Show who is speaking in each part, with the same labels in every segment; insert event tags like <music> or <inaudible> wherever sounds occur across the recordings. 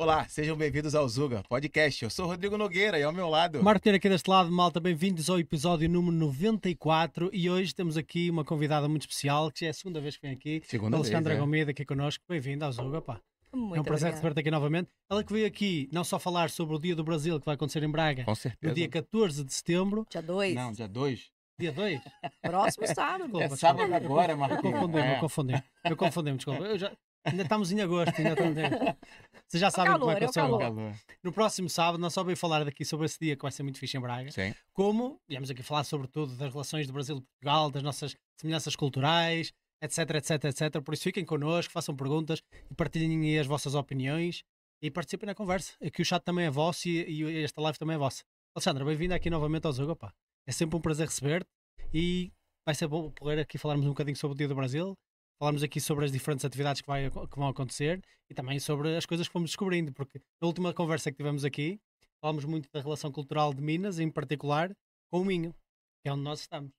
Speaker 1: Olá, sejam bem-vindos ao Zuga Podcast. Eu sou o Rodrigo Nogueira e ao meu lado.
Speaker 2: Marco aqui deste lado, malta, bem-vindos ao episódio número 94 e hoje temos aqui uma convidada muito especial, que já é a segunda vez que vem aqui.
Speaker 1: Segunda
Speaker 2: Alexandra
Speaker 1: vez, é.
Speaker 2: Gomeda aqui connosco. Bem-vinda ao Zuga, pá.
Speaker 3: Muito
Speaker 2: é um prazer receber-te aqui novamente. Ela que veio aqui não só falar sobre o Dia do Brasil, que vai acontecer em Braga,
Speaker 1: Com certeza.
Speaker 2: no dia 14 de setembro.
Speaker 3: Dia 2.
Speaker 1: Não, dia 2.
Speaker 2: Dia 2? <laughs>
Speaker 3: Próximo sábado.
Speaker 2: Desculpa,
Speaker 1: É
Speaker 2: desculpa.
Speaker 1: sábado agora,
Speaker 2: Eu
Speaker 1: Marquinhos.
Speaker 2: confundi-me,
Speaker 1: É.
Speaker 2: eu confundi-me. Eu confundi-me, desculpa. Eu já... Ainda estamos em agosto, ainda estamos em... <laughs> Vocês já sabem como é que
Speaker 3: calor, é
Speaker 2: eu
Speaker 3: o
Speaker 2: sou.
Speaker 3: calor.
Speaker 1: Calor.
Speaker 2: No próximo sábado, não só veio falar daqui sobre esse dia que vai ser muito fixe em Braga,
Speaker 1: Sim.
Speaker 2: como viemos aqui falar sobretudo das relações do Brasil e Portugal, das nossas semelhanças culturais, etc, etc, etc. Por isso fiquem connosco, façam perguntas e partilhem as vossas opiniões e participem na conversa. Aqui o chat também é vosso e, e esta live também é vossa. Alexandra, bem-vinda aqui novamente ao Zogo, pá. É sempre um prazer receber-te e vai ser bom poder aqui falarmos um bocadinho sobre o Dia do Brasil, falarmos aqui sobre as diferentes atividades que, vai, que vão acontecer e também sobre as coisas que fomos descobrindo, porque na última conversa que tivemos aqui, falámos muito da relação cultural de Minas, em particular com o Minho, que é onde nós estamos.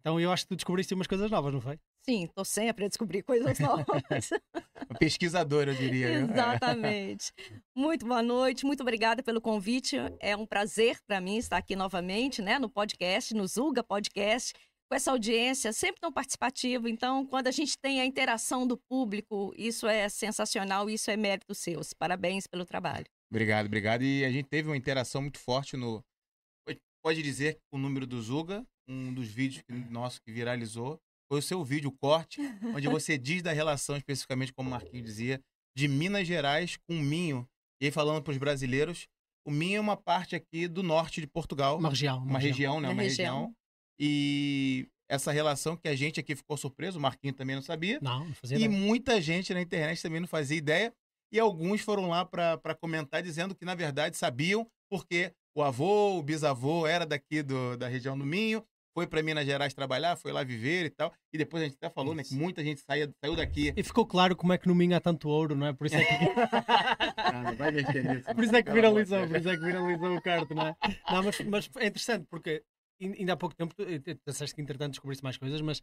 Speaker 2: Então eu acho que tu descobriste umas coisas novas, não foi?
Speaker 3: Sim, tô sempre a descobrir coisas <laughs> novas.
Speaker 1: Um pesquisador, eu diria. viu? É.
Speaker 3: Exatamente. Muito boa noite, muito obrigada pelo convite. É um prazer para mim estar aqui novamente, né, no podcast, no Zuga Podcast, com essa audiência sempre tão participativa. Então, quando a gente tem a interação do público, isso é sensacional, isso é mérito seus. Parabéns pelo trabalho.
Speaker 1: Obrigado, obrigado. E a gente teve uma interação muito forte no. Pode dizer que o número do Zuga, um dos vídeos que- nosso que viralizou, foi o seu vídeo, o corte, <laughs> onde você diz da relação, especificamente, como o Marquinhos dizia, de Minas Gerais com o Minho. E aí, falando para os brasileiros, o Minho é uma parte aqui do norte de Portugal.
Speaker 2: Uma região.
Speaker 1: uma região, né?
Speaker 3: Uma
Speaker 1: Uma
Speaker 3: região.
Speaker 1: região. E essa relação que a gente aqui ficou surpreso, o Marquinho também não sabia.
Speaker 2: Não, não fazia
Speaker 1: E
Speaker 2: ideia.
Speaker 1: muita gente na internet também não fazia ideia. E alguns foram lá para comentar dizendo que, na verdade, sabiam, porque o avô, o bisavô era daqui do, da região do Minho, foi para Minas Gerais trabalhar, foi lá viver e tal. E depois a gente até falou né, que muita gente saía, saiu daqui.
Speaker 2: E ficou claro como é que no Minho há tanto ouro, não é? Por isso é que, <laughs>
Speaker 1: Ah, não vai mexer nisso.
Speaker 2: por isso é que viralizou, por isso é que viralizou o carto, não é? Não, mas, mas é interessante porque ainda há pouco tempo tu tu pensaste que entretanto descobriste mais coisas, mas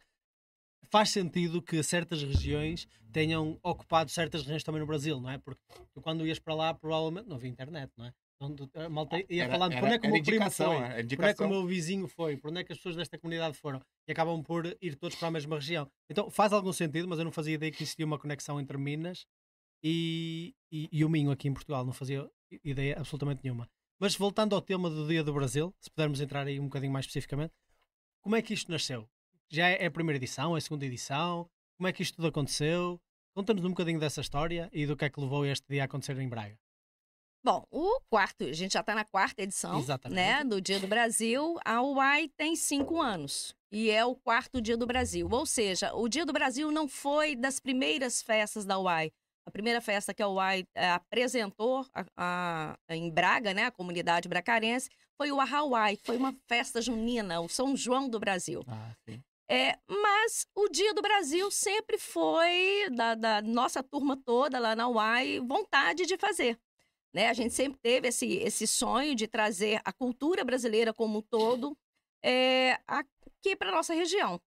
Speaker 2: faz sentido que certas regiões tenham ocupado certas regiões também no Brasil, não é? Porque tu quando ias para lá provavelmente não havia internet, não é? Então, tu- a malta ia
Speaker 1: Era-
Speaker 2: falando
Speaker 1: era-
Speaker 2: por onde é que o meu primo foi, por onde é que o meu vizinho foi, por onde é que as pessoas desta comunidade foram e acabam por ir todos para a mesma região. Então faz algum sentido, mas eu não fazia ideia que existia uma conexão entre Minas e, e, e o Minho aqui em Portugal, não fazia ideia absolutamente nenhuma. Mas voltando ao tema do Dia do Brasil, se pudermos entrar aí um bocadinho mais especificamente, como é que isto nasceu? Já é a primeira edição, é a segunda edição? Como é que isto tudo aconteceu? Conta-nos um bocadinho dessa história e do que é que levou este dia a acontecer em Braga.
Speaker 3: Bom, o quarto, a gente já está na quarta edição,
Speaker 2: Exatamente.
Speaker 3: né, do Dia do Brasil. A UAI tem cinco anos e é o quarto Dia do Brasil. Ou seja, o Dia do Brasil não foi das primeiras festas da UAI. A primeira festa que a UAI eh, apresentou a- a- em Braga, né, a comunidade bracarense, foi o Ahauai, que foi uma festa junina, o São João do Brasil.
Speaker 1: Ah, sim.
Speaker 3: É, mas o Dia do Brasil sempre foi, da, da nossa turma toda lá na UAI, vontade de fazer. Né? A gente sempre teve esse, esse sonho de trazer a cultura brasileira como um todo é, aqui para nossa região.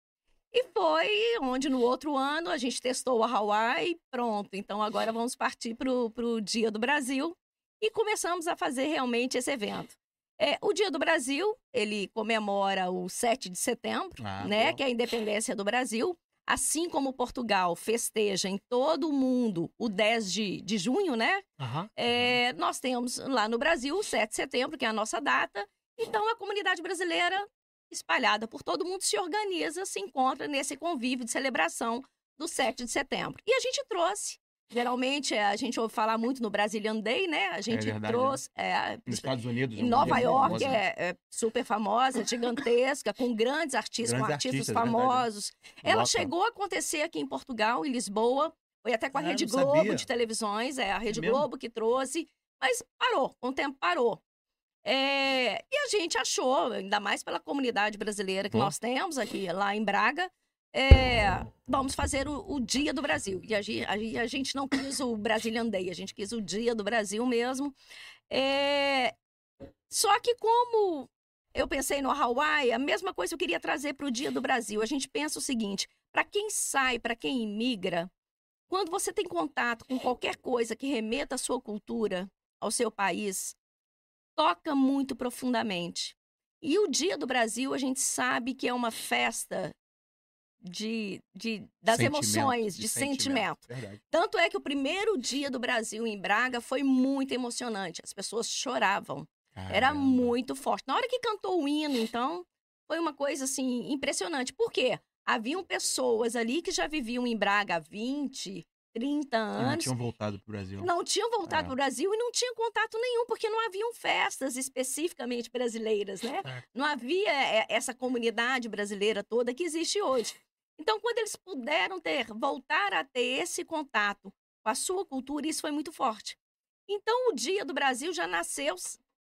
Speaker 3: E foi onde no outro ano a gente testou a Hawaii e pronto. Então agora vamos partir para o Dia do Brasil e começamos a fazer realmente esse evento. É, o Dia do Brasil, ele comemora o 7 de setembro,
Speaker 1: Ah,
Speaker 3: né, que é a independência do Brasil. Assim como Portugal festeja em todo o mundo o 10 de, de junho, né?
Speaker 2: Aham.
Speaker 3: É, nós temos lá no Brasil o 7 de setembro, que é a nossa data. Então, a comunidade brasileira, espalhada por todo mundo, se organiza, se encontra nesse convívio de celebração do 7 de setembro. E a gente trouxe, geralmente, é, a gente ouve falar muito no Brazilian Day, né? A gente
Speaker 1: verdade,
Speaker 3: trouxe. é,
Speaker 1: Nos Estados Unidos.
Speaker 3: em
Speaker 1: um
Speaker 3: Nova York
Speaker 1: né?
Speaker 3: é, é super famosa, gigantesca, com grandes artistas,
Speaker 1: Grandes
Speaker 3: com artistas
Speaker 1: artistas, é verdade.
Speaker 3: famosos. Ela
Speaker 1: Lota.
Speaker 3: chegou a acontecer aqui em Portugal, em Lisboa. Foi até com a
Speaker 1: Ah,
Speaker 3: Rede Globo
Speaker 1: sabia.
Speaker 3: de televisões, é a Rede
Speaker 1: mesmo?
Speaker 3: Globo que trouxe, mas parou, com o tempo parou. É, e a gente achou, ainda mais pela comunidade brasileira que
Speaker 1: Bom.
Speaker 3: nós temos aqui lá em Braga, é, vamos fazer o, o Dia do Brasil. E a, a a gente não quis o Brazilian Day, a gente quis o Dia do Brasil mesmo. É, só que como eu pensei no Hawaii, a mesma coisa eu queria trazer para o Dia do Brasil. A gente pensa o seguinte: para quem sai, para quem imigra, quando você tem contato com qualquer coisa que remeta à sua cultura, ao seu país toca muito profundamente. E o Dia do Brasil, a gente sabe que é uma festa de, de das
Speaker 1: Sentimento,
Speaker 3: emoções, de, sentimento.
Speaker 1: Verdade.
Speaker 3: Tanto é que o primeiro dia do Brasil em Braga foi muito emocionante. As pessoas choravam. Era
Speaker 1: Caramba.
Speaker 3: muito forte. Na hora que cantou o hino, então, foi uma coisa assim impressionante. Por quê? Haviam pessoas ali que já viviam em Braga há 20, 30
Speaker 1: Que Não
Speaker 3: anos,
Speaker 1: tinham voltado pro Brasil.
Speaker 3: não tinham voltado
Speaker 1: É.
Speaker 3: para o Brasil e não tinham contato nenhum, porque não haviam festas especificamente brasileiras, né?
Speaker 2: Certo.
Speaker 3: Não havia é, essa comunidade brasileira toda que existe hoje. Então, quando eles puderam ter, voltar a ter esse contato com a sua cultura, isso foi muito forte. Então, o Dia do Brasil já nasceu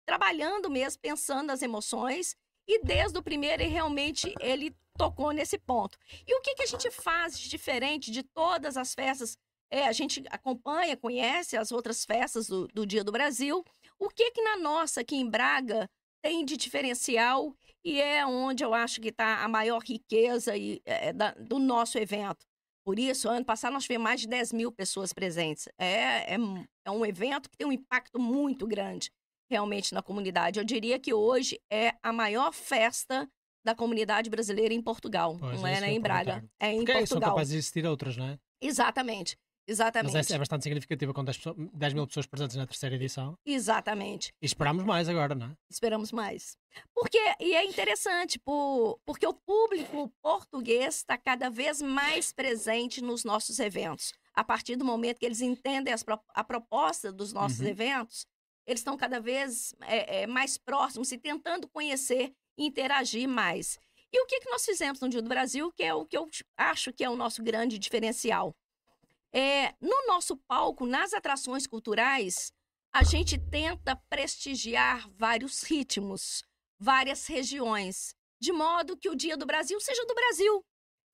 Speaker 3: trabalhando mesmo, pensando nas emoções, e desde o primeiro, ele realmente ele tocou nesse ponto. E o que, que a gente faz de diferente de todas as festas? É, a gente acompanha, conhece as outras festas do, do Dia do Brasil. O que que na nossa, aqui em Braga, tem de diferencial e é onde eu acho que está a maior riqueza e, é, da- do nosso evento. Por isso, ano passado nós tivemos mais de 10 mil pessoas presentes. É, é, um- é um evento que tem um impacto muito grande realmente na comunidade. Eu diria que hoje é a maior festa da comunidade brasileira em Portugal.
Speaker 2: Pois,
Speaker 3: não
Speaker 2: é
Speaker 3: é, né, em Braga. É em
Speaker 2: Porque são
Speaker 3: Portugal.
Speaker 2: capazes de existir outras, não é?
Speaker 3: Exatamente.
Speaker 2: Mas
Speaker 3: Exatamente.
Speaker 2: é, é bastante significativa com 10, pessoas- 10 mil pessoas presentes na terceira edição.
Speaker 3: Exatamente.
Speaker 2: E esperamos mais agora, não é?
Speaker 3: Esperamos mais. Porque, e é interessante, por, porque o público português está cada vez mais presente nos nossos eventos. A partir do momento que eles entendem as a proposta dos nossos
Speaker 1: Uhum.
Speaker 3: eventos, eles estão cada vez é, é, mais próximos e tentando conhecer e interagir mais. E o que, que nós fizemos no Dia do Brasil, que é o que eu acho que é o nosso grande diferencial? É, no nosso palco, nas atrações culturais, a gente tenta prestigiar vários ritmos, várias regiões, de modo que o Dia do Brasil seja do Brasil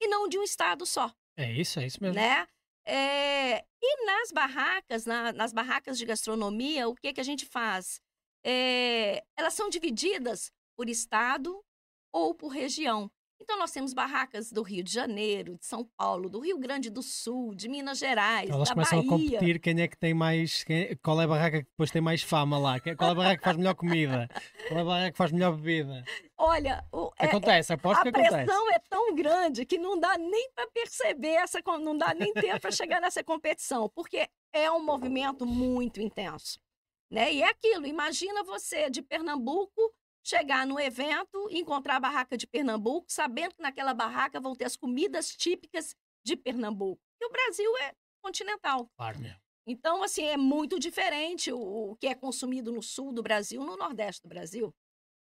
Speaker 3: e não de um estado só,
Speaker 2: É isso, é isso mesmo.
Speaker 3: né? É, e nas barracas, na- nas barracas de gastronomia, o que, que a gente faz? É, elas são divididas por estado ou por região. Então, nós temos barracas do Rio de Janeiro, de São Paulo, do Rio Grande do Sul, de Minas Gerais,
Speaker 2: Então Elas
Speaker 3: da
Speaker 2: começam
Speaker 3: Bahia.
Speaker 2: a competir quem é que tem mais. quem- qual é a barraca que depois tem mais fama lá? Qual é a barraca que faz melhor comida? Qual é a barraca que faz melhor bebida?
Speaker 3: Olha, o- é-
Speaker 2: Acontece, aposto
Speaker 3: a
Speaker 2: que acontece.
Speaker 3: pressão é tão grande que não dá nem para perceber essa, não dá nem tempo para chegar nessa competição, porque é um movimento muito intenso, né? E é aquilo. Imagina você de Pernambuco chegar no evento e encontrar a barraca de Pernambuco, sabendo que naquela barraca vão ter as comidas típicas de Pernambuco. E o Brasil é continental.
Speaker 2: Claro mesmo.
Speaker 3: Então, assim, é muito diferente o, o que é consumido no sul do Brasil, no nordeste do Brasil.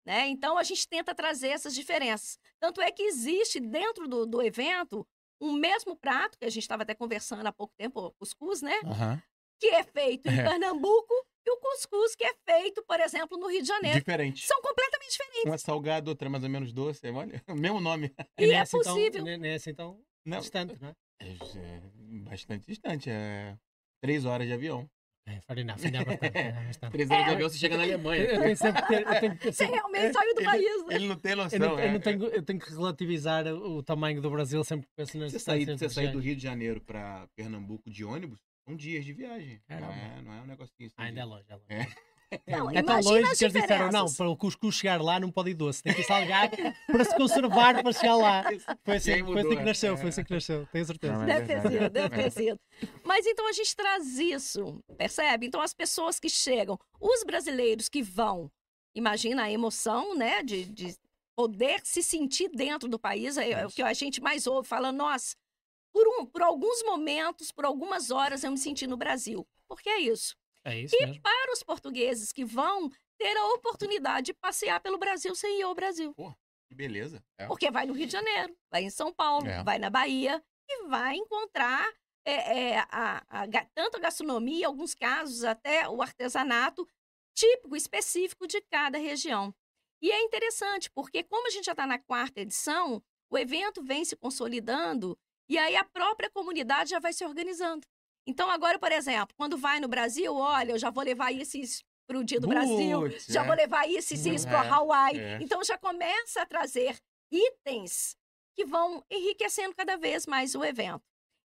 Speaker 3: Né? Então, a gente tenta trazer essas diferenças. Tanto é que existe dentro do, do evento um mesmo prato, que a gente estava até conversando há pouco tempo, o cuscuz, né?
Speaker 1: Aham.
Speaker 3: Que é feito em
Speaker 1: É.
Speaker 3: Pernambuco e o cuscuz que é feito, por exemplo, no Rio de Janeiro.
Speaker 1: Diferente.
Speaker 3: São completamente diferentes.
Speaker 1: Uma salgada, outra mais ou menos doce. Olha, <laughs> o mesmo nome.
Speaker 3: E
Speaker 2: nem
Speaker 3: é
Speaker 2: assim tão-
Speaker 3: possível.
Speaker 2: nem, nem é assim tão
Speaker 1: Não,
Speaker 2: distante, não é?
Speaker 1: é, é bastante distante. É três horas de avião.
Speaker 2: É, é bastante, ainda é bastante.
Speaker 1: Três
Speaker 3: É.
Speaker 1: horas de avião, você chega na
Speaker 2: Eu,
Speaker 1: Alemanha.
Speaker 2: eu tenho sempre que ter, eu tenho ter
Speaker 3: Você realmente saiu do
Speaker 1: ele-
Speaker 3: país, né?
Speaker 1: Ele não tem noção.
Speaker 2: eu não, eu
Speaker 1: é.
Speaker 2: não tenho, eu tenho que relativizar o, tamanho do Brasil sempre que penso nas
Speaker 1: Você sair, do. Rio de Janeiro pra Pernambuco de ônibus, são dias de viagem. Não
Speaker 2: Caramba.
Speaker 1: é, não é um negocinho assim.
Speaker 2: Ainda é longe, é longe.
Speaker 1: É. <laughs>
Speaker 3: Não,
Speaker 2: É tão longe que eles disseram, não, para o cuscuz chegar lá não pode ir doce, tem que ir salgado para se conservar para chegar lá. <laughs> Foi assim, foi assim que nasceu,
Speaker 1: é.
Speaker 2: foi assim que nasceu, tenho certeza.
Speaker 1: Não, é
Speaker 3: Deve ter sido, deve
Speaker 1: É.
Speaker 3: ter sido. Mas então a gente traz isso, percebe? Então as pessoas que chegam, os brasileiros que vão, imagina a emoção, né, de, de poder se sentir dentro do país, é, é o que a gente mais ouve, fala, nossa, por, um, por alguns momentos, por algumas horas eu me senti no Brasil. Porque é isso.
Speaker 2: É isso mesmo.
Speaker 3: Para os portugueses que vão ter a oportunidade de passear pelo Brasil sem ir ao Brasil.
Speaker 1: Que beleza. É.
Speaker 3: Porque vai no Rio de Janeiro, vai em São Paulo,
Speaker 1: É.
Speaker 3: vai na Bahia e vai encontrar é, é, a- a tanto a gastronomia, em alguns casos até o artesanato típico, específico de cada região. E é interessante, porque como a gente já está na quarta edição, o evento vem se consolidando e aí a própria comunidade já vai se organizando. Então, agora, por exemplo, quando vai no Brasil, olha, eu já vou levar isso para o Dia do Brasil,
Speaker 1: Putz,
Speaker 3: já
Speaker 1: é.
Speaker 3: vou levar isso e isso para
Speaker 1: É,
Speaker 3: Hawaii.
Speaker 1: é.
Speaker 3: Então, já começa a trazer itens que vão enriquecendo cada vez mais o evento.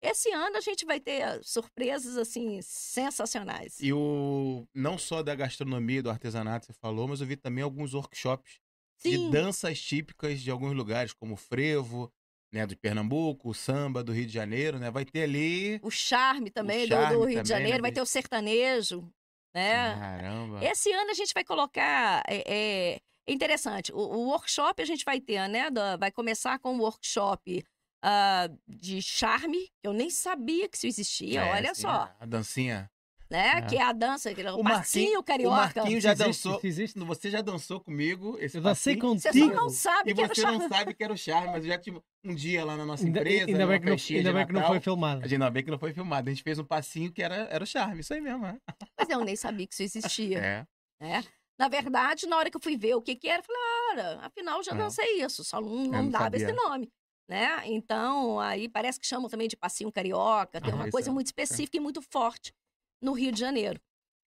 Speaker 3: Esse ano a gente vai ter surpresas assim sensacionais.
Speaker 1: E o não só da gastronomia, do artesanato, você falou, mas eu vi também alguns workshops de
Speaker 3: Sim,
Speaker 1: danças típicas de alguns lugares, como o frevo, né, de Pernambuco, o samba do Rio de Janeiro, né? Vai ter ali.
Speaker 3: o charme também do- do,
Speaker 1: charme
Speaker 3: Rio de
Speaker 1: também,
Speaker 3: Janeiro,
Speaker 1: né,
Speaker 3: vai ter o sertanejo, né?
Speaker 1: Caramba.
Speaker 3: Esse ano a gente vai colocar. É, é- é interessante. O, o workshop a gente vai ter, né? vai começar com um workshop ah, de charme, eu nem sabia que isso existia,
Speaker 1: É,
Speaker 3: olha
Speaker 1: sim,
Speaker 3: só.
Speaker 1: A dancinha.
Speaker 3: Né?
Speaker 1: É.
Speaker 3: Que é a dança, aquele- o,
Speaker 1: O
Speaker 3: passinho
Speaker 1: O
Speaker 3: carioca.
Speaker 1: Marquinho já
Speaker 2: existe,
Speaker 1: dançou.
Speaker 2: existe.
Speaker 1: Você já dançou comigo esse
Speaker 2: Eu dancei
Speaker 1: passinho,
Speaker 3: Você
Speaker 2: contigo.
Speaker 3: só não sabe
Speaker 1: E
Speaker 3: que era o
Speaker 1: você
Speaker 3: charme.
Speaker 1: não sabe que era o charme, mas eu já tive um dia lá na nossa empresa.
Speaker 2: ainda
Speaker 1: numa
Speaker 2: bem que não, ainda
Speaker 1: de
Speaker 2: bem que não foi filmado.
Speaker 1: A gente ainda bem que não foi filmado. A gente fez um passinho que era, era o charme, isso aí mesmo. é.
Speaker 3: Mas eu nem sabia que isso existia.
Speaker 1: É.
Speaker 3: né? Na verdade, na hora que eu fui ver o que que era, eu falei, ora, afinal já
Speaker 1: É.
Speaker 3: dancei isso, só não, não
Speaker 1: não
Speaker 3: dava esse
Speaker 1: sabia.
Speaker 3: nome, né? Então, aí parece que chamam também de passinho carioca, tem
Speaker 1: Ah,
Speaker 3: uma coisa
Speaker 1: é.
Speaker 3: muito específica e muito forte no Rio de Janeiro.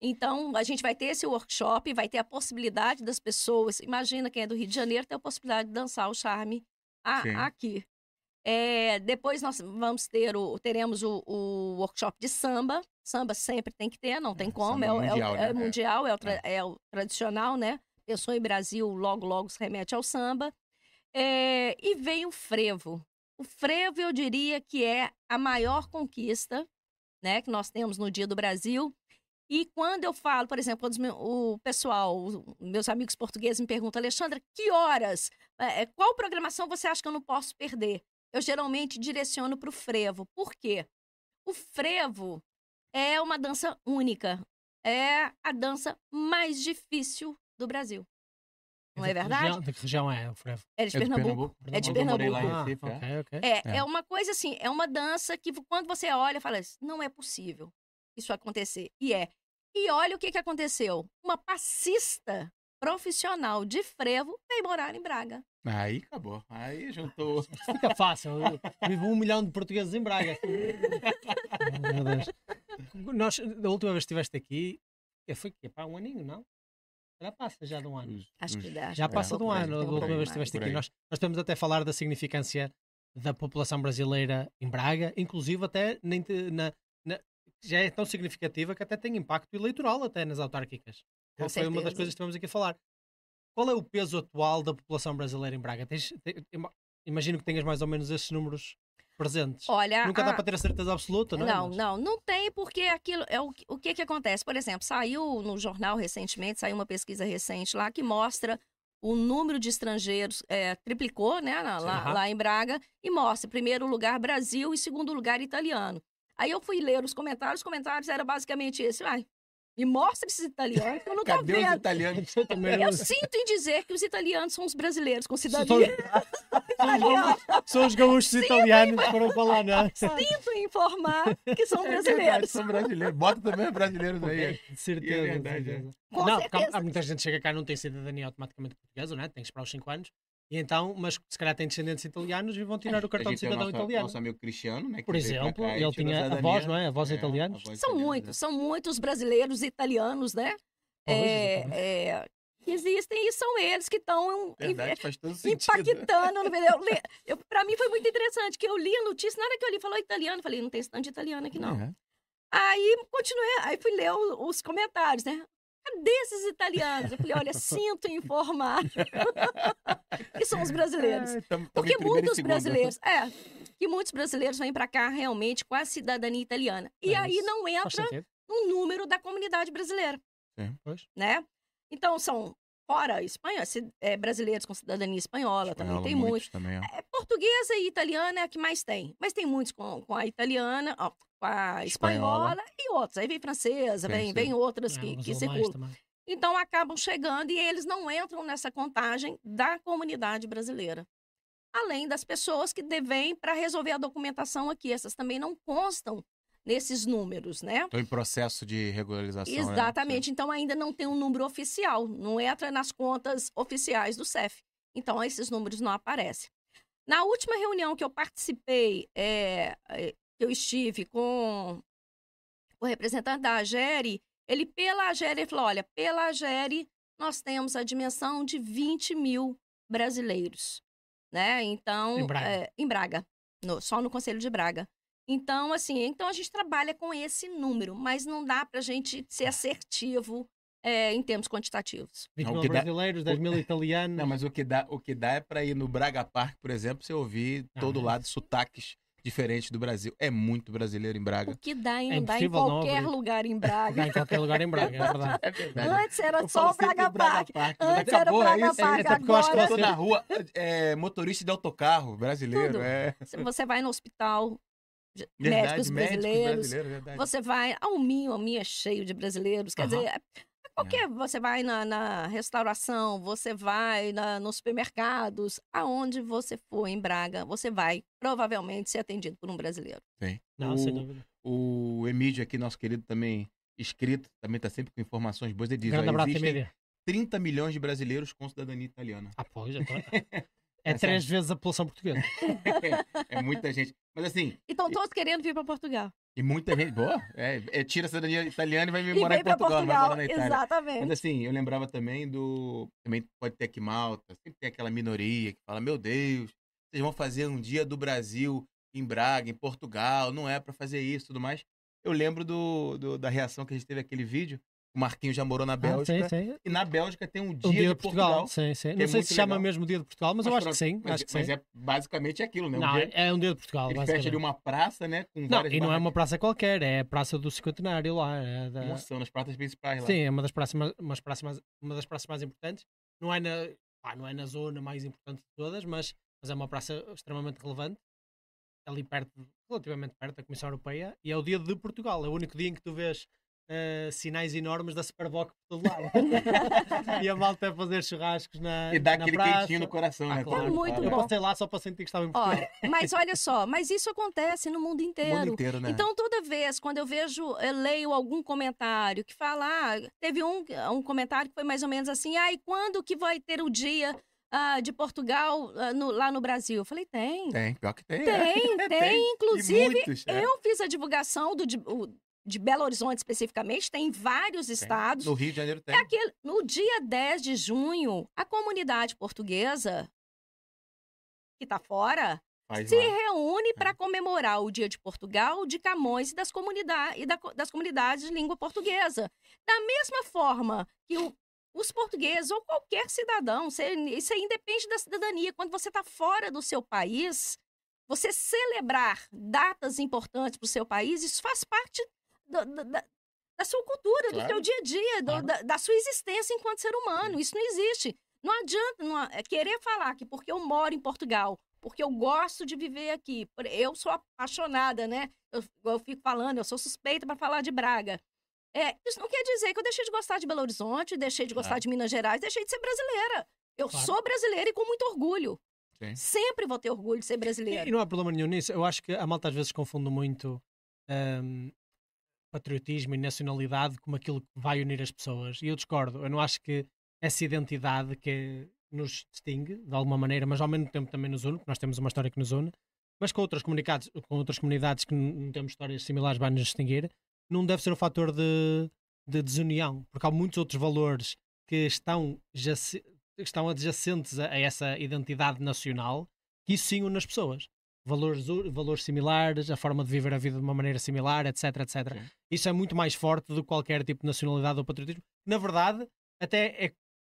Speaker 3: Então, a gente vai ter esse workshop, vai ter a possibilidade das pessoas, imagina quem é do Rio de Janeiro, ter a possibilidade de dançar o charme a- aqui. É, depois nós vamos ter o, teremos o, o workshop de samba. Samba sempre tem que ter, não tem
Speaker 1: É,
Speaker 3: como. É, o- é o-
Speaker 1: mundial,
Speaker 3: é
Speaker 1: né?
Speaker 3: o mundial, é o, tra- é o tradicional, né? Pensou em Brasil, logo, logo se remete ao samba. É, e vem o frevo. O frevo, eu diria que é a maior conquista né, que nós temos no Dia do Brasil. E quando eu falo, por exemplo, quando o pessoal, meus amigos portugueses me perguntam, Alexandra, que horas? É, é, qual programação você acha que eu não posso perder? Eu geralmente direciono para o frevo. Por quê? O frevo é uma dança única. É a dança mais difícil do Brasil. Não é verdade?
Speaker 2: região- De que região é o frevo?
Speaker 3: É de
Speaker 1: É de
Speaker 3: Pernambuco.
Speaker 1: Pernambuco.
Speaker 3: É de Pernambuco.
Speaker 2: Ah,
Speaker 1: Recife, é.
Speaker 3: É,
Speaker 1: É.
Speaker 3: é uma coisa assim, é uma dança que quando você olha, fala, assim, não é possível isso acontecer. E é. E olha o que, que aconteceu. Uma passista profissional de frevo veio morar em Braga.
Speaker 1: Aí acabou. Aí juntou.
Speaker 2: Fica fácil. Vivo um milhão de portugueses em Braga. <laughs> Meu Deus. Nós, da última vez que estiveste aqui, foi que Pá, um aninho, não? Já passa já de um ano.
Speaker 1: os-
Speaker 3: Acho
Speaker 1: os-
Speaker 3: que dá.
Speaker 2: Já
Speaker 1: É,
Speaker 2: passa de um ano, da última vez que estiveste aqui. Nós, nós temos até a falar da significância da população brasileira em Braga, inclusive até na, na- na- já é tão significativa que até tem impacto eleitoral até nas autárquicas.
Speaker 3: Com
Speaker 2: Foi uma das
Speaker 3: certeza.
Speaker 2: coisas que estivemos aqui a falar. Qual é o peso atual da população brasileira em Braga? Tens- te- ima- imagino que tenhas mais ou menos esses números presentes.
Speaker 3: Olha,
Speaker 2: Nunca dá
Speaker 3: a-
Speaker 2: para ter a certeza absoluta, não é?
Speaker 3: Não,
Speaker 2: Mas-
Speaker 3: não, não tem, porque aquilo é o, que- o que que acontece. Por exemplo, saiu no jornal recentemente, saiu uma pesquisa recente lá que mostra o número de estrangeiros é, triplicou, né, lá, lá em Braga, e mostra, em primeiro lugar, Brasil e segundo lugar, italiano. Aí eu fui ler os comentários, os comentários eram basicamente esse, ai, me mostra esses italianos, que eu não tô
Speaker 1: Cadê os
Speaker 3: vendo.
Speaker 1: italianos?
Speaker 2: Eu também não-
Speaker 3: Eu sinto em dizer que os italianos são os brasileiros com
Speaker 2: São,
Speaker 3: cidadania.
Speaker 2: são os gaúchos italianos que foram para lá, não é?
Speaker 3: Sinto em informar que são
Speaker 1: É verdade,
Speaker 3: brasileiros.
Speaker 1: são brasileiros. Bota também os brasileiros aí.
Speaker 2: De certeza.
Speaker 1: É
Speaker 2: de
Speaker 1: verdade.
Speaker 3: Com
Speaker 2: não,
Speaker 3: certeza.
Speaker 2: há muita gente chega cá e não tem cidadania automaticamente portuguesa, não é? Tem que esperar os 5 anos. E então, mas se calhar tem descendentes italianos e vão tirar o cartão de cidadão
Speaker 1: nosso,
Speaker 2: italiano.
Speaker 1: nosso amigo Cristiano, né? que
Speaker 2: Por exemplo,
Speaker 1: cá
Speaker 2: ele tinha a voz, não é? A voz
Speaker 1: É,
Speaker 2: italianos.
Speaker 1: a voz
Speaker 3: São
Speaker 1: italiana,
Speaker 3: muitos, são muitos brasileiros italianos, né?
Speaker 2: Pois,
Speaker 3: É,
Speaker 2: exatamente.
Speaker 3: é, que existem e são eles que estão impactando. Eu, pra mim foi muito interessante, que eu li a notícia, na hora que eu li, falou italiano, falei, não tem stand de italiano aqui não.
Speaker 1: É.
Speaker 3: Aí continuei, aí fui ler o- os comentários, né? Cadê esses italianos? Eu falei, olha, sinto informar que <laughs> são os brasileiros.
Speaker 1: É, tamo- tamo
Speaker 3: Porque muitos
Speaker 1: segundo.
Speaker 3: brasileiros, é, que muitos brasileiros vêm pra cá realmente com a cidadania italiana. E
Speaker 2: É
Speaker 3: aí não entra no número da comunidade brasileira,
Speaker 2: Pois.
Speaker 3: né? Então são fora Espanha, é, brasileiros com cidadania espanhola, também
Speaker 1: Espanhola,
Speaker 3: tem muitos.
Speaker 1: também, ó.
Speaker 3: É, portuguesa e italiana é a que mais tem, mas tem muitos com, com a italiana, ó, com a espanhola,
Speaker 1: Espanhola.
Speaker 3: e outros. Aí vem francesa, vem, vem outras
Speaker 2: É,
Speaker 3: que, que circulam.
Speaker 2: também.
Speaker 3: Então acabam chegando e eles não entram nessa contagem da comunidade brasileira. Além das pessoas que devem para resolver a documentação aqui, essas também não constam nesses números, né?
Speaker 1: Estou em processo de regularização. né?
Speaker 3: Exatamente. Então ainda não tem um número oficial, não entra nas contas oficiais do CEF. Então esses números não aparecem. Na última reunião que eu participei, é, é, eu estive com o representante da AGERI, ele pela AGERI, ele falou, olha, pela AGERI nós temos a dimensão de 20 mil brasileiros, né? Então,
Speaker 2: Em Braga.
Speaker 3: é, em Braga, no- só no Conselho de Braga. Então, assim, então a gente trabalha com esse número, mas não dá para a gente ser assertivo é, em termos quantitativos.
Speaker 2: 20
Speaker 1: Não, o
Speaker 2: mil
Speaker 1: que dá-
Speaker 2: brasileiros, 10 mil <laughs> italianos.
Speaker 1: Não, mas o que dá, o que dá é pra ir no Braga Park, por exemplo, você ouvir
Speaker 2: Ah,
Speaker 1: todo
Speaker 2: é.
Speaker 1: lado sotaques diferentes do Brasil. É muito brasileiro em Braga.
Speaker 3: O que dá em
Speaker 2: É
Speaker 3: andar em
Speaker 2: não
Speaker 3: qualquer
Speaker 2: abrir.
Speaker 3: lugar em <laughs>
Speaker 2: Dá
Speaker 3: Braga.
Speaker 2: em qualquer lugar em Braga, é verdade. <laughs>
Speaker 1: É verdade.
Speaker 3: Antes era
Speaker 1: Eu
Speaker 3: só o Braga Park.
Speaker 1: Park,
Speaker 3: Antes era
Speaker 1: acabou
Speaker 3: Braga
Speaker 1: isso.
Speaker 3: Park.
Speaker 2: até porque eu acho que
Speaker 1: Eu
Speaker 3: Agora,
Speaker 1: tô na rua, é, motorista de autocarro brasileiro.
Speaker 3: Tudo.
Speaker 1: É.
Speaker 3: você vai no hospital,
Speaker 1: Verdade,
Speaker 3: médicos brasileiros,
Speaker 1: brasileiro, verdade.
Speaker 3: você vai ao Minho, o Minho é cheio de brasileiros. Quer
Speaker 2: Aham.
Speaker 3: dizer, é- qualquer. Você vai na, na restauração, você vai na, nos supermercados, aonde você for em Braga, você vai provavelmente ser atendido por um brasileiro.
Speaker 2: Não,
Speaker 1: o,
Speaker 2: sem dúvida.
Speaker 1: o Emílio aqui, nosso querido também inscrito, também tá sempre com informações boas. Ele diz,
Speaker 2: Grande
Speaker 1: ó,
Speaker 2: abraço,
Speaker 1: existem
Speaker 2: Emília.
Speaker 1: 30 milhões de brasileiros com cidadania italiana.
Speaker 2: Ah, pois, <laughs> então. É
Speaker 1: Essa-
Speaker 2: três vezes a população portuguesa. <laughs>
Speaker 1: é muita gente. Mas assim,
Speaker 3: E estão todos querendo vir para Portugal.
Speaker 1: e muita gente. Boa, é, é, tira a cidadania italiana e vai vir
Speaker 3: E
Speaker 1: morar em
Speaker 3: para
Speaker 1: Portugal, não vai
Speaker 3: Portugal.
Speaker 1: morar na Itália. Mas
Speaker 3: Exatamente.
Speaker 1: assim, eu lembrava também do. Também pode ter aqui Malta, sempre tem aquela minoria que fala: Meu Deus, vocês vão fazer um dia do Brasil em Braga, em Portugal, não é pra fazer isso e tudo mais. Eu lembro do, do- da reação que a gente teve aquele vídeo. O Marquinhos já morou na
Speaker 2: Ah,
Speaker 1: Bélgica.
Speaker 2: sim, sim.
Speaker 1: E na Bélgica tem um dia,
Speaker 2: dia
Speaker 1: de
Speaker 2: Portugal.
Speaker 1: Portugal.
Speaker 2: Sim, sim.
Speaker 1: que
Speaker 2: Não
Speaker 1: é
Speaker 2: sei se chama
Speaker 1: legal.
Speaker 2: mesmo dia de Portugal, mas, eu acho
Speaker 1: pronto,
Speaker 2: que sim.
Speaker 1: Mas,
Speaker 2: acho que
Speaker 1: mas
Speaker 2: sim.
Speaker 1: é basicamente aquilo, né? Um
Speaker 2: Não,
Speaker 1: dia,
Speaker 2: é um dia de Portugal.
Speaker 1: ele fecha ali uma praça, né? Com
Speaker 2: Não, e não é uma praça qualquer, é a Praça do Cinquentenário lá. É da...
Speaker 1: almoçando, as praças principais lá.
Speaker 2: Sim, é uma das praças, umas praças mais, uma das praças mais importantes. Não é na, pá, não é na zona mais importante de todas, mas, mas é uma praça extremamente relevante. Ali perto, relativamente perto da Comissão Europeia. E é o dia de Portugal. É o único dia em que tu vês eh, sinais enormes da Superboc por todo lado. <laughs> e a malta a fazer churrascos na,
Speaker 1: E dá
Speaker 2: na
Speaker 1: aquele
Speaker 2: praça.
Speaker 1: quentinho no coração,
Speaker 2: Ah,
Speaker 1: né?
Speaker 2: claro,
Speaker 3: É muito
Speaker 2: claro. Eu
Speaker 3: bom.
Speaker 2: passei lá só para sentir que estava em Portugal.
Speaker 3: Olha, mas olha só, mas isso acontece no mundo
Speaker 1: O
Speaker 3: inteiro.
Speaker 1: mundo inteiro, né?
Speaker 3: Então, toda vez, quando eu vejo, eu leio algum comentário que fala, ah, teve um, um comentário que foi mais ou menos assim, ah, e quando que vai ter o dia ah, de Portugal ah, no- lá no Brasil? Eu falei, tem.
Speaker 1: Tem, pior que tem.
Speaker 3: Tem, <laughs>
Speaker 1: é.
Speaker 3: tem,
Speaker 1: E
Speaker 3: inclusive,
Speaker 1: muitos, é.
Speaker 3: eu fiz a divulgação do, de, Belo Horizonte especificamente, tem em vários
Speaker 1: Tem.
Speaker 3: estados.
Speaker 1: No Rio de Janeiro tem.
Speaker 3: É aquele, no dia 10 de junho, a comunidade portuguesa que está fora
Speaker 1: Faz
Speaker 3: se
Speaker 1: lá.
Speaker 3: reúne para comemorar o Dia de Portugal, de Camões e das, comunidades, e da das comunidades de língua portuguesa. Da mesma forma que o- os portugueses ou qualquer cidadão, você- isso aí independe da cidadania. Quando você está fora do seu país, você celebrar datas importantes para o seu país, isso faz parte do- do- da, da sua cultura, do
Speaker 1: Claro.
Speaker 3: seu dia a dia, do-
Speaker 2: Claro.
Speaker 3: da, da sua existência enquanto ser humano. Isso não existe. Não adianta não, é querer falar que porque eu moro em Portugal, porque eu gosto de viver aqui, eu sou apaixonada, né? Eu, eu fico falando, eu sou suspeita para falar de Braga. É, isso não quer dizer que eu deixei de gostar de Belo Horizonte, deixei de gostar
Speaker 1: Claro.
Speaker 3: de Minas Gerais, deixei de ser brasileira. Eu
Speaker 2: Claro.
Speaker 3: sou brasileira e com muito orgulho.
Speaker 1: Sim.
Speaker 3: Sempre vou ter orgulho de ser
Speaker 2: E,
Speaker 3: brasileira.
Speaker 2: e não há problema nenhum nisso. Eu acho que a malta às vezes confunde muito ahm, patriotismo e nacionalidade como aquilo que vai unir as pessoas. E eu discordo. Eu não acho que essa identidade que nos distingue, de alguma maneira, mas ao mesmo tempo também nos une, porque nós temos uma história que nos une, mas com outras comunidades, com outras comunidades que não temos histórias similares vai nos distinguir, não deve ser um fator de, de desunião, porque há muitos outros valores que estão, estão adjacentes a, a essa identidade nacional que isso sim une as pessoas. Valores, valores similares, a forma de viver a vida de uma maneira similar, etc, etc.
Speaker 1: Sim.
Speaker 2: Isso é muito mais forte do que qualquer tipo de nacionalidade ou patriotismo. Na verdade, até é,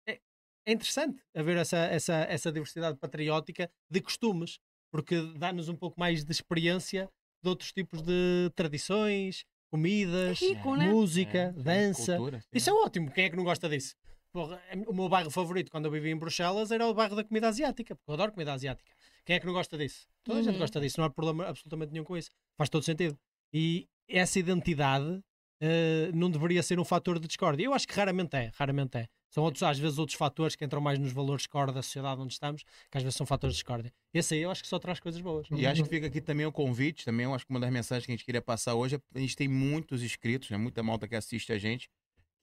Speaker 2: é, é interessante haver essa, essa, essa diversidade patriótica de costumes, porque dá-nos um pouco mais de experiência de outros tipos de tradições, comidas,
Speaker 3: É rico, né?
Speaker 2: música, dança.
Speaker 1: cultura.
Speaker 2: Isso é ótimo. Quem é que não gosta disso? Porra, é- o meu bairro favorito quando eu vivia em Bruxelas era o bairro da comida asiática, porque eu adoro comida asiática. Quem é que não gosta disso? Toda a gente
Speaker 3: Uhum.
Speaker 2: gosta disso, não há problema absolutamente nenhum com isso. Faz todo sentido. E essa identidade eh, não deveria ser um fator de discórdia. Eu acho que raramente é, raramente é. São outros, às vezes outros fatores que entram mais nos valores de core da sociedade onde estamos, que às vezes são fatores de discórdia. Esse aí eu acho que só traz coisas boas.
Speaker 1: E acho que fica aqui também o convite, também eu acho que uma das mensagens que a gente queria passar hoje, é a gente tem muitos inscritos, né, muita malta que assiste a gente,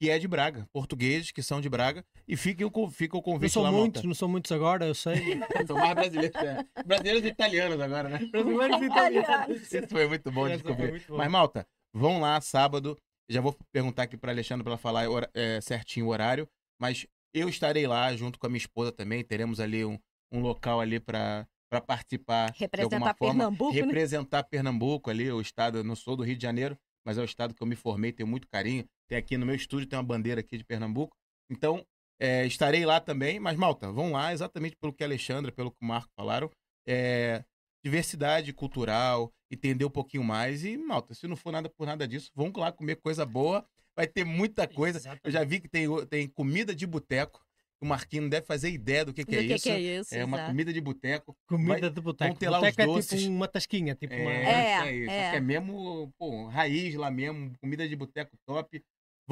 Speaker 1: que é de Braga, portugueses que são de Braga, e fica o, fica o
Speaker 2: não
Speaker 1: convite
Speaker 2: são
Speaker 1: lá,
Speaker 2: muitos,
Speaker 1: malta.
Speaker 2: não são muitos agora, eu sei. <laughs>
Speaker 1: São mais brasileiros, é. brasileiros e italianos agora, né?
Speaker 2: Brasileiros e italianos.
Speaker 1: Isso foi muito bom de descobrir.
Speaker 2: muito boa.
Speaker 1: Mas, malta, vão lá sábado. Já vou perguntar aqui para Alexandre para ela falar é, certinho o horário. Mas eu estarei lá junto com a minha esposa também. Teremos ali um, um local ali para para participar de
Speaker 3: Representar
Speaker 1: alguma forma,
Speaker 3: Pernambuco, né?
Speaker 1: representar Pernambuco ali, o estado, eu não sou do Rio de Janeiro, mas é o estado que eu me formei, tenho muito carinho. Tem aqui no meu estúdio tem uma bandeira aqui de Pernambuco. Então, é, estarei lá também, mas Malta, vão lá exatamente pelo que a Alexandra, pelo que o Marco falaram, é, diversidade cultural, entender um pouquinho mais e Malta, se não for nada por nada disso, vão lá comer coisa boa, vai ter muita coisa. Eu já vi que tem, tem comida de boteco. O Marquinho não deve fazer ideia do que, que
Speaker 3: Do
Speaker 1: é
Speaker 3: que
Speaker 1: isso.
Speaker 3: que é isso?
Speaker 1: É uma
Speaker 3: exato.
Speaker 1: comida de boteco.
Speaker 2: Comida de boteco.
Speaker 1: vão ter lá os
Speaker 2: é
Speaker 1: doces.
Speaker 2: tipo uma tasquinha, tipo uma...
Speaker 1: É,
Speaker 3: É,
Speaker 1: isso aí. Só
Speaker 3: é.
Speaker 1: que é mesmo, pô, raiz lá mesmo, comida de boteco top.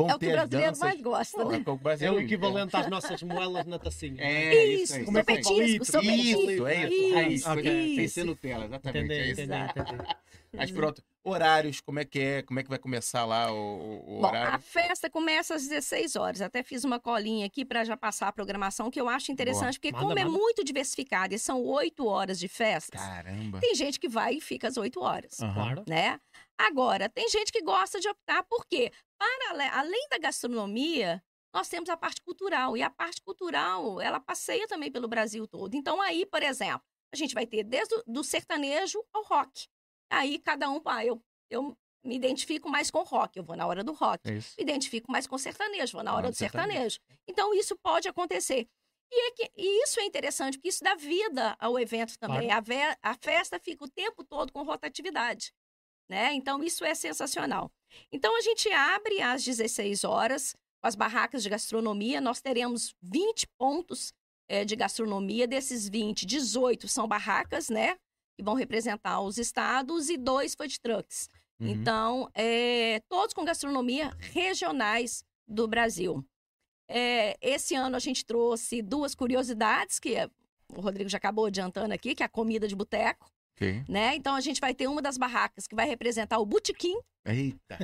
Speaker 1: Vão
Speaker 3: É o que
Speaker 1: ter
Speaker 3: o
Speaker 1: as
Speaker 3: brasileiro
Speaker 1: danças.
Speaker 3: mais gosta, né?
Speaker 1: é o
Speaker 2: É o equivalente às nossas moelas na tacinha.
Speaker 1: É,
Speaker 3: Isso,
Speaker 1: isso.
Speaker 2: Como é que é?
Speaker 3: petisco,
Speaker 2: Palito,
Speaker 3: são
Speaker 1: Isso, é isso.
Speaker 3: Isso,
Speaker 1: raiz,
Speaker 2: ok.
Speaker 1: sem
Speaker 3: isso.
Speaker 1: ser Nutella, exatamente.
Speaker 2: Entendi,
Speaker 1: é isso.
Speaker 2: entendi, entendi.
Speaker 1: Mas pronto, horários, como é que é? Como é que vai começar lá o, o-
Speaker 3: Bom,
Speaker 1: horário?
Speaker 3: a festa começa às 16 horas. Até fiz uma colinha aqui para já passar a programação, que eu acho interessante, porque
Speaker 2: Manda,
Speaker 3: como é
Speaker 2: manda.
Speaker 3: muito diversificado e são oito horas de festas,
Speaker 1: Caramba.
Speaker 3: tem gente que vai e fica às oito horas.
Speaker 1: Aham.
Speaker 2: Claro.
Speaker 3: né? Agora, tem gente que gosta de optar, porque para, além da gastronomia, nós temos a parte cultural. E a parte cultural, ela passeia também pelo Brasil todo. Então, aí, por exemplo, a gente vai ter desde o do sertanejo ao rock. Aí, cada um, ah, eu, eu me identifico mais com o rock, eu vou na hora do rock.
Speaker 1: É isso.
Speaker 3: Me identifico mais com o sertanejo, vou na
Speaker 1: Ah,
Speaker 3: hora do
Speaker 1: sertanejo.
Speaker 3: sertanejo. Então, isso pode acontecer. E, é que- e isso é interessante, porque isso dá vida ao evento também. A, ve- a festa fica o tempo todo com rotatividade. Né? Então, isso é sensacional. Então, a gente abre às 16 horas, com as barracas de gastronomia. Nós teremos 20 pontos eh, de gastronomia. Desses 20, 18 são barracas, né? Que vão representar os estados, e dois food trucks.
Speaker 1: Uhum.
Speaker 3: Então, é, todos com gastronomia regionais do Brasil. É, esse ano a gente trouxe duas curiosidades, que é- o Rodrigo já acabou adiantando aqui, que é a comida de boteco, Né? Então a gente vai ter uma das barracas que vai representar o botequim.
Speaker 1: Eita.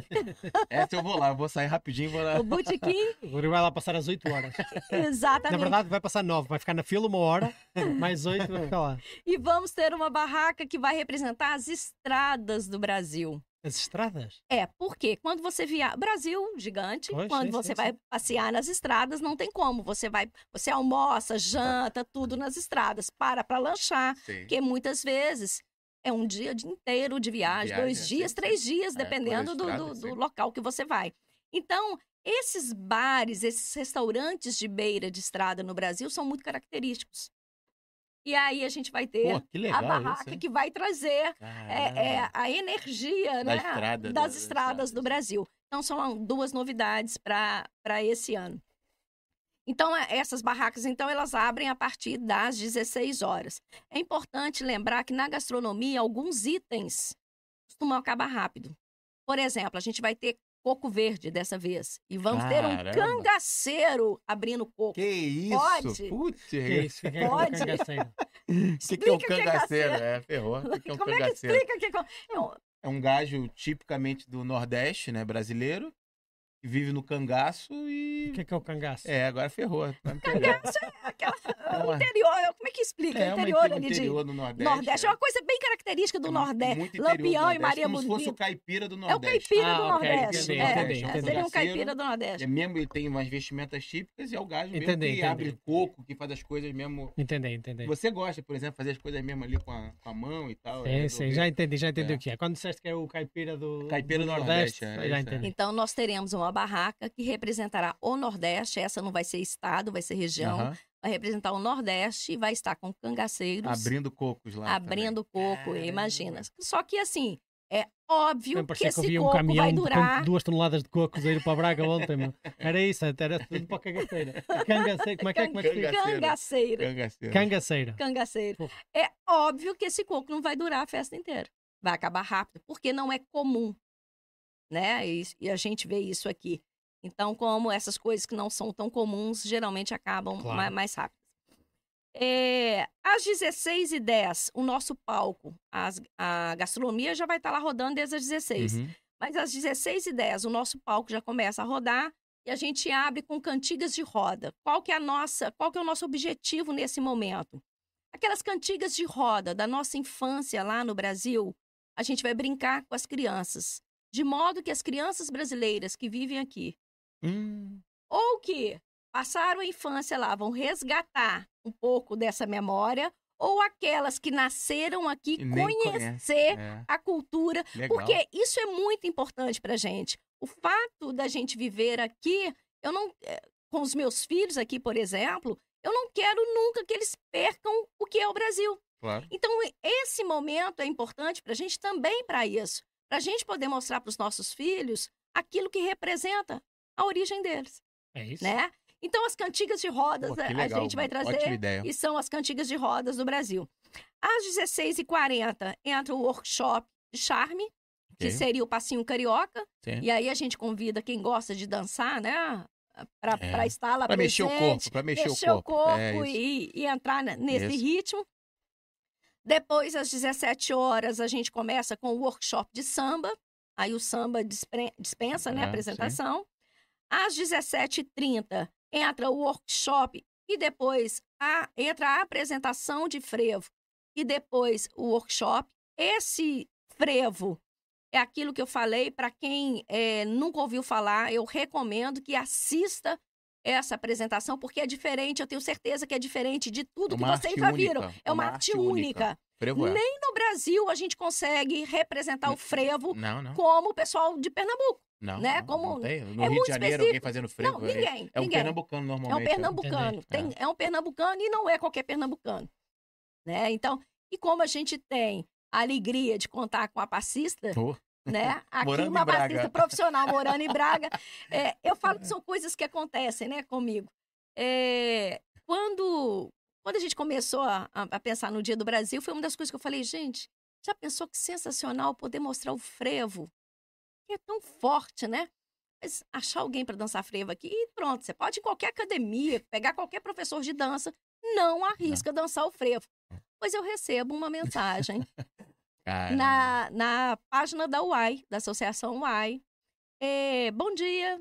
Speaker 1: Essa eu vou lá, eu vou sair rapidinho, vou lá.
Speaker 3: O botequim,
Speaker 2: O Rodrigo vai lá passar às 8 horas.
Speaker 3: exatamente.
Speaker 2: Na verdade, vai passar 9. Vai ficar na fila uma hora, mais 8 vai ficar lá.
Speaker 3: E vamos ter uma barraca que vai representar as estradas do Brasil.
Speaker 2: As estradas?
Speaker 3: É, porque quando você viaja. Brasil gigante,
Speaker 2: Pois,
Speaker 3: quando
Speaker 2: sim,
Speaker 3: você
Speaker 2: sim,
Speaker 3: vai passear nas estradas, não tem como. Você vai. Você almoça, janta, tudo nas estradas. Para para lanchar. Porque muitas vezes é um dia inteiro de viagem,
Speaker 1: Viagem,
Speaker 3: dois dias, três dias,
Speaker 1: É,
Speaker 3: dependendo do, do- do local que você vai. Então, esses bares, esses restaurantes de beira de estrada no Brasil são muito característicos. E aí a gente vai ter
Speaker 1: Pô,
Speaker 3: a barraca
Speaker 1: isso,
Speaker 3: que vai trazer é, é, a energia
Speaker 1: Da
Speaker 3: né,
Speaker 1: estrada,
Speaker 3: das
Speaker 1: da-
Speaker 3: estradas do Brasil. Então, são duas novidades para esse ano. Então, é- essas barracas, então, elas abrem a partir das 16 horas. É importante lembrar que na gastronomia, alguns itens costumam acabar rápido. Por exemplo, a gente vai ter coco verde dessa vez. E vamos ter um
Speaker 1: Caramba.
Speaker 3: cangaceiro abrindo coco.
Speaker 1: Que isso?
Speaker 3: Pode?
Speaker 1: Putz,
Speaker 2: Que é isso? Que é <laughs>
Speaker 3: Pode.
Speaker 2: cangaceiro?
Speaker 1: O que, que é um
Speaker 3: que é
Speaker 1: cangaceiro?
Speaker 3: cangaceiro.
Speaker 1: É, ferrou. Que, que é um
Speaker 3: Como é que
Speaker 1: cangaceiro?
Speaker 3: explica que... é um-
Speaker 1: É um gajo tipicamente do Nordeste, né, brasileiro, que vive no cangaço
Speaker 2: O
Speaker 1: e...
Speaker 2: que é que é o cangaço?
Speaker 1: É, agora ferrou. Pegar.
Speaker 3: Cangaço é aquela...
Speaker 1: É uma-
Speaker 3: interior, como é que explica?
Speaker 1: É,
Speaker 3: o
Speaker 1: uma
Speaker 3: interior
Speaker 1: inte-
Speaker 3: ali de...
Speaker 1: interior do Nordeste.
Speaker 3: Nordeste. É uma coisa bem característica do
Speaker 1: É
Speaker 3: Nordeste.
Speaker 1: muito do
Speaker 3: Lampião e
Speaker 1: Nordeste,
Speaker 3: Maria
Speaker 1: como se fosse o
Speaker 3: Bonita.
Speaker 1: caipira do
Speaker 3: É o
Speaker 1: Nordeste.
Speaker 3: caipira
Speaker 2: Ah,
Speaker 3: do Nordeste.
Speaker 1: entendi,
Speaker 3: é,
Speaker 1: entendi,
Speaker 3: é,
Speaker 1: entendi.
Speaker 3: seria um caipira do Nordeste.
Speaker 1: É mesmo, ele tem umas vestimentas típicas e é o gajo mesmo
Speaker 2: Entendi,
Speaker 1: que
Speaker 2: entendi.
Speaker 1: abre coco, que faz as coisas mesmo...
Speaker 2: Entendi, entendi.
Speaker 1: Você gosta, por exemplo, fazer as coisas mesmo ali com a, com a mão e tal.
Speaker 2: Sim,
Speaker 1: é
Speaker 2: sim, já entendi, já entendi
Speaker 1: É.
Speaker 2: o que é. Quando disseste que era o caipira do,
Speaker 1: Caipira do Nordeste, é,
Speaker 2: já
Speaker 1: isso é.
Speaker 2: entendi.
Speaker 3: Então, nós teremos uma barraca que representará o Nordeste. Essa não vai ser estado, vai ser região.
Speaker 1: Aham.
Speaker 3: Vai representar o Nordeste e vai estar com cangaceiros
Speaker 1: Abrindo cocos lá.
Speaker 3: abrindo coco,
Speaker 2: Caramba.
Speaker 3: imagina. Só que assim, é óbvio que esse
Speaker 2: havia um
Speaker 3: coco
Speaker 2: caminhão
Speaker 3: vai
Speaker 2: de
Speaker 3: durar.
Speaker 2: com duas toneladas de cocos a ir para Braga ontem, meu. Era isso, era tudo para a cangaceira. Cangaceira, como é que é? Como é que.
Speaker 1: Cangaceiro.
Speaker 2: Cangaceira.
Speaker 3: Cangaceiro.
Speaker 2: Pô.
Speaker 3: É óbvio que esse coco não vai durar a festa inteira. Vai acabar rápido, porque não é comum. Né? E, e a gente vê isso aqui. Então, como essas coisas que não são tão comuns, geralmente acabam
Speaker 2: Claro.
Speaker 3: ma- mais rápido. É, às 16h10, o nosso palco, as- a gastronomia já vai estar lá rodando desde as 16
Speaker 1: Uhum.
Speaker 3: Mas às 16h10, o nosso palco já começa a rodar e a gente abre com cantigas de roda. Qual que é a nossa, qual que é o nosso objetivo nesse momento? Aquelas cantigas de roda da nossa infância lá no Brasil, a gente vai brincar com as crianças, de modo que as crianças brasileiras que vivem aqui
Speaker 1: Hum,
Speaker 3: ou que passaram a infância lá, vão resgatar um pouco dessa memória, ou aquelas que nasceram aqui conhecer
Speaker 1: É,
Speaker 3: a cultura,
Speaker 1: legal.
Speaker 3: porque isso é muito importante pra gente. O fato da gente viver aqui, eu não eh, com os meus filhos aqui, por exemplo, eu não quero nunca que eles percam o que é o Brasil.
Speaker 1: Claro.
Speaker 3: Então, esse momento é importante para a gente também para isso. Para a gente poder mostrar para os nossos filhos aquilo que representa a origem deles,
Speaker 2: É isso.
Speaker 3: né? Então, as cantigas de rodas
Speaker 1: Pô, que
Speaker 3: a-
Speaker 1: legal,
Speaker 3: a gente vai trazer e são as cantigas de rodas do Brasil. Às 16h40 entra o workshop de charme, que
Speaker 1: Ok,
Speaker 3: seria o passinho carioca.
Speaker 1: sim.
Speaker 3: E aí a gente convida quem gosta de dançar, né? Para
Speaker 1: É.
Speaker 3: estar lá presente
Speaker 1: mexer o corpo, pra mexer,
Speaker 3: mexer
Speaker 1: o corpo. É isso.
Speaker 3: e, e entrar ne- nesse
Speaker 1: Isso.
Speaker 3: ritmo. Depois, às 17 horas, a gente começa com o workshop de samba. Aí o samba dispensa né,
Speaker 1: É,
Speaker 3: a apresentação. Às 17h30, entra o workshop e depois a- entra a apresentação de frevo. E depois o workshop. Esse frevo é aquilo que eu falei. Para quem eh, nunca ouviu falar, eu recomendo que assista essa apresentação, porque é diferente. Eu tenho certeza que é diferente de tudo
Speaker 1: É
Speaker 3: que
Speaker 1: uma
Speaker 3: vocês
Speaker 1: arte
Speaker 3: já
Speaker 1: única,
Speaker 3: viram. É uma, arte única.
Speaker 1: Frevo é.
Speaker 3: Nem no Brasil a gente consegue representar o frevo
Speaker 1: Não, não.
Speaker 3: como o pessoal de Pernambuco.
Speaker 1: Não,
Speaker 3: né?
Speaker 1: não,
Speaker 3: Como-
Speaker 1: não. No
Speaker 3: é
Speaker 1: Rio de Janeiro,
Speaker 3: específico.
Speaker 1: alguém fazendo frevo.
Speaker 3: não,
Speaker 1: é-
Speaker 3: ninguém.
Speaker 1: É um
Speaker 3: ninguém.
Speaker 1: pernambucano
Speaker 3: É
Speaker 1: normalmente.
Speaker 3: um
Speaker 1: né?
Speaker 3: pernambucano. Tem, é um pernambucano e não é qualquer pernambucano. Né? Então, e como a gente tem a alegria de contar com a passista,
Speaker 1: Pô,
Speaker 3: né? Aqui
Speaker 1: Morando
Speaker 3: uma passista profissional morando em Braga. É, eu falo que são coisas que acontecem, né, comigo. É, quando, quando a gente começou a, a- pensar no Dia do Brasil, foi uma das coisas que eu falei, gente, já pensou que sensacional poder mostrar o frevo? Que é tão forte, né? Mas achar alguém para dançar frevo aqui e pronto, você pode ir em qualquer academia, pegar qualquer professor de dança, não arrisca dançar o frevo. Pois eu recebo uma mensagem na, na página da UAI, da Associação UAI. É, bom dia,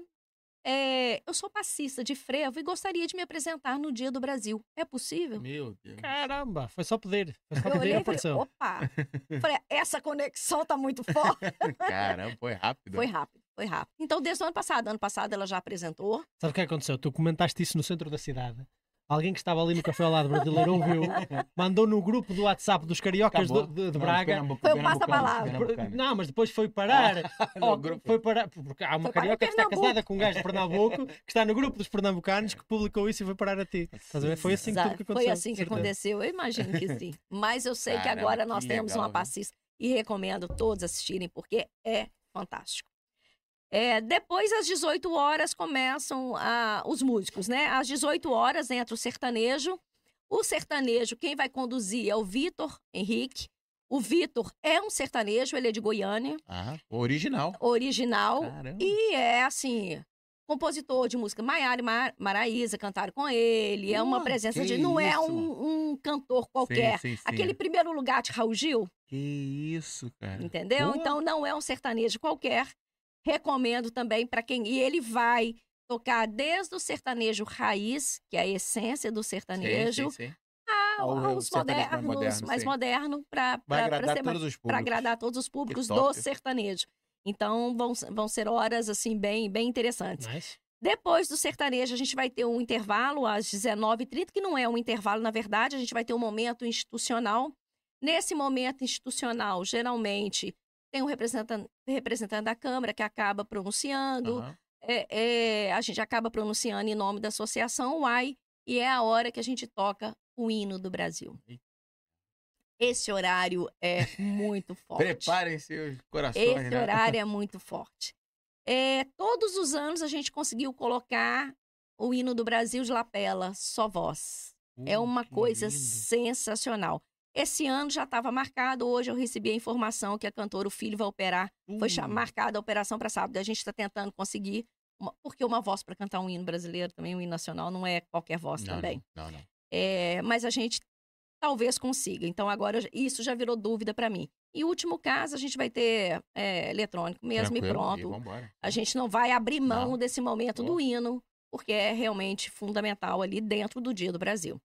Speaker 3: é, eu sou passista de frevo e gostaria de me apresentar no Dia do Brasil. É possível?
Speaker 1: Meu Deus.
Speaker 2: Caramba, foi só pedir. Foi só
Speaker 3: Eu
Speaker 2: pedir
Speaker 3: olhei
Speaker 2: e
Speaker 3: falei, opa! <laughs> Falei, essa conexão tá muito forte.
Speaker 1: Caramba, foi rápido.
Speaker 3: Foi rápido, foi rápido. Então, desde o ano passado, ano passado ela já apresentou.
Speaker 2: Sabe o que aconteceu? Tu comentaste isso no centro da cidade. Alguém que estava ali no café ao lado brasileiro ouviu, <laughs> mandou no grupo do WhatsApp dos cariocas de, de- de Braga.
Speaker 3: Foi o
Speaker 1: Pernambucano,
Speaker 3: passa-palavra.
Speaker 2: Não, mas depois foi parar. <laughs> Oh,
Speaker 1: grupo.
Speaker 2: foi parar porque há uma
Speaker 3: Foi
Speaker 2: carioca que está casada com um gajo de Pernambuco que está no grupo dos pernambucanos que publicou isso e foi parar a ti. Estás a ver? Foi assim que tudo que aconteceu.
Speaker 3: Foi assim que aconteceu, eu imagino que sim. Mas eu sei que
Speaker 1: Caramba,
Speaker 3: agora
Speaker 1: que
Speaker 3: nós temos
Speaker 1: legal,
Speaker 3: uma
Speaker 1: viu?
Speaker 3: passista e recomendo todos assistirem, porque é fantástico. É, depois, às 18 horas, começam a- os músicos, né? Às 18 horas entra o sertanejo. O sertanejo, quem vai conduzir é o Vitor Henrique. O Vitor é um sertanejo, ele é de Goiânia,
Speaker 1: Ah, original.
Speaker 3: original.
Speaker 1: Caramba.
Speaker 3: E é, assim, compositor de música. Maiara e Mar Maraísa cantaram com ele. É uma presença de. Não é
Speaker 1: isso.
Speaker 3: um, um cantor qualquer.
Speaker 1: Sim, sim, sim.
Speaker 3: Aquele primeiro lugar de Raul Gil,
Speaker 1: Que isso, cara.
Speaker 3: entendeu?
Speaker 1: Pô.
Speaker 3: Então não é um sertanejo qualquer. Recomendo também para quem. E ele vai tocar desde o sertanejo raiz, que é a essência do sertanejo,
Speaker 1: Sim, sim, sim.
Speaker 3: ao-
Speaker 1: Ao
Speaker 3: aos
Speaker 1: mais
Speaker 3: modernos,
Speaker 1: moderno,
Speaker 3: mais
Speaker 1: sim.
Speaker 3: moderno, para
Speaker 1: agradar
Speaker 3: agradar todos os públicos do sertanejo. Então vão, vão ser horas assim bem bem interessantes.
Speaker 2: Nice.
Speaker 3: Depois do sertanejo, a gente vai ter um intervalo às 19h30, que não é um intervalo, na verdade, a gente vai ter um momento institucional. Nesse momento institucional, geralmente, tem um representante, representante da Câmara que acaba pronunciando,
Speaker 1: Aham.
Speaker 3: é, é, a gente acaba pronunciando em nome da Associação UAI, e é a hora que a gente toca o hino do Brasil. Esse horário é muito <laughs> forte.
Speaker 1: Preparem-se os corações,
Speaker 3: Esse
Speaker 1: né?
Speaker 3: horário é <laughs> muito forte. É, todos os anos a gente conseguiu colocar o hino do Brasil de lapela, só voz. É
Speaker 2: Uh,
Speaker 3: uma
Speaker 2: que
Speaker 3: coisa
Speaker 2: lindo.
Speaker 3: sensacional. Esse ano já estava marcado, hoje eu recebi a informação que a cantora O Filho vai operar. Foi cha-
Speaker 2: Uh,
Speaker 3: marcada a operação para sábado. A gente está tentando conseguir, uma- porque uma voz para cantar um hino brasileiro também, um hino nacional, não é qualquer voz
Speaker 1: Não,
Speaker 3: também.
Speaker 1: Não, não.
Speaker 3: É, mas a gente talvez consiga. Então agora eu isso já virou dúvida para mim. Em último caso, a gente vai ter é, eletrônico mesmo
Speaker 1: Tranquilo,
Speaker 3: e pronto. A gente não vai abrir mão
Speaker 1: Não.
Speaker 3: desse momento do
Speaker 1: Boa.
Speaker 3: hino, porque é realmente fundamental ali dentro do Dia do Brasil.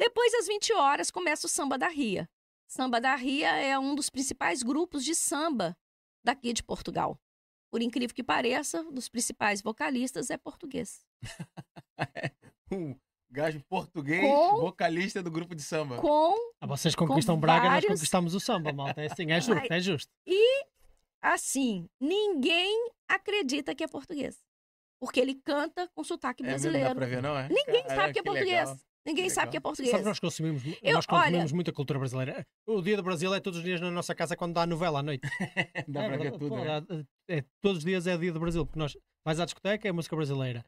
Speaker 3: Depois, às 20 horas, começa o Samba da Ria. Samba da Ria é um dos principais grupos de samba daqui de Portugal. Por incrível que pareça, dos principais vocalistas é português. <laughs>
Speaker 1: Um, Gajo português,
Speaker 3: Com-
Speaker 1: vocalista do grupo de samba.
Speaker 3: Com,
Speaker 2: Ah, vocês conquistam Braga,
Speaker 3: vários-
Speaker 2: nós conquistamos o samba, malta. É assim, é justo, é justo.
Speaker 3: assim, ninguém acredita que é português. Porque ele canta com sotaque
Speaker 1: É mesmo,
Speaker 3: brasileiro.
Speaker 1: dá pra ver, não é?
Speaker 3: Ninguém
Speaker 1: Caraca,
Speaker 3: sabe que é português.
Speaker 1: legal.
Speaker 3: Ninguém
Speaker 1: legal.
Speaker 3: sabe que é português.
Speaker 2: Sabe, nós consumimos,
Speaker 3: Eu-
Speaker 2: nós consumimos
Speaker 3: olha-
Speaker 2: muita cultura brasileira. O dia do Brasil é todos os dias na nossa casa quando dá a novela à noite. <laughs>
Speaker 1: Dá
Speaker 2: é,
Speaker 1: pra ver tudo,
Speaker 2: pô,
Speaker 1: né?
Speaker 2: dá- é, todos os dias é dia do Brasil, porque nós vais à discoteca, é música brasileira.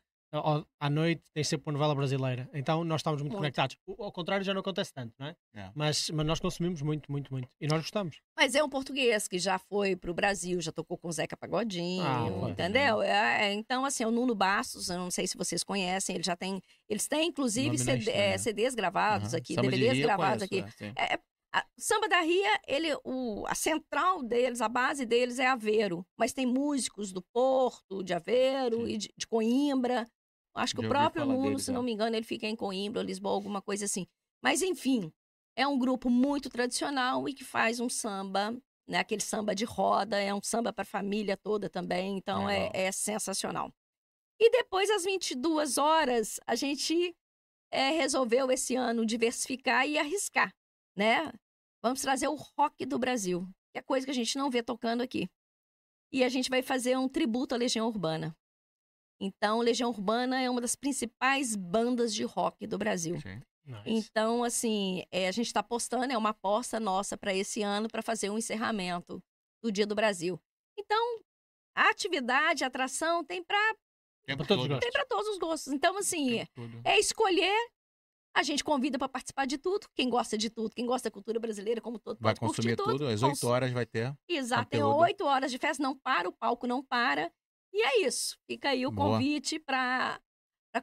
Speaker 2: À noite tem sempre uma novela brasileira. Então nós estamos muito,
Speaker 3: Muito.
Speaker 2: conectados. O- Ao contrário, já não acontece tanto, não é?
Speaker 1: É.
Speaker 2: Mas, mas nós consumimos muito, muito, muito. E nós gostamos.
Speaker 3: Mas é um português que já foi pro Brasil, já tocou com o Zeca Pagodinho,
Speaker 2: Ah,
Speaker 3: entendeu? É, é, então, assim, o Nuno Bastos, eu não sei se vocês conhecem, ele já tem. Eles têm, inclusive, CD, é? CDs gravados
Speaker 1: Aham.
Speaker 3: aqui,
Speaker 1: Samba
Speaker 3: DVDs
Speaker 1: Rio
Speaker 3: gravados
Speaker 1: conheço,
Speaker 3: aqui.
Speaker 1: é, sim.
Speaker 3: É, a Samba da Ria, ele, o, a central deles, a base deles é Aveiro. Mas tem músicos do Porto, de Aveiro
Speaker 1: Sim.
Speaker 3: e de, de Coimbra. Acho que
Speaker 1: Já
Speaker 3: o próprio Nuno,
Speaker 1: deles,
Speaker 3: se
Speaker 1: é.
Speaker 3: não me engano, ele fica em Coimbra, Lisboa, alguma coisa assim. Mas, enfim, é um grupo muito tradicional e que faz um samba, né? Aquele samba de roda, é um samba para a família toda também. Então, é,
Speaker 1: Legal.
Speaker 3: é sensacional. E depois, às 22 horas, a gente é, resolveu esse ano diversificar e arriscar, né? Vamos trazer o rock do Brasil, que é coisa que a gente não vê tocando aqui. E a gente vai fazer um tributo à Legião Urbana. Então, Legião Urbana é uma das principais bandas de rock do Brasil.
Speaker 1: Sim.
Speaker 2: Nice.
Speaker 3: Então, assim, é, a gente está apostando, é uma aposta nossa para esse ano, para fazer um encerramento do Dia do Brasil. Então, a atividade, a atração tem para
Speaker 2: todos
Speaker 3: tem para todos os gostos. Então, assim, é escolher. A gente convida para participar de tudo. Quem gosta de tudo, quem gosta da cultura brasileira, como todo,
Speaker 1: Vai consumir
Speaker 3: tudo.
Speaker 1: tudo, às
Speaker 3: Cons-
Speaker 1: 8 horas vai ter.
Speaker 3: Exato, tem
Speaker 1: conteúdo.
Speaker 3: oito horas de festa, não para, o palco não para. E é isso. Fica aí o
Speaker 1: Boa.
Speaker 3: convite para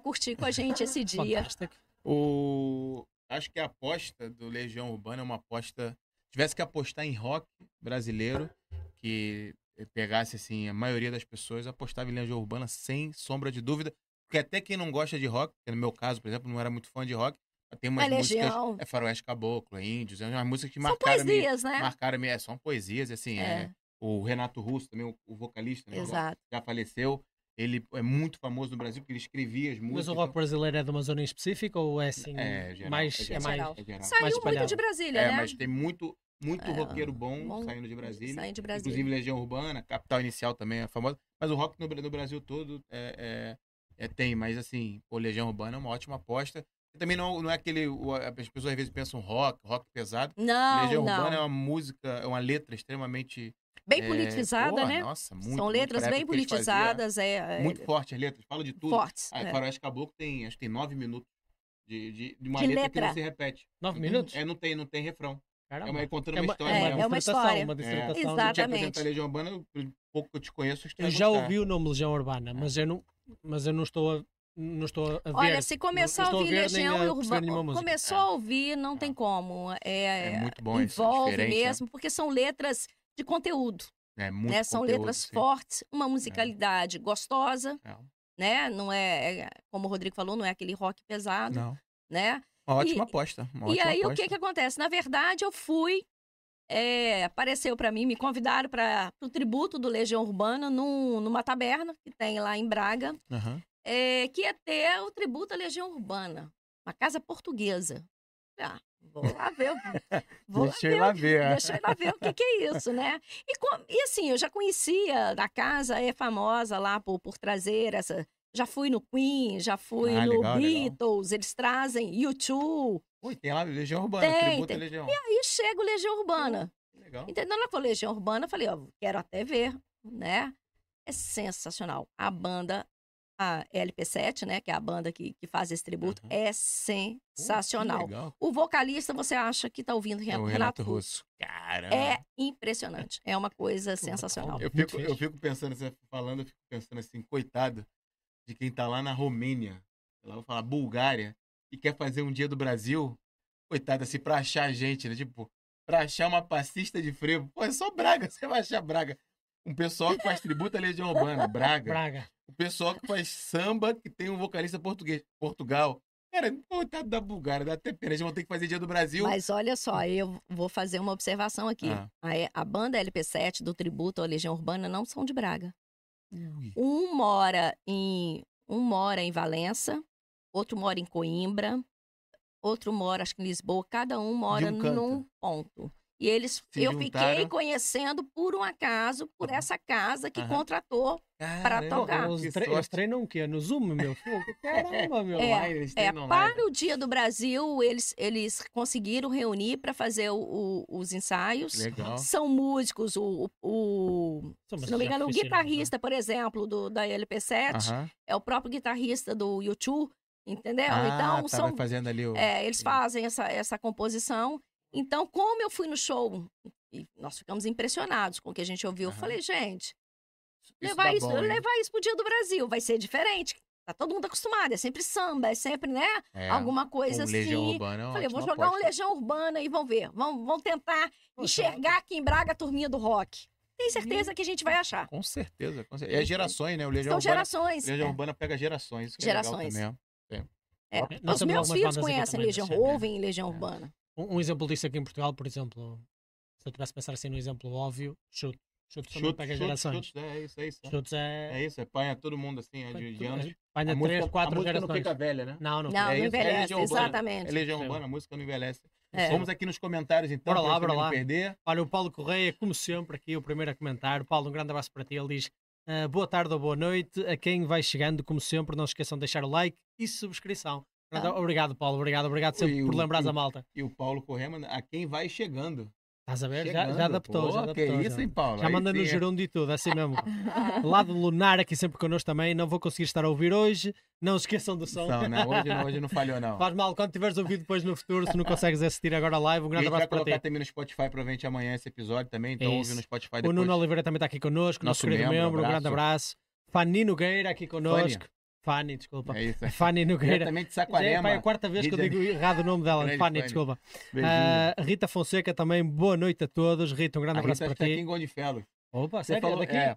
Speaker 3: curtir com a gente esse <laughs> dia.
Speaker 2: Fantástico.
Speaker 1: O... Acho que a aposta do Legião Urbana é uma aposta. Tivesse que apostar em rock brasileiro, que pegasse assim, a maioria das pessoas apostava em Legião Urbana sem sombra de dúvida. Porque até quem não gosta de rock, no meu caso, por exemplo, não era muito fã de rock, tem umas
Speaker 3: É
Speaker 1: músicas.
Speaker 3: Legião.
Speaker 1: É Faroeste Caboclo, é Índios, é umas músicas que
Speaker 3: São
Speaker 1: marcaram a minha,
Speaker 3: poesias, né?
Speaker 1: marcaram a minha. São poesias, assim, é.
Speaker 3: É.
Speaker 1: O Renato Russo, também, o, o vocalista, né, já-
Speaker 3: Exato.
Speaker 1: já faleceu. Ele é muito famoso no Brasil porque ele escrevia as músicas.
Speaker 2: Mas o rock brasileiro é de uma zona em específico ou é assim?
Speaker 1: É, geral,
Speaker 2: mais,
Speaker 1: é
Speaker 2: é
Speaker 1: geral.
Speaker 2: mais.
Speaker 3: Geral.
Speaker 1: É geral.
Speaker 3: Saiu muito
Speaker 2: espalhado.
Speaker 3: de Brasília,
Speaker 1: É,
Speaker 3: né?
Speaker 1: mas tem muito, muito
Speaker 3: É,
Speaker 1: roqueiro bom,
Speaker 3: bom,
Speaker 1: saindo de Brasília.
Speaker 3: Saindo de Brasília.
Speaker 1: Inclusive Legião Urbana, Capital Inicial também é famosa. Mas o rock no, no Brasil todo é, é- é- tem. Mas assim, o Legião Urbana é uma ótima aposta. E também não, não é aquele. As pessoas às vezes pensam rock, rock pesado.
Speaker 3: Não,
Speaker 1: Legião
Speaker 3: não.
Speaker 1: Urbana é uma música, é uma letra extremamente.
Speaker 3: Bem
Speaker 1: é,
Speaker 3: politizada,
Speaker 1: pô,
Speaker 3: né?
Speaker 1: Nossa, muito.
Speaker 3: São
Speaker 1: muito
Speaker 3: letras
Speaker 1: pra
Speaker 3: bem
Speaker 1: que
Speaker 3: politizadas, é, é,
Speaker 1: Muito forte as letras, fala de tudo.
Speaker 3: fortes.
Speaker 1: A
Speaker 3: é.
Speaker 1: Faroeste Caboclo tem, acho que tem nove minutos de, de, de uma
Speaker 3: De
Speaker 1: letra, que
Speaker 3: letra.
Speaker 1: não se repete.
Speaker 2: Nove
Speaker 1: Não tem-
Speaker 2: minutos?
Speaker 1: É, não tem, não tem refrão. É
Speaker 2: Caramba.
Speaker 1: uma, contando
Speaker 2: É
Speaker 1: uma
Speaker 2: uma,
Speaker 1: história.
Speaker 3: é,
Speaker 1: mesmo.
Speaker 3: é uma
Speaker 2: dissertação,
Speaker 3: história.
Speaker 2: uma dissertação.
Speaker 1: Te
Speaker 3: Exatamente.
Speaker 1: a Legião Urbana, eu- pelo pouco que eu te conheço, que
Speaker 2: Eu
Speaker 1: vai
Speaker 2: já ouvi o nome Legião Urbana, mas eu não, mas eu não estou a, não estou a ver.
Speaker 3: Olha, se começar a
Speaker 2: não estou
Speaker 3: ouvir Legião
Speaker 2: a nenhuma
Speaker 3: Urbana,
Speaker 2: música.
Speaker 3: começou
Speaker 1: É.
Speaker 3: a ouvir, não tem
Speaker 1: É.
Speaker 3: como. É,
Speaker 1: É muito bom isso,
Speaker 3: envolve
Speaker 1: diferente, né?
Speaker 3: mesmo, porque são letras de conteúdo,
Speaker 1: É muito
Speaker 3: né? São
Speaker 1: conteúdo,
Speaker 3: letras
Speaker 1: sim.
Speaker 3: fortes, uma musicalidade gostosa,
Speaker 1: É.
Speaker 3: né? Não é, é, como o Rodrigo falou, não é aquele rock pesado,
Speaker 1: Não.
Speaker 3: né?
Speaker 1: Uma ótima
Speaker 3: E-
Speaker 1: aposta. Uma
Speaker 3: e
Speaker 1: ótima
Speaker 3: aí, o
Speaker 1: aposta.
Speaker 3: que que acontece? Na verdade, eu fui, é, apareceu para mim, me convidaram para o tributo do Legião Urbana num- numa taberna que tem lá em Braga, é, que ia ter o tributo à Legião Urbana, uma casa portuguesa. Ah, vou lá ver. <laughs> Vou
Speaker 1: Deixa eu ir lá ver.
Speaker 3: Deixa eu ir lá ver o que, que é isso, né? E, e assim, eu já conhecia, a casa é famosa lá por, por trazer essa. Já fui no Queen, já fui
Speaker 1: Ah,
Speaker 3: no
Speaker 1: legal, legal.
Speaker 3: Beatles, eles trazem YouTube.
Speaker 1: Ui, tem lá Legião Urbana,
Speaker 3: Tem, tem.
Speaker 1: Legião.
Speaker 3: Aí chega o Legião Urbana.
Speaker 1: Legal.
Speaker 3: Entendeu? Na falou Legião Urbana, eu falei, ó, quero até ver, né? É sensacional. A banda, a LP7, né, que é a banda que, que faz esse tributo,
Speaker 1: Aham.
Speaker 3: é sensacional. O vocalista, você acha que tá ouvindo
Speaker 1: É
Speaker 3: Renato,
Speaker 1: o Renato Russo. Caramba.
Speaker 3: É impressionante. É uma coisa sensacional.
Speaker 1: Eu fico, eu fico pensando, você falando, eu fico pensando assim, coitado de quem tá lá na Romênia, lá, vou falar Bulgária, e quer fazer um dia do Brasil, coitado, assim, pra achar a gente, né? Tipo, pra achar uma passista de frevo. Pô, é só Braga, <laughs> você vai achar Braga. Um pessoal que faz tributo à Legião Urbana, Braga.
Speaker 2: Braga.
Speaker 1: O pessoal que faz samba, que tem um vocalista português, Portugal. Cara, coitado da Bulgária, dá até pena. Eles vão ter que fazer dia do Brasil.
Speaker 3: Mas olha só, eu vou fazer uma observação aqui.
Speaker 1: Ah.
Speaker 3: A, a banda LP7 do tributo à Legião Urbana não são de Braga.
Speaker 1: Ui.
Speaker 3: Um mora em um mora em Valença, outro mora em Coimbra, outro mora, acho que em Lisboa, cada um mora
Speaker 1: um
Speaker 3: num ponto. E eles,
Speaker 1: Se
Speaker 3: eu
Speaker 1: juntaram.
Speaker 3: fiquei conhecendo por um acaso, por essa casa que
Speaker 1: Aham.
Speaker 3: contratou. Para tocar.
Speaker 2: Os, tre- treinam o quê? No Zoom, meu? Fogo. <laughs> Caramba, meu.
Speaker 3: É,
Speaker 1: eles
Speaker 3: É,
Speaker 1: treinam
Speaker 3: para o Dia do Brasil, eles, eles conseguiram reunir para fazer o- o- os ensaios.
Speaker 1: Legal.
Speaker 3: São músicos, o, o-
Speaker 2: mas
Speaker 3: se não me
Speaker 2: já
Speaker 3: engano, o
Speaker 2: né?
Speaker 3: guitarrista, por exemplo, do, da LP7
Speaker 1: Aham.
Speaker 3: é o próprio guitarrista do YouTube, entendeu?
Speaker 1: Ah,
Speaker 3: então,
Speaker 1: tá,
Speaker 3: são,
Speaker 1: fazendo ali o...
Speaker 3: é, eles fazem essa, essa composição. Então, como eu fui no show, e nós ficamos impressionados com o que a gente ouviu, eu
Speaker 1: Aham.
Speaker 3: falei, gente,
Speaker 1: Isso
Speaker 3: levar isso,
Speaker 1: bom, hein?
Speaker 3: levar isso pro Dia do Brasil vai ser diferente. Tá todo mundo acostumado, é sempre samba, é sempre, né?
Speaker 1: É,
Speaker 3: Alguma coisa
Speaker 1: o
Speaker 3: assim.
Speaker 1: Legião Urbana é
Speaker 3: Falei, eu vou jogar um
Speaker 1: aposta.
Speaker 3: Legião Urbana e vão ver. Vão, vão tentar
Speaker 2: Poxa,
Speaker 3: enxergar aqui em Braga a turminha do rock. Tenho certeza que a gente vai achar.
Speaker 1: Com certeza, com certeza. E as gerações, né? O Legião
Speaker 3: São
Speaker 1: Urbana,
Speaker 3: gerações.
Speaker 1: Legião
Speaker 3: é.
Speaker 1: Urbana pega gerações. Isso que
Speaker 3: Gerações.
Speaker 1: É legal também.
Speaker 3: É.
Speaker 2: Nós
Speaker 3: Os meus filhos conhecem Legião,
Speaker 1: né?
Speaker 3: ouvem Legião
Speaker 1: É.
Speaker 3: Urbana.
Speaker 2: Um, um exemplo disso aqui em Portugal, por exemplo, se eu tivesse a pensar assim num exemplo óbvio, chute. Chute também
Speaker 1: Chute,
Speaker 2: pega
Speaker 1: chute,
Speaker 2: gerações.
Speaker 1: chute, é isso, é isso. é.
Speaker 2: Chutes é.
Speaker 1: É isso, é panha todo mundo assim, é de, de anos.
Speaker 2: Apanha
Speaker 1: A música-
Speaker 2: três, quatro
Speaker 1: a música não
Speaker 2: gerações.
Speaker 1: fica velha, né?
Speaker 2: Não, não.
Speaker 3: Não,
Speaker 1: é
Speaker 3: não
Speaker 1: é
Speaker 3: envelhece,
Speaker 1: Legião Urbana.
Speaker 3: exatamente.
Speaker 1: É Legião. Urbana, a música não envelhece.
Speaker 3: É.
Speaker 1: Vamos aqui nos comentários então,
Speaker 2: Bora lá, bora lá.
Speaker 1: não perder.
Speaker 2: Olha, o Paulo Correia, como sempre, aqui o primeiro a comentar. Paulo, um grande abraço para ti. Ele diz: "Ah, boa tarde ou boa noite. A quem vai chegando, como sempre, não se esqueçam de deixar o like e subscrição.
Speaker 3: Ah.
Speaker 2: Obrigado, Paulo. Obrigado, obrigado sempre por
Speaker 1: o-
Speaker 2: lembrares
Speaker 1: o-
Speaker 2: a malta.
Speaker 1: E o Paulo manda, a quem vai chegando.
Speaker 2: Estás a ver? Já, já adaptou,
Speaker 1: pô,
Speaker 2: já adaptou.
Speaker 1: Que
Speaker 2: já.
Speaker 1: isso, hein, Paulo?
Speaker 2: Já
Speaker 1: Aí
Speaker 2: manda no
Speaker 1: sim, é.
Speaker 2: gerundo e tudo, assim mesmo. <laughs> Lado lunar aqui sempre connosco também. Não vou conseguir estar a ouvir hoje. Não se esqueçam do som.
Speaker 1: Não, não, hoje não, hoje não falhou, não. <laughs>
Speaker 2: Faz mal quando tiveres ouvido depois no futuro, se não consegues assistir agora a live. Um grande
Speaker 1: vai
Speaker 2: abraço para
Speaker 1: colocar
Speaker 2: ti.
Speaker 1: também no Spotify provavelmente amanhã esse episódio também, então
Speaker 2: É
Speaker 1: ouve no Spotify
Speaker 2: O
Speaker 1: depois.
Speaker 2: Nuno Oliveira também está aqui connosco, nosso,
Speaker 1: Nosso
Speaker 2: querido
Speaker 1: membro,
Speaker 2: membro. Um grande abraço. Fanny Nogueira aqui connosco. Fanny, desculpa.
Speaker 1: É isso.
Speaker 2: Fanny Nogueira.
Speaker 1: Diretamente de
Speaker 2: Já é,
Speaker 1: Saquarema.
Speaker 2: pá, é a quarta vez que eu digo errado o nome dela.
Speaker 1: Grande
Speaker 2: Fanny,
Speaker 1: Fanny.
Speaker 2: desculpa. Ah, Rita Fonseca também, boa noite a todos. Rita, um grande
Speaker 1: a
Speaker 2: abraço
Speaker 1: Rita
Speaker 2: para
Speaker 1: está aqui
Speaker 2: ti.
Speaker 1: em Gondifelo.
Speaker 2: Opa,
Speaker 1: Você
Speaker 2: sério?
Speaker 1: falou,
Speaker 2: daqui?
Speaker 1: é,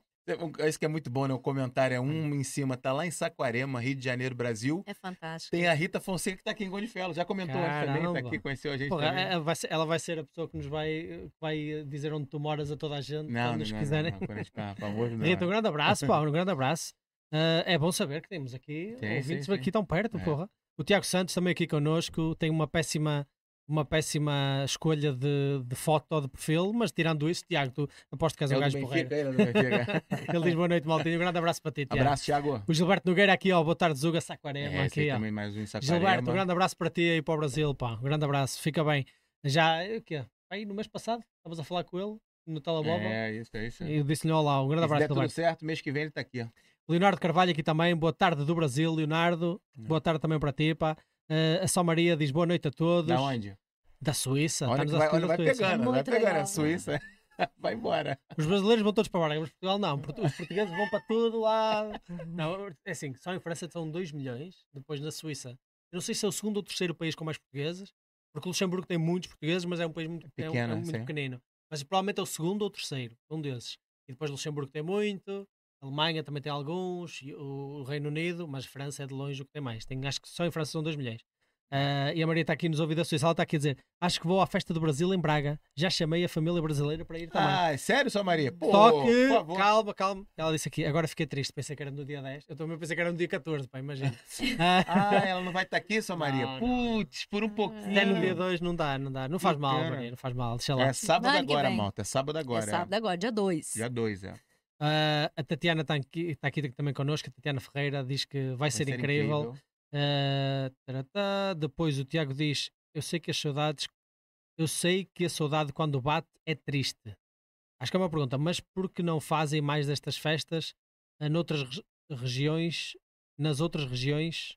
Speaker 1: isso que é muito bom, né? O comentário é um em cima, tá lá em Saquarema, Rio de Janeiro, Brasil.
Speaker 3: É fantástico.
Speaker 1: Tem a Rita Fonseca que tá aqui em Gondifelo. Já comentou antes também, tá
Speaker 2: Caramba.
Speaker 1: aqui, conheceu a gente
Speaker 2: Porra,
Speaker 1: também.
Speaker 2: ela, vai ser, ela vai ser a pessoa que nos vai, vai dizer onde tu moras a toda a gente.
Speaker 1: Não,
Speaker 2: quando
Speaker 1: não,
Speaker 2: nos
Speaker 1: não,
Speaker 2: quiserem.
Speaker 1: não, não, famoso, não. <laughs>
Speaker 2: Rita, um grande abraço, pá, um grande abraço. Ah, é bom saber que temos aqui
Speaker 1: Sim,
Speaker 2: ouvintes
Speaker 1: sim, sim.
Speaker 2: aqui tão perto,
Speaker 1: É.
Speaker 2: porra. O Tiago Santos também aqui connosco tem uma péssima, uma péssima escolha de, de foto ou de perfil, mas tirando isso, Tiago, tu aposto que és
Speaker 1: É
Speaker 2: um
Speaker 1: do
Speaker 2: gajo porreiro.
Speaker 1: Ele é. <laughs>
Speaker 2: Ele diz boa noite, Maltinho. Um grande abraço para ti, Tiago.
Speaker 1: Abraço, Thiago.
Speaker 2: O Gilberto Nogueira aqui, ó, boa tarde, Zuga Saquarema.
Speaker 1: É, esse aí
Speaker 2: aqui,
Speaker 1: também mais um em Saquarema.
Speaker 2: Gilberto, um grande abraço para ti aí para o Brasil, pá. Um grande abraço, fica bem. Já, o quê? Aí no mês passado, estavas a falar com ele no telemóvel.
Speaker 1: É, isso, é isso.
Speaker 2: E eu disse-lhe olá, um grande abraço,
Speaker 1: der tudo
Speaker 2: Gilberto.
Speaker 1: certo, mês que vem ele tá aqui, ó.
Speaker 2: Leonardo Carvalho aqui também, boa tarde do Brasil, Leonardo.
Speaker 1: Não.
Speaker 2: Boa tarde também para ti, pá. Eh, a Só Maria diz boa noite a todos.
Speaker 1: Da onde?
Speaker 2: Da Suíça.
Speaker 1: Olha,
Speaker 2: Estamos
Speaker 1: que
Speaker 2: a
Speaker 1: vai, olha, vai
Speaker 2: Suíça.
Speaker 1: pegando, vai
Speaker 3: Muito
Speaker 1: pegando.
Speaker 3: legal.
Speaker 1: A Suíça <laughs> vai embora.
Speaker 2: Os brasileiros vão todos para Braga, mas Portugal não. Os portugueses vão para tudo lá. <laughs> Não, é assim, só em França são 2 milhões, depois na Suíça. Eu não sei se é o segundo ou terceiro país com mais portugueses, porque o Luxemburgo tem muitos portugueses, mas é um país muito, é um-
Speaker 1: Pequeno,
Speaker 2: é muito pequenino. Mas provavelmente é o segundo ou terceiro, um desses. E depois Luxemburgo tem muito, a Alemanha também tem alguns, o Reino Unido, mas França é de longe o que tem mais. Tem, acho que só em França são 2 milhões. Ah, e a Maria está aqui nos ouvidos da Suíça. Ela está aqui a dizer: Acho que vou à festa do Brasil em Braga. Já chamei a família brasileira para ir também.
Speaker 1: Ah, é sério, só Maria? Pô,
Speaker 2: Só que, calma, calma. Ela disse aqui, agora fiquei triste, pensei que era no dia 10. Eu também pensei que era no dia 14, pá, imagina. Ah, <laughs>
Speaker 1: Ah, ela não vai estar aqui, só <laughs> Maria?
Speaker 2: Não, não.
Speaker 1: Putz, por um pouquinho.
Speaker 2: até no dia 2 não dá, não dá. Não faz
Speaker 1: Que
Speaker 2: mal. Maria, não faz mal, deixa lá.
Speaker 1: É sábado
Speaker 3: Ano que
Speaker 1: agora, malta. É sábado agora.
Speaker 3: é sábado agora, dia 2.
Speaker 1: Dia 2, é.
Speaker 2: Ah, a Tatiana está aqui, está aqui também connosco. A Tatiana Ferreira diz que vai,
Speaker 1: Vai
Speaker 2: ser, incrível. Ah, taratá. Depois o Tiago diz: Eu sei que as saudades, eu sei que a saudade quando bate é triste. Acho que é uma pergunta, mas por que não fazem mais destas festas noutras regi- regiões, nas outras regiões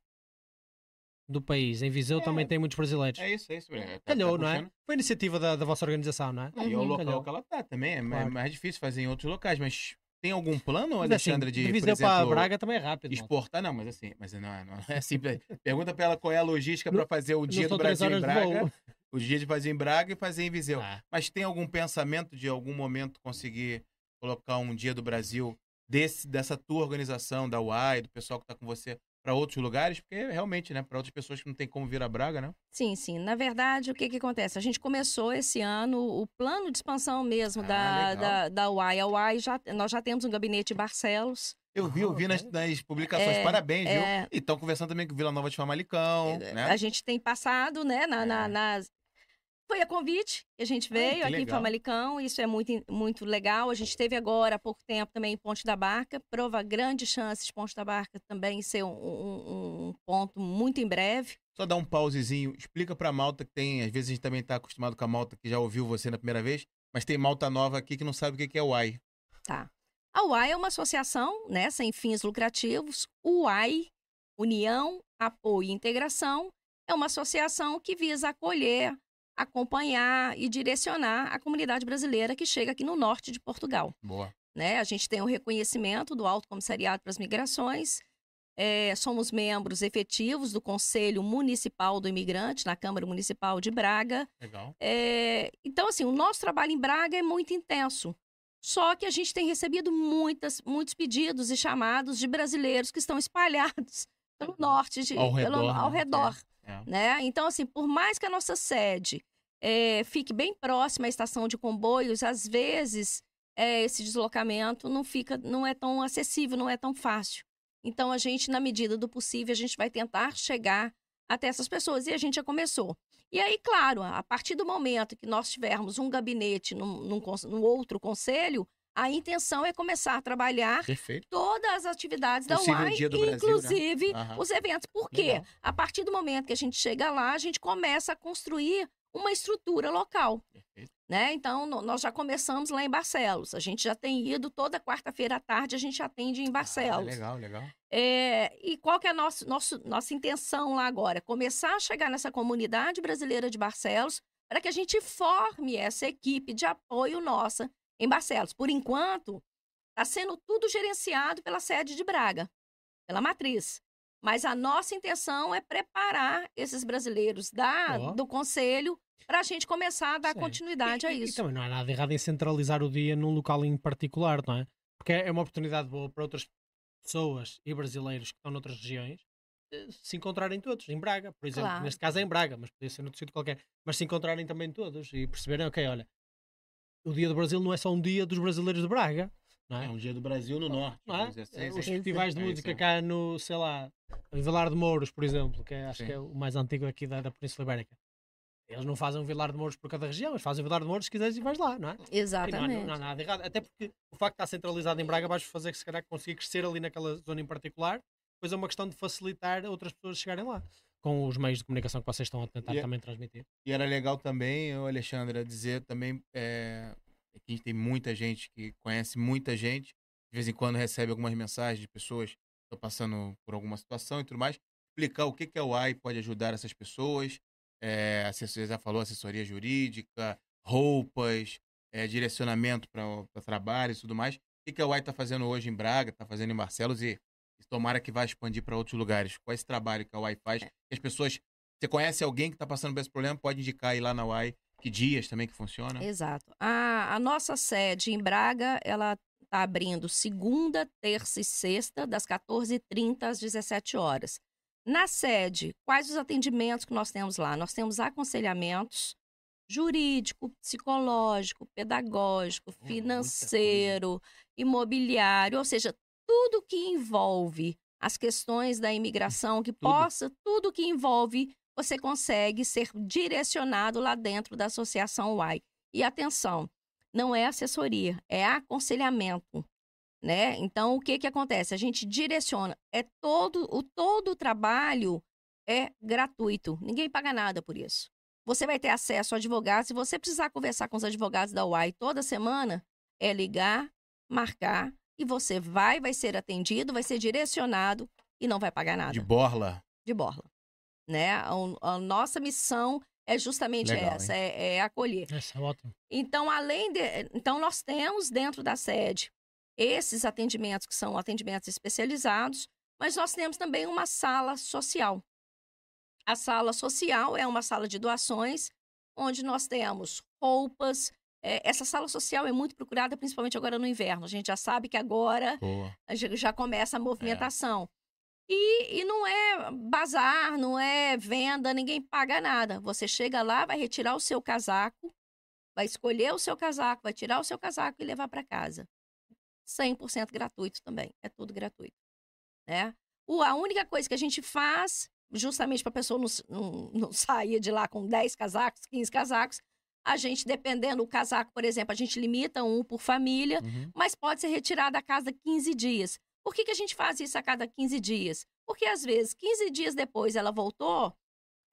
Speaker 2: do país? Em Viseu
Speaker 1: É.
Speaker 2: também tem muitos brasileiros.
Speaker 1: É isso, é isso. É, tá-
Speaker 2: Calhou,
Speaker 1: tá
Speaker 2: não é? Foi iniciativa da, da vossa organização, não é?
Speaker 1: E é o
Speaker 3: Uhum.
Speaker 1: local
Speaker 2: Calhou.
Speaker 1: que ela tá também. É
Speaker 2: Claro.
Speaker 1: mais difícil fazer em outros locais, mas tem algum plano,
Speaker 2: assim,
Speaker 1: Alexandre, de,
Speaker 2: de Viseu
Speaker 1: exemplo,
Speaker 2: para Braga também é rápido. malta.
Speaker 1: exportar? Não, mas assim, mas não, é- não é simples. <laughs> Pergunta pra ela qual é a logística pra fazer o dia do Brasil em Braga, o dia de fazer em Braga e fazer em Viseu.
Speaker 2: Ah.
Speaker 1: Mas tem algum pensamento de algum momento conseguir colocar um dia do Brasil desse, dessa tua organização, da UAI, do pessoal que tá com você, para outros lugares? Porque realmente, né, para outras pessoas que não tem como vir a Braga, né?
Speaker 3: Sim, sim. Na verdade, o que, que acontece? A gente começou esse ano o plano de expansão mesmo
Speaker 1: Ah,
Speaker 3: da,
Speaker 1: legal.
Speaker 3: da, da UAI. A UAI já, nós já temos um gabinete em Barcelos,
Speaker 1: Eu vi, eu vi nas, nas publicações.
Speaker 3: É,
Speaker 1: Parabéns, viu?
Speaker 3: é.
Speaker 1: E estão conversando também com Vila Nova de Famalicão, né?
Speaker 3: A gente tem passado, né, na, na-
Speaker 1: É.
Speaker 3: nas... Foi a convite que a gente veio aqui em
Speaker 1: legal.
Speaker 3: Famalicão, isso é muito, muito legal. A gente teve agora, há pouco tempo, também em Ponte da Barca. Prova grande chance de Ponte da Barca também ser um, um- um ponto muito em breve.
Speaker 1: Só dar um pausezinho, explica pra malta que tem, às vezes a gente também tá acostumado com a malta que já ouviu você na primeira vez, mas tem malta nova aqui que não sabe o que que é o AI.
Speaker 3: Tá. A UAI é uma associação, né, sem fins lucrativos. UAI, União, Apoio e Integração, é uma associação que visa acolher, acompanhar e direcionar a comunidade brasileira que chega aqui no norte de Portugal.
Speaker 1: Boa.
Speaker 3: né? A gente tem o reconhecimento do Alto Comissariado para as Migrações. É, somos membros efetivos do Conselho Municipal do Imigrante, na Câmara Municipal de Braga.
Speaker 1: Legal.
Speaker 3: É, então, assim, o nosso trabalho em Braga é muito intenso. Só que a gente tem recebido muitas, muitos pedidos e chamados de brasileiros que estão espalhados pelo norte, de,
Speaker 1: Ao
Speaker 3: pelo,
Speaker 1: redor,
Speaker 3: ao
Speaker 1: né?
Speaker 3: redor
Speaker 1: É.
Speaker 3: né? Então, assim, por mais que a nossa sede eh, fique bem próxima à estação de comboios, às vezes eh, esse deslocamento não fica, não é tão acessível, não é tão fácil. Então, a gente, na medida do possível, a gente vai tentar chegar até essas pessoas. E a gente já começou. E aí, claro, a partir do momento que nós tivermos um gabinete num, num, num outro conselho, a intenção é começar a trabalhar
Speaker 1: Perfeito.
Speaker 3: todas as atividades da
Speaker 1: Possível
Speaker 3: UAI,
Speaker 1: Dia do Brasil, né?
Speaker 3: inclusive os eventos. Por quê?
Speaker 1: Legal.
Speaker 3: A partir do momento que a gente chega lá, a gente começa a construir uma estrutura local.
Speaker 1: Perfeito.
Speaker 3: Né? Então, no- nós já começamos lá em Barcelos. A gente já tem ido toda quarta-feira à tarde, a gente atende em
Speaker 1: Ah,
Speaker 3: Barcelos.
Speaker 1: legal, legal.
Speaker 3: É, e qual que é a nossa, nosso, nossa intenção lá agora? Começar a chegar nessa comunidade brasileira de Barcelos para que a gente forme essa equipe de apoio nossa em Barcelos. Por enquanto, está sendo tudo gerenciado pela sede de Braga, pela matriz. Mas a nossa intenção é preparar esses brasileiros da,
Speaker 2: Ó.
Speaker 3: do conselho para a gente começar a dar
Speaker 2: Sim.
Speaker 3: continuidade
Speaker 2: E-
Speaker 3: a
Speaker 2: e- E
Speaker 3: isso.
Speaker 2: também não há nada errado em centralizar o dia num local em particular, não é? Porque é uma oportunidade boa para outras pessoas e brasileiros que estão noutras regiões eh, se encontrarem todos em Braga, por exemplo.
Speaker 3: Claro.
Speaker 2: Neste caso é em Braga, mas podia ser noutro sítio qualquer. Mas se encontrarem também todos e perceberem, ok, olha, o Dia do Brasil não é só um dia dos brasileiros de Braga, não é?
Speaker 1: É um dia do Brasil no norte.
Speaker 2: Não é?
Speaker 1: assim.
Speaker 2: Eh,
Speaker 1: Sim,
Speaker 2: Os festivais de
Speaker 1: É
Speaker 2: música
Speaker 1: aí.
Speaker 2: cá no, sei lá, em Vilar de Mouros, por exemplo, que é- acho
Speaker 1: Sim.
Speaker 2: que é o mais antigo aqui da, da Península Ibérica. Eles não fazem um Vilar de Mouros por cada região, eles fazem um Vilar de Mouros se quiseres e vais lá, não é? E não, há,
Speaker 3: Exatamente.
Speaker 2: não há nada errado. Até porque o facto de estar centralizado em Braga vais fazer que se calhar conseguir crescer ali naquela zona em particular. Depois é uma questão de facilitar outras pessoas chegarem lá. Com os meios de comunicação que vocês estão a tentar
Speaker 1: E é-
Speaker 2: também transmitir.
Speaker 1: E era legal também, eu, Alexandra, dizer também é, que a gente tem muita gente que conhece muita gente, de vez em quando recebe algumas mensagens de pessoas que estão passando por alguma situação e tudo mais. Explicar o que, que a UAI pode ajudar essas pessoas. É, a assessoria já falou, assessoria jurídica, roupas, é, direcionamento para trabalho e tudo mais. O que, que a UAI está fazendo hoje em Braga, está fazendo em Barcelos e, e tomara que vá expandir para outros lugares. Qual é esse trabalho que a UAI faz? Que as pessoas você conhece alguém que está passando por esse problema, pode indicar aí lá na UAI que dias também que funciona.
Speaker 3: Exato. A, a nossa sede em Braga, ela está abrindo segunda, terça e sexta, das 14h30 às 17 horas. Na sede, quais os atendimentos que nós temos lá? Nós temos aconselhamentos jurídico, psicológico, pedagógico,
Speaker 1: coisa.
Speaker 3: financeiro, imobiliário, ou seja, tudo que envolve as questões da imigração, que possa, tudo que envolve, você consegue ser direcionado lá dentro da Associação UAI. E atenção, não é assessoria, é aconselhamento. Né? Então, o que, que acontece? A gente direciona. É todo o todo o trabalho é gratuito. Ninguém paga nada por isso. Você vai ter acesso a advogados. Se você precisar conversar com os advogados da UAI toda semana, é ligar, marcar e você vai, vai ser atendido, vai ser direcionado e não vai pagar nada
Speaker 1: De borla.
Speaker 3: de borla. Né? A, a nossa missão é justamente
Speaker 1: Legal,
Speaker 3: essa, é, é acolher.
Speaker 2: Isso é ótimo.
Speaker 3: Então, além de, então nós temos dentro da sede esses atendimentos que são atendimentos especializados, mas nós temos também uma sala social. A sala social é uma sala de doações, onde nós temos roupas. É, essa sala social é muito procurada, principalmente agora no inverno. A gente já sabe que agora
Speaker 1: Boa.
Speaker 3: já começa a movimentação. E, e não é bazar, não é venda, ninguém paga nada. Você chega lá, vai retirar o seu casaco, vai escolher o seu casaco, vai tirar o seu casaco e levar para casa. 100% gratuito também. É tudo gratuito. Né? O, a única coisa que a gente faz, justamente para a pessoa não, não, não <laughs> sair de lá com 10 casacos, 15 casacos, a gente, dependendo do casaco, por exemplo, a gente limita um por família,
Speaker 1: Uhum.
Speaker 3: mas pode ser retirado a cada 15 dias. Por que, que a gente faz isso a cada 15 dias? Porque às vezes, 15 dias depois ela voltou,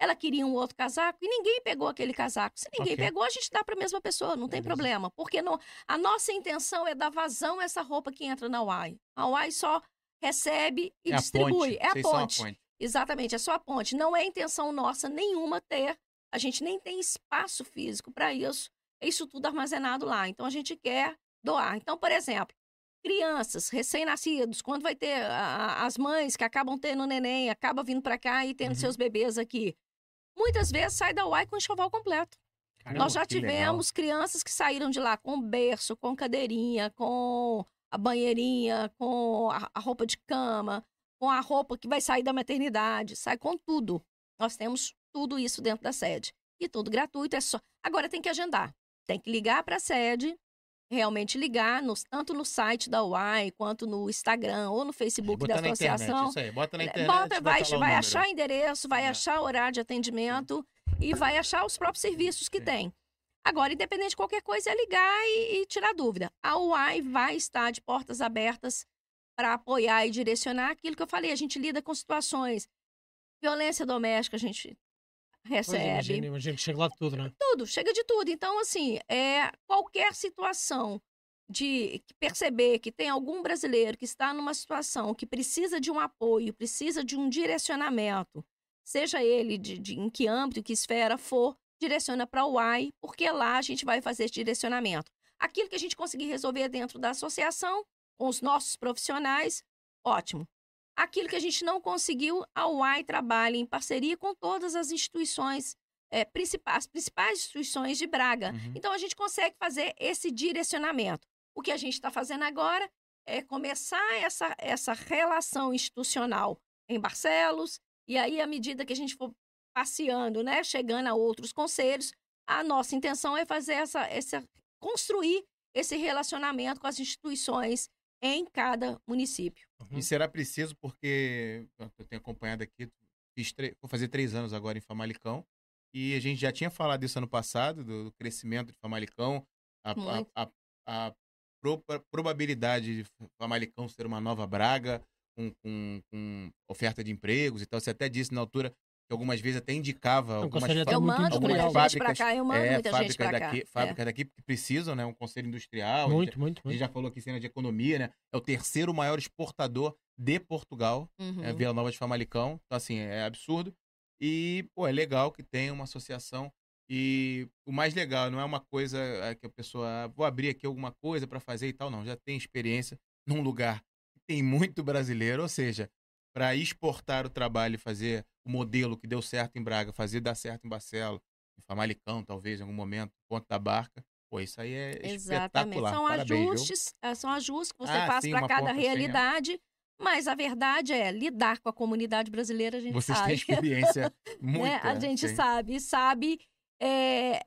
Speaker 3: ela queria um outro casaco e ninguém pegou aquele casaco. Se ninguém
Speaker 1: Ok.
Speaker 3: pegou, a gente dá para a mesma pessoa, não tem
Speaker 1: Beleza.
Speaker 3: problema. Porque não, a nossa intenção é dar vazão a essa roupa que entra na UAI. A UAI só recebe e
Speaker 1: é a
Speaker 3: distribui.
Speaker 1: ponte.
Speaker 3: É a ponte.
Speaker 1: a ponte.
Speaker 3: Exatamente, é só a ponte. Não é intenção nossa nenhuma ter. A gente nem tem espaço físico para isso. É isso tudo armazenado lá. Então a gente quer doar. Então, por exemplo, crianças recém-nascidos, quando vai ter a- as mães que acabam tendo neném, acabam vindo para cá e tendo
Speaker 1: Uhum.
Speaker 3: seus bebês aqui. Muitas vezes sai da UAI com enxoval completo.
Speaker 2: Caramba,
Speaker 3: Nós já
Speaker 1: que legal.
Speaker 3: tivemos crianças que saíram de lá com berço, com cadeirinha, com a banheirinha, com a, a roupa de cama, com a roupa que vai sair da maternidade, sai com tudo. Nós temos tudo isso dentro da sede. E tudo gratuito, é só. Agora tem que agendar. Tem que ligar para a sede, realmente ligar, nos- tanto no site da UAI, quanto no Instagram ou no Facebook da
Speaker 1: na internet,
Speaker 3: associação.
Speaker 1: isso aí. Bota na
Speaker 3: É,
Speaker 1: internet.
Speaker 3: Bota,
Speaker 1: bota
Speaker 3: vai,
Speaker 1: o
Speaker 3: vai achar endereço, vai
Speaker 1: É.
Speaker 3: achar horário de atendimento e vai achar os próprios serviços que
Speaker 1: Sim.
Speaker 3: tem. Agora, independente de qualquer coisa, é ligar e, e tirar dúvida. A UAI vai estar de portas abertas para apoiar e direcionar aquilo que eu falei. A gente lida com situações. Violência doméstica, a gente
Speaker 2: Pois,
Speaker 3: recebe
Speaker 2: imagino, imagino que chega lá de tudo, não é?
Speaker 3: tudo, chega de tudo. Então, assim, é qualquer situação de perceber que tem algum brasileiro que está numa situação que precisa de um apoio, precisa de um direcionamento, seja ele de, de- em que âmbito, que esfera for, direciona para o UAI, porque lá a gente vai fazer esse direcionamento. Aquilo que a gente conseguir resolver dentro da associação, com os nossos profissionais, ótimo. Aquilo que a gente não conseguiu, a UAI trabalha em parceria com todas as instituições é, principais, as principais instituições de Braga.
Speaker 1: Uhum.
Speaker 3: Então, a gente consegue fazer esse direcionamento. O que a gente está fazendo agora é começar essa, essa relação institucional em Barcelos, e aí, à medida que a gente for passeando, né, chegando a outros conselhos, a nossa intenção é fazer essa, essa construir esse relacionamento com as instituições em cada município.
Speaker 2: Uhum.
Speaker 1: E será preciso, porque eu tenho acompanhado aqui, vou fazer três anos agora em Famalicão, e a gente já tinha falado isso ano passado, do, do crescimento de Famalicão, a, a- a- a proba- probabilidade de Famalicão ser uma nova Braga, com, com- com oferta de empregos e tal. Você até disse na altura que algumas vezes até indicava
Speaker 2: um
Speaker 1: algumas,
Speaker 2: conselho
Speaker 1: fa-
Speaker 2: até
Speaker 3: Eu
Speaker 2: muito
Speaker 3: mando muita gente para
Speaker 1: fábricas,
Speaker 3: cá, eu mando
Speaker 1: é,
Speaker 3: muita gente
Speaker 1: fábricas
Speaker 3: para cá.
Speaker 1: daqui,
Speaker 3: É.
Speaker 1: fábricas daqui que precisam, né? Um conselho industrial. a gente-
Speaker 2: Muito, muito,
Speaker 1: a gente
Speaker 2: muito.
Speaker 1: já falou aqui cena de economia, né? É o terceiro maior exportador de Portugal,
Speaker 3: Uhum.
Speaker 1: é Vila Nova de Famalicão. Então, assim, é absurdo. E, pô, é legal que tenha uma associação. E o mais legal, não é uma coisa é, que a pessoa, ah, vou abrir aqui alguma coisa para fazer e tal, não. Já tem experiência num lugar que tem muito brasileiro, ou seja, para exportar o trabalho e fazer o modelo que deu certo em Braga, fazer dar certo em Barcelos, em Famalicão, talvez, em algum momento, Ponto da Barca. Pô, isso aí é
Speaker 3: Exatamente.
Speaker 1: espetacular.
Speaker 3: São
Speaker 1: Parabéns, viu?
Speaker 3: ajustes, eh, são ajustes que você
Speaker 1: Ah,
Speaker 3: faz para cada
Speaker 1: é.
Speaker 3: realidade, mas a verdade é lidar com a comunidade brasileira, a gente
Speaker 1: Vocês
Speaker 3: sabe.
Speaker 1: têm experiência muito. <laughs>
Speaker 3: né? A
Speaker 1: é,
Speaker 3: gente
Speaker 1: sim.
Speaker 3: sabe, sabe é,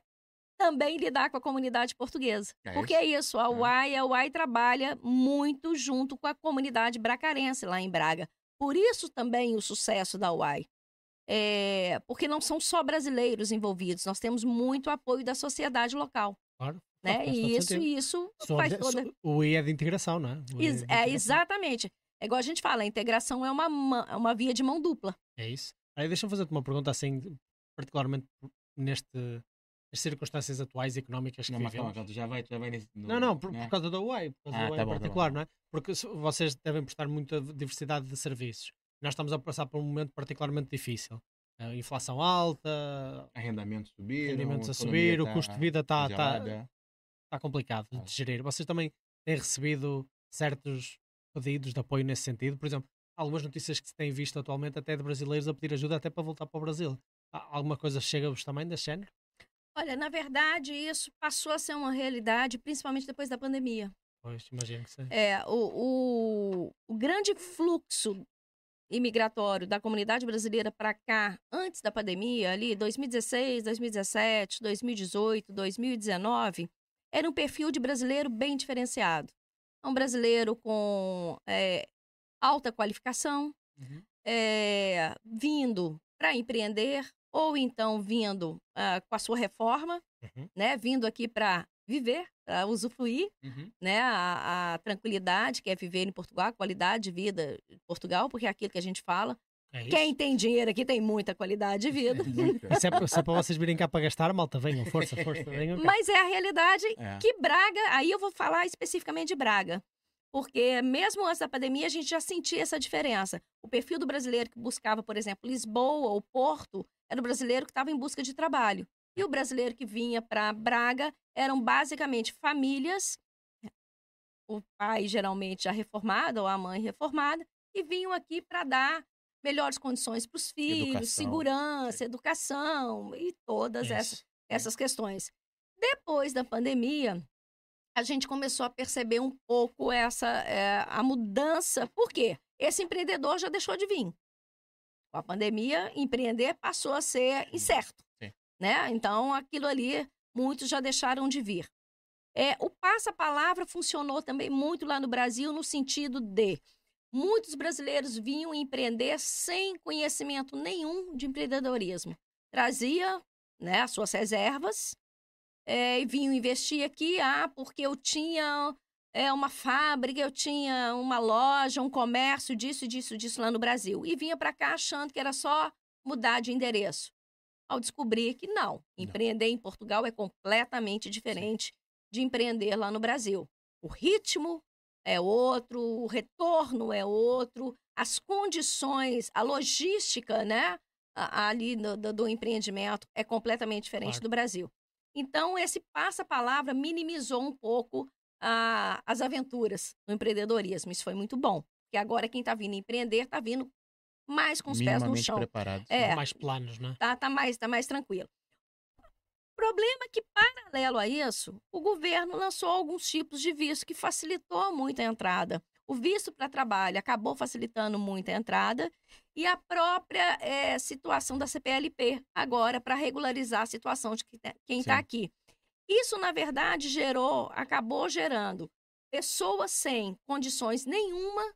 Speaker 3: também lidar com a comunidade portuguesa.
Speaker 1: É
Speaker 3: Porque
Speaker 1: isso.
Speaker 3: é isso, a
Speaker 1: É.
Speaker 3: UAI, a UAI trabalha muito junto com a comunidade bracarense lá em Braga. Por isso também o sucesso da UAI. É, porque não são só brasileiros envolvidos, nós temos muito apoio da sociedade local.
Speaker 2: Claro.
Speaker 3: Né?
Speaker 2: Faz
Speaker 3: E isso,
Speaker 2: sentido.
Speaker 3: isso
Speaker 2: Só
Speaker 3: faz
Speaker 2: de-
Speaker 3: toda.
Speaker 2: só- O I é de integração, não é?
Speaker 3: É,
Speaker 2: integração.
Speaker 3: exatamente. É igual a gente fala, a integração é uma, ma- é uma via de mão dupla.
Speaker 2: É isso. Aí deixa-me fazer-te uma pergunta assim, particularmente neste, nas circunstâncias atuais económicas que
Speaker 1: Não, mas
Speaker 2: vivemos.
Speaker 1: calma, já vai, já vai nesse. no-
Speaker 2: Não, não, por,
Speaker 1: né?
Speaker 2: por causa da UAI, por causa
Speaker 1: Ah,
Speaker 2: da UAI
Speaker 1: tá
Speaker 2: em
Speaker 1: bom, tá bom,
Speaker 2: particular,
Speaker 1: tá
Speaker 2: não é? Porque vocês devem prestar muita diversidade de serviços. Nós estamos a passar por um momento particularmente difícil. A inflação alta,
Speaker 1: Arrendamentos subiram.
Speaker 2: rendimentos a subir, o
Speaker 1: tá
Speaker 2: custo de vida está tá,
Speaker 1: congelada.
Speaker 2: tá complicado de gerir. Vocês também têm recebido certos pedidos de apoio nesse sentido? Por exemplo, algumas notícias que se têm visto atualmente até de brasileiros a pedir ajuda até para voltar para o Brasil. Alguma coisa chega-vos também desse género?
Speaker 3: Olha, na verdade, isso passou a ser uma realidade, principalmente depois da pandemia.
Speaker 2: Pois, imagino que sim.
Speaker 3: É, o, o, o grande fluxo imigratório da comunidade brasileira para cá, antes da pandemia, ali, 2016, 2017, 2018, 2019, era um perfil de brasileiro bem diferenciado. é um brasileiro com é, alta qualificação,
Speaker 2: Uhum.
Speaker 3: é, vindo para empreender, ou então vindo ah, com a sua reforma,
Speaker 2: Uhum.
Speaker 3: né? Vindo aqui para viver, para usufruir
Speaker 1: Uhum.
Speaker 3: né, a, a tranquilidade que é viver em Portugal, a qualidade de vida em Portugal, porque é aquilo que a gente fala.
Speaker 2: É.
Speaker 3: Quem tem dinheiro aqui tem muita qualidade de vida.
Speaker 2: Se é, se <laughs> é para vocês virem cá para gastar, malta, venham, força, força, venham.
Speaker 3: Mas é a realidade
Speaker 1: É.
Speaker 3: que Braga, aí eu vou falar especificamente de Braga. Porque mesmo antes da pandemia, a gente já sentia essa diferença. O perfil do brasileiro que buscava, por exemplo, Lisboa ou Porto, era o brasileiro que estava em busca de trabalho. E o brasileiro que vinha para Braga eram basicamente famílias, o pai geralmente já reformado ou a mãe reformada, que vinham aqui para dar melhores condições para os filhos,
Speaker 1: Educação.
Speaker 3: segurança, educação e todas essas
Speaker 2: Isso.
Speaker 3: essas questões. Depois da pandemia, a gente começou a perceber um pouco essa é, a mudança. Por quê? Esse empreendedor já deixou de vir. Com a pandemia, empreender passou a ser incerto.
Speaker 1: Sim.
Speaker 3: Né? Então, aquilo ali, muitos já deixaram de vir. É, o passa-palavra funcionou também muito lá no Brasil, no sentido de muitos brasileiros vinham empreender sem conhecimento nenhum de empreendedorismo. Trazia né, as suas reservas é, e vinham investir aqui, ah, porque eu tinha é, uma fábrica, eu tinha uma loja, um comércio, disso, disso, disso lá no Brasil. E vinha para cá achando que era só mudar de endereço. Ao descobrir que não, empreender em Portugal é completamente diferente de empreender lá no Brasil. O ritmo é outro, o retorno é outro, as condições, a logística, né, ali do, do- do empreendimento é completamente diferente
Speaker 2: Claro.
Speaker 3: do Brasil. Então, esse passa-palavra minimizou um pouco a- as aventuras no empreendedorismo. Isso foi muito bom. Porque agora quem está vindo empreender está vindo mais com os pés no chão.
Speaker 1: preparado.
Speaker 3: É.
Speaker 2: Mais planos, não é?
Speaker 3: Tá, tá, mais, tá mais tranquilo. O problema é que, paralelo a isso, o governo lançou alguns tipos de visto que facilitou muito a entrada. O visto para trabalho acabou facilitando muito a entrada e a própria eh, situação da CPLP agora para regularizar a situação de que- quem está aqui. Isso, na verdade, gerou, acabou gerando pessoas sem condições nenhuma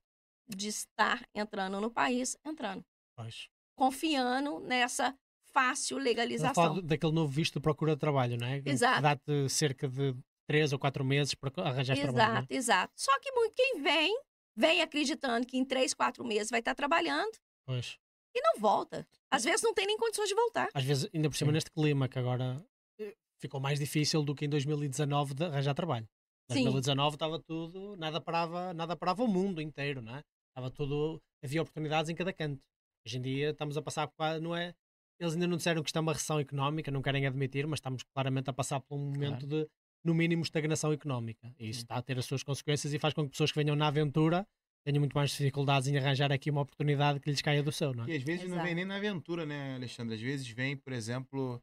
Speaker 3: de estar entrando no país, entrando,
Speaker 2: Pois.
Speaker 3: confiando nessa fácil legalização.
Speaker 2: daquele novo visto de procura de trabalho, não é?
Speaker 3: Exato.
Speaker 2: Dá-te cerca de três ou quatro meses para arranjar trabalho, não é?
Speaker 3: Exato, exato. Só que muito quem vem, vem acreditando que em três, quatro meses vai estar trabalhando
Speaker 2: Pois.
Speaker 3: e não volta. Às vezes não tem nem condições de voltar.
Speaker 2: Às vezes, ainda por cima,
Speaker 1: Sim.
Speaker 2: neste clima, que agora eh, ficou mais difícil do que em 2019 de arranjar trabalho. Em
Speaker 3: Sim.
Speaker 2: 2019 estava tudo, nada parava, nada parava o mundo inteiro, não é? Estava tudo, havia oportunidades em cada canto. Hoje em dia estamos a passar, por- não é? Eles ainda não disseram que isto é uma recessão económica, não querem admitir, mas estamos claramente a passar por um momento de, no mínimo, estagnação económica. E isso está a ter as suas consequências e faz com que pessoas que venham na aventura tenham muito mais dificuldades em arranjar aqui uma oportunidade que lhes caia do céu, não é?
Speaker 1: E às vezes não
Speaker 3: Exato.
Speaker 1: vem nem na aventura, né, Alexandre? Às vezes vem, por exemplo,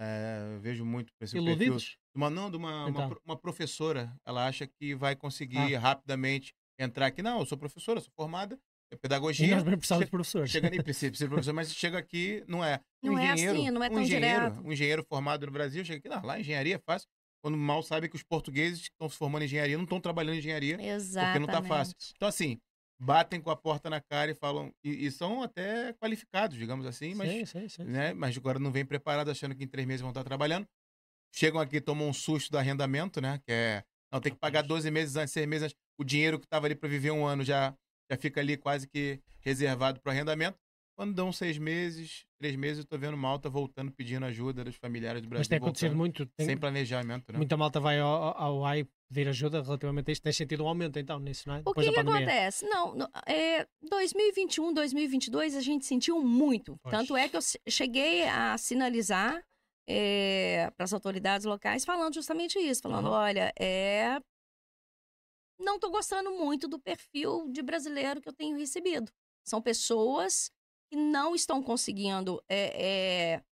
Speaker 1: eh, vejo muito por exemplo, perfil
Speaker 2: Iludidos?
Speaker 1: de uma, não, de uma, uma,
Speaker 2: Então.
Speaker 1: pro- uma professora. Ela acha que vai conseguir
Speaker 2: Ah.
Speaker 1: rapidamente entrar aqui. Não, eu sou professora, sou formada, é
Speaker 2: E
Speaker 1: pedagogia.
Speaker 2: nós bem precisamos de professores.
Speaker 1: Chega nem precisa, <laughs> precisa de professor, mas chega aqui, não é. Um
Speaker 3: Não é
Speaker 1: engenheiro,
Speaker 3: assim, não é
Speaker 1: um
Speaker 3: tão
Speaker 1: engenheiro,
Speaker 3: direto.
Speaker 1: Um engenheiro formado no Brasil, chega aqui, não, lá engenharia é fácil. Quando mal sabe que os portugueses que estão se formando em engenharia não estão trabalhando em engenharia.
Speaker 3: Exatamente.
Speaker 1: não tá fácil. Então, assim, batem com a porta na cara e falam. E, e são até qualificados, digamos assim, mas,
Speaker 2: Sim, sim, sim.
Speaker 1: né, mas agora não vem preparado achando que em três meses vão estar trabalhando. Chegam aqui, tomam um susto do arrendamento, né? Que é. Não, tem que pagar 12 meses antes, 6 meses antes. O dinheiro que estava ali para viver um ano já, já fica ali quase que reservado para o arrendamento. Quando dão seis meses, três meses, eu tô vendo malta voltando pedindo ajuda dos familiares do Brasil.
Speaker 2: Mas tem acontecido
Speaker 1: voltando,
Speaker 2: muito. Tem,
Speaker 1: Sem planejamento, né?
Speaker 2: Muita malta vai ao, ao AI pedir ajuda relativamente a isto. Tem sentido um aumento então nisso, não é?
Speaker 3: O
Speaker 2: Depois
Speaker 3: que, que acontece? Não, no- é, 2021, 2022 a gente sentiu muito.
Speaker 2: Pois.
Speaker 3: Tanto é que eu cheguei a sinalizar para as autoridades locais falando justamente isso, falando,
Speaker 2: Aham.
Speaker 3: olha, é não estou gostando muito do perfil de brasileiro que eu tenho recebido. São pessoas que não estão conseguindo, é, é,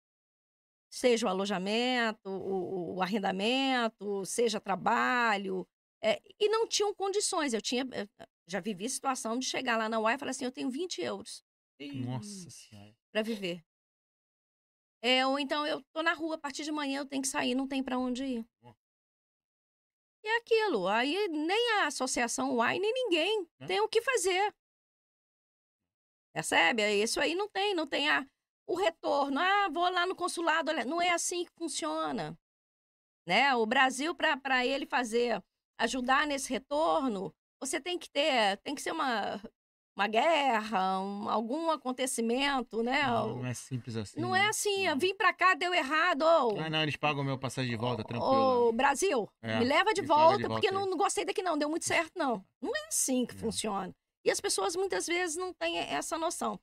Speaker 3: seja o alojamento, o, o arrendamento, seja trabalho, é, e não tinham condições. Eu tinha, eu já vivi situação de chegar lá na UAI e falar assim, eu tenho 20 euros
Speaker 1: Nossa senhora.
Speaker 3: para viver. É, ou então eu tô na rua a partir de manhã, eu tenho que sair, não tem para onde ir. E é aquilo. Aí nem a associação UAI, nem ninguém
Speaker 1: É.
Speaker 3: tem o que fazer. Percebe? Isso aí não tem, não tem a, o retorno. Ah, vou lá no consulado. olha, Não é assim que funciona. Né? O Brasil, para ele fazer, ajudar nesse retorno, você tem que ter, tem que ser uma, uma guerra, um- algum acontecimento, né?
Speaker 1: Não, não é simples assim.
Speaker 3: Não é
Speaker 1: né?
Speaker 3: assim,
Speaker 1: Não.
Speaker 3: vim pra cá, deu errado. Ou,
Speaker 1: Ah, não, eles pagam o meu passagem de volta, tranquilo.
Speaker 3: ô, Brasil,
Speaker 1: É,
Speaker 3: me leva de
Speaker 1: me
Speaker 3: volta,
Speaker 1: de
Speaker 3: porque
Speaker 1: volta
Speaker 3: não,
Speaker 1: aí.
Speaker 3: não gostei daqui não, deu muito certo não. Não é assim que
Speaker 1: Não.
Speaker 3: funciona. E as pessoas muitas vezes não têm essa noção.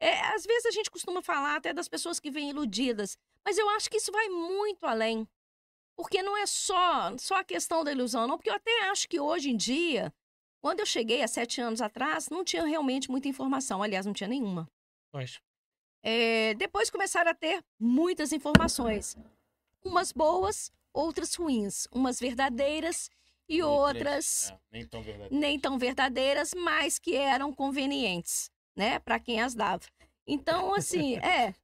Speaker 3: É, às vezes a gente costuma falar até das pessoas que vêm iludidas, mas eu acho que isso vai muito além. Porque não é só, só a questão da ilusão, não. Porque eu até acho que hoje em dia, quando eu cheguei há sete anos atrás, não tinha realmente muita informação. Aliás, não tinha nenhuma.
Speaker 2: Pois.
Speaker 3: É, depois começaram a ter muitas informações. Umas boas, outras ruins. Umas verdadeiras e outras
Speaker 1: É, nem tão
Speaker 3: nem tão verdadeiras, mas que eram convenientes, né, para quem as dava. Então, assim, <laughs> é.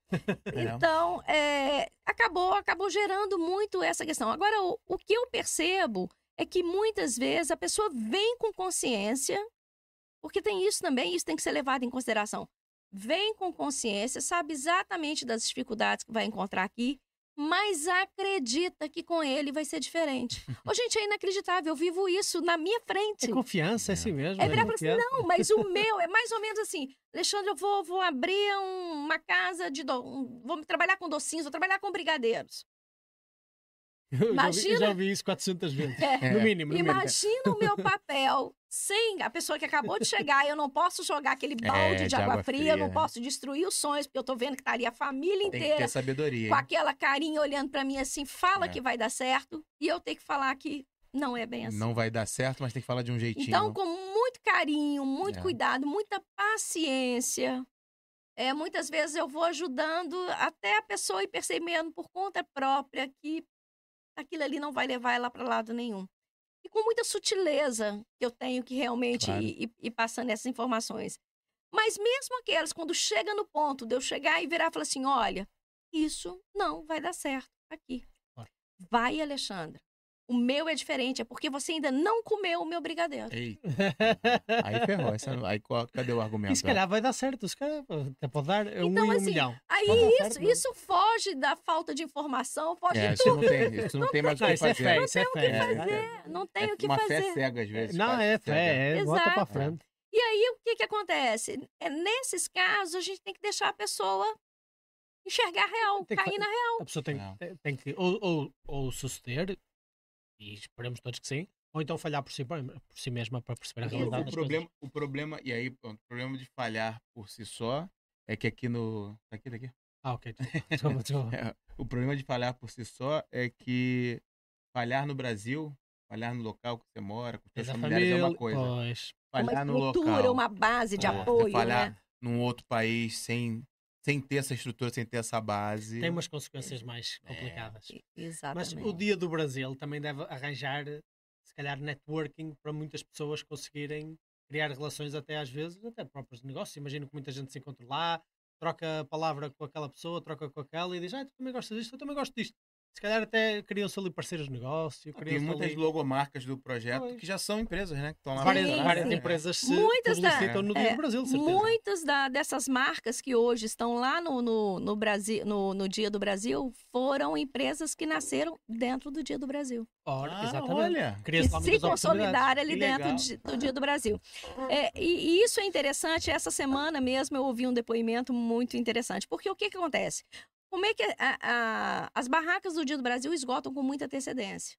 Speaker 3: Então, é, acabou, acabou gerando muito essa questão. Agora, o, o que eu percebo é que muitas vezes a pessoa vem com consciência, porque tem isso também, isso tem que ser levado em consideração. Vem com consciência, sabe exatamente das dificuldades que vai encontrar aqui, mas acredita que com ele vai ser diferente. <laughs> Ô, gente, é inacreditável, eu vivo isso na minha frente.
Speaker 2: É confiança, é assim mesmo.
Speaker 3: É virar falar
Speaker 2: confiança.
Speaker 3: assim, não, mas o <laughs> meu é mais ou menos assim. Alexandre, eu vou, vou abrir um- uma casa de. Do, um- vou trabalhar com docinhos, vou trabalhar com brigadeiros.
Speaker 2: Eu já, ouvi, eu
Speaker 3: Imagina-
Speaker 2: já ouvi isso 400 vezes.
Speaker 3: É.
Speaker 2: No mínimo, no mínimo.
Speaker 3: Imagina o meu papel sem a pessoa que acabou de chegar. Eu não posso jogar aquele balde
Speaker 1: É,
Speaker 3: de água, fria, eu não
Speaker 1: né?
Speaker 3: posso destruir os sonhos, porque eu tô vendo que tá ali a família
Speaker 1: Tem que
Speaker 3: inteira
Speaker 1: ter sabedoria.
Speaker 3: com
Speaker 1: hein?
Speaker 3: aquela carinha olhando pra mim assim, fala
Speaker 1: É.
Speaker 3: que vai dar certo, e eu tenho que falar que não é bem assim.
Speaker 1: Não vai dar certo, mas tem que falar de um jeitinho.
Speaker 3: Então, com muito carinho, muito
Speaker 1: É.
Speaker 3: cuidado, muita paciência. É, muitas vezes eu vou ajudando até a pessoa ir percebendo por conta própria que aquilo ali não vai levar ela para lado nenhum. E com muita sutileza que eu tenho que realmente
Speaker 1: Claro.
Speaker 3: ir, ir- passando essas informações. Mas mesmo aquelas, quando chega no ponto de eu chegar e virar e falar assim: olha, isso não vai dar certo aqui. Vai, Alexandra. O meu é diferente, é porque você ainda não comeu o meu brigadeiro.
Speaker 1: Eita, <laughs> aí ferrou. Essa, aí qual- cadê o argumento?
Speaker 2: E se calhar vai dar certo, calhar até pode dar um
Speaker 3: Então,
Speaker 2: um
Speaker 3: assim,
Speaker 2: milhão.
Speaker 3: Aí isso,
Speaker 2: certo, não?
Speaker 3: isso foge da falta de informação, foge
Speaker 1: É,
Speaker 3: de
Speaker 1: isso
Speaker 3: tudo.
Speaker 1: não tem, isso não tem mais o
Speaker 2: Não,
Speaker 1: que
Speaker 2: isso é
Speaker 1: fazer.
Speaker 2: fé, isso é
Speaker 3: Não tem o que
Speaker 2: é.
Speaker 3: fazer, não tem
Speaker 1: É
Speaker 3: o que
Speaker 1: uma
Speaker 3: fazer.
Speaker 1: fé cega, às vezes.
Speaker 2: Não, é fé, é, bota para
Speaker 3: Exato.
Speaker 2: frente.
Speaker 3: E aí, o que que acontece? É, nesses casos, a gente tem que deixar a pessoa enxergar real,
Speaker 2: Tem que
Speaker 3: cair na real.
Speaker 2: A pessoa tem,
Speaker 1: Não.
Speaker 2: tem- tem que ou, ou, ou suceder, e esperemos todos que sim, ou então falhar por si, por si mesma para perceber a
Speaker 1: O-
Speaker 2: realidade
Speaker 1: O
Speaker 2: das
Speaker 1: problema, o problema, e aí, pronto, o problema de falhar por si só é que aqui no. Tá aqui, tá aqui?
Speaker 2: Ah, ok. Desculpa, desculpa. <laughs>
Speaker 1: É, o problema de falhar por si só é que falhar no Brasil, falhar no local que você mora, com seus familiares é uma coisa.
Speaker 2: Pois.
Speaker 1: Falhar
Speaker 3: uma
Speaker 1: no
Speaker 3: estrutura,
Speaker 1: local.
Speaker 3: uma base de
Speaker 1: É,
Speaker 3: apoio,
Speaker 1: falhar
Speaker 3: né?
Speaker 1: num outro país sem, sem ter essa estrutura, sem ter essa base.
Speaker 2: Tem umas consequências mais
Speaker 1: É.
Speaker 2: complicadas. Mas
Speaker 3: Exatamente.
Speaker 2: o Dia do Brasil também deve arranjar, se calhar, networking para muitas pessoas conseguirem criar relações até às vezes, até próprios negócios. Imagino que muita gente se encontra lá, troca a palavra com aquela pessoa, troca com aquela e diz, ah, tu também gostas disto, eu também gosto disto. Se calhar até criam-se ali parceiros de negócio,
Speaker 1: Tem muitas
Speaker 2: ali...
Speaker 1: logomarcas do projeto
Speaker 2: Pois.
Speaker 1: que já são empresas, né? Que estão lá
Speaker 2: Várias,
Speaker 3: Sim,
Speaker 2: várias
Speaker 3: sim.
Speaker 2: empresas se
Speaker 3: Muitas da-
Speaker 2: no Dia
Speaker 3: é,
Speaker 2: do Brasil, certeza.
Speaker 3: Muitas da- dessas marcas que hoje estão lá no, no, no Brasil, no, no Dia do Brasil, foram empresas que nasceram dentro do Dia do Brasil.
Speaker 2: Ora,
Speaker 1: Ah,
Speaker 2: exatamente.
Speaker 1: olha.
Speaker 3: Que se consolidaram ali
Speaker 1: Que
Speaker 3: dentro de- do Dia do Brasil. É, e, e isso é interessante. Essa semana mesmo eu ouvi um depoimento muito interessante. Porque o que, que acontece? Como é que a- a- as barracas do Dia do Brasil esgotam com muita antecedência?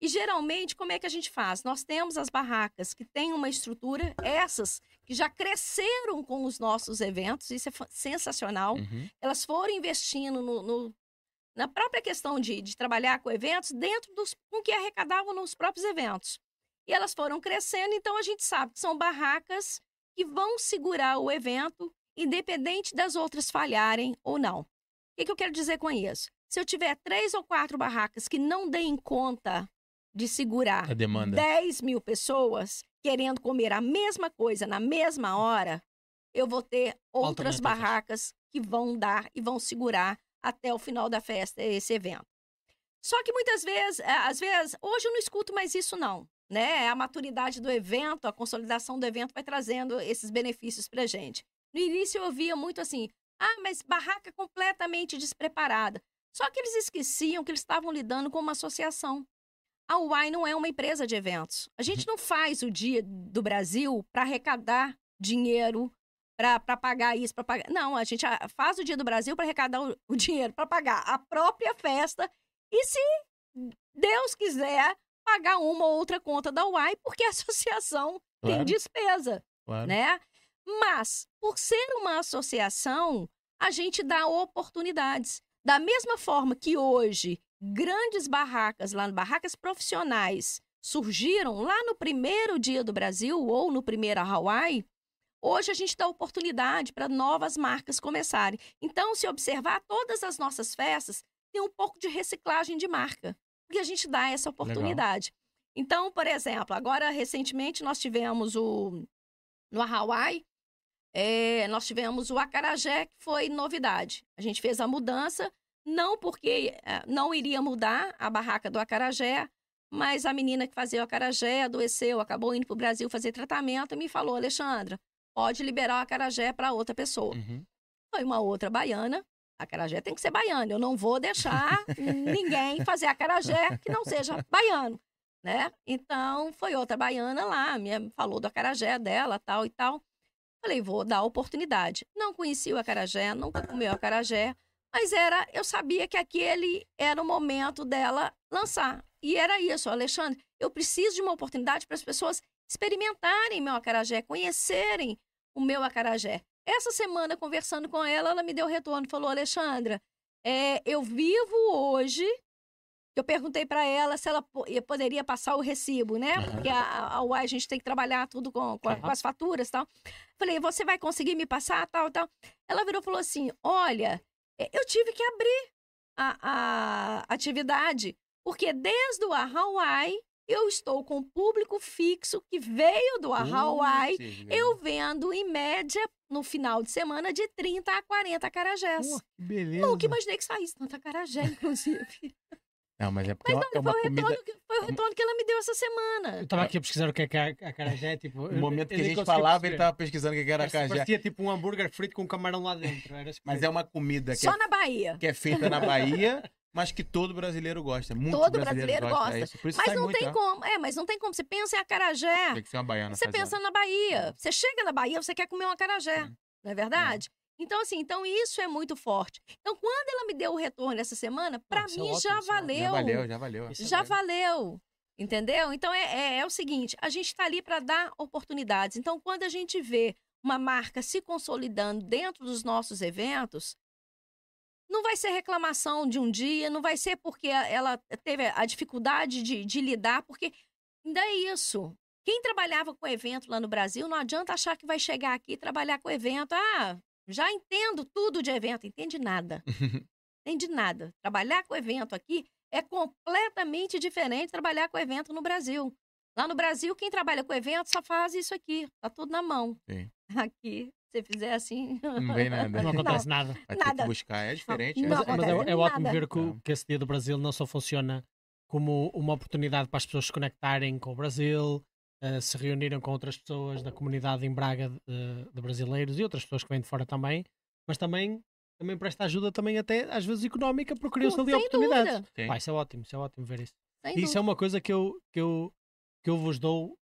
Speaker 3: E geralmente, como é que a gente faz? Nós temos as barracas que têm uma estrutura, essas que já cresceram com os nossos eventos, isso é sensacional
Speaker 1: Uhum.
Speaker 3: elas foram investindo no, no- na própria questão de, de trabalhar com eventos dentro dos com que arrecadavam nos próprios eventos. E elas foram crescendo, então a gente sabe que são barracas que vão segurar o evento, independente das outras falharem ou não. O que, eu quero dizer com isso? Se eu tiver três ou quatro barracas que não deem conta de segurar
Speaker 1: A demanda.
Speaker 3: 10 mil pessoas querendo comer a mesma coisa na mesma hora, eu vou ter outras barracas que vão dar e vão segurar até o final da festa esse evento. Só que muitas vezes, é, às vezes, hoje eu não escuto mais isso, não. Né? A maturidade do evento, a consolidação do evento vai trazendo esses benefícios pra gente. No início eu ouvia muito assim: ah, mas barraca completamente despreparada. Só que eles esqueciam que eles estavam lidando com uma associação. A UAI não é uma empresa de eventos. A gente não faz o Dia do Brasil para arrecadar dinheiro para pagar isso, para pagar. Não, a gente faz o Dia do Brasil para arrecadar o, o dinheiro para pagar a própria festa e se Deus quiser pagar uma ou outra conta da UAI, porque a <laughs> associação claro. tem despesa, claro. né? Mas, por ser uma associação, a gente dá oportunidades. Da mesma forma que hoje, grandes barracas, lá barracas profissionais, surgiram lá no primeiro dia do Brasil ou no primeiro Hawaii, hoje a gente dá oportunidade para novas marcas começarem. Então, se observar, todas as nossas festas têm um pouco de reciclagem de marca, porque a gente dá essa oportunidade. Legal. Então, por exemplo, agora recentemente nós tivemos o no Hawaii é, nós tivemos o acarajé, que foi novidade. A gente fez a mudança, não porque é, não iria mudar a barraca do acarajé, mas a menina que fazia o acarajé adoeceu, acabou indo para o Brasil fazer tratamento e me falou, Alexandra, pode liberar o acarajé para outra pessoa. Uhum. Foi uma outra baiana. Acarajé tem que ser baiana. Eu não vou deixar <laughs> ninguém fazer acarajé que não seja baiano, né? Então, foi outra baiana lá, me falou do acarajé dela, tal e tal. Falei, vou dar oportunidade. Não conhecia o acarajé, nunca comeu acarajé, mas era, eu sabia que aquele era o momento dela lançar. E era isso, Alexandre, eu preciso de uma oportunidade para as pessoas experimentarem meu acarajé, conhecerem o meu acarajé. Essa semana, conversando com ela, ela me deu retorno, falou, Alexandra, é, eu vivo hoje eu perguntei para ela se ela poderia passar o recibo, né? Porque a, a UAI a gente tem que trabalhar tudo com, com, com, as faturas e tal. Falei, você vai conseguir me passar, tal, tal. Ela virou e falou assim: olha, é, eu tive que abrir a, a atividade, porque desde o Hawaii eu estou com público fixo que veio do Hawaii, eu vendo em média no final de semana de 30 a 40 carajés.
Speaker 2: Que beleza.
Speaker 3: Nunca imaginei que saísse tanta carajé, inclusive. <laughs>
Speaker 1: Não, mas é porque
Speaker 3: mas
Speaker 1: não, é uma
Speaker 3: foi, o
Speaker 1: comida...
Speaker 3: que, foi o retorno que ela me deu essa semana.
Speaker 2: Eu estava aqui a pesquisar o que é a acarajé, tipo...
Speaker 1: No momento que a gente falava, ele estava pesquisando o que era acarajé.
Speaker 2: Parecia tipo um hambúrguer frito com camarão lá dentro. Assim
Speaker 1: mas é uma comida que
Speaker 3: Só
Speaker 1: é,
Speaker 3: na Bahia.
Speaker 1: Que é feita na Bahia, mas que todo brasileiro gosta. Muito
Speaker 3: todo
Speaker 1: brasileiro,
Speaker 3: brasileiro gosta.
Speaker 1: gosta. É
Speaker 3: mas não
Speaker 1: muito,
Speaker 3: tem como. É, mas não tem como. Você pensa em acarajé.
Speaker 1: Tem que ser uma baiana
Speaker 3: Você
Speaker 1: fazendo.
Speaker 3: pensa na Bahia. Você chega na Bahia, você quer comer um acarajé. Não é verdade? Então, assim, então isso é muito forte. Então, quando ela me deu o retorno essa semana, para mim é já valeu. Já
Speaker 1: valeu, já valeu.
Speaker 3: Já valeu. Entendeu? Então, é, é, é o seguinte: a gente está ali para dar oportunidades. Então, quando a gente vê uma marca se consolidando dentro dos nossos eventos, não vai ser reclamação de um dia, não vai ser porque ela teve a dificuldade de, de lidar, porque ainda é isso. Quem trabalhava com evento lá no Brasil, não adianta achar que vai chegar aqui e trabalhar com evento. Ah, já entendo tudo de evento, entende nada. <laughs> entende nada. Trabalhar com evento aqui é completamente diferente de trabalhar com evento no Brasil. Lá no Brasil, quem trabalha com evento só faz isso aqui, tá tudo na mão.
Speaker 1: Sim. <laughs>
Speaker 3: Aqui, se fizer assim.
Speaker 1: Não <laughs> vem nada.
Speaker 2: Não acontece nada.
Speaker 1: Vai
Speaker 3: nada.
Speaker 1: ter que buscar, é diferente.
Speaker 3: Não,
Speaker 1: é,
Speaker 2: mas, mas é, é ótimo ver que,
Speaker 1: Não.
Speaker 2: que esse Dia do Brasil não só funciona como uma oportunidade para as pessoas se conectarem com o Brasil, uh, se reunirem com outras pessoas da comunidade em Braga de, de, brasileiros e outras pessoas que vêm de fora também, mas também também presta ajuda também até às vezes económica porque criam-se ali oportunidades. Pá, isso é ótimo, isso é ótimo ver isso.
Speaker 3: Sem
Speaker 2: E isso é
Speaker 3: dúvida.
Speaker 2: uma coisa que eu, que eu, que eu vos dou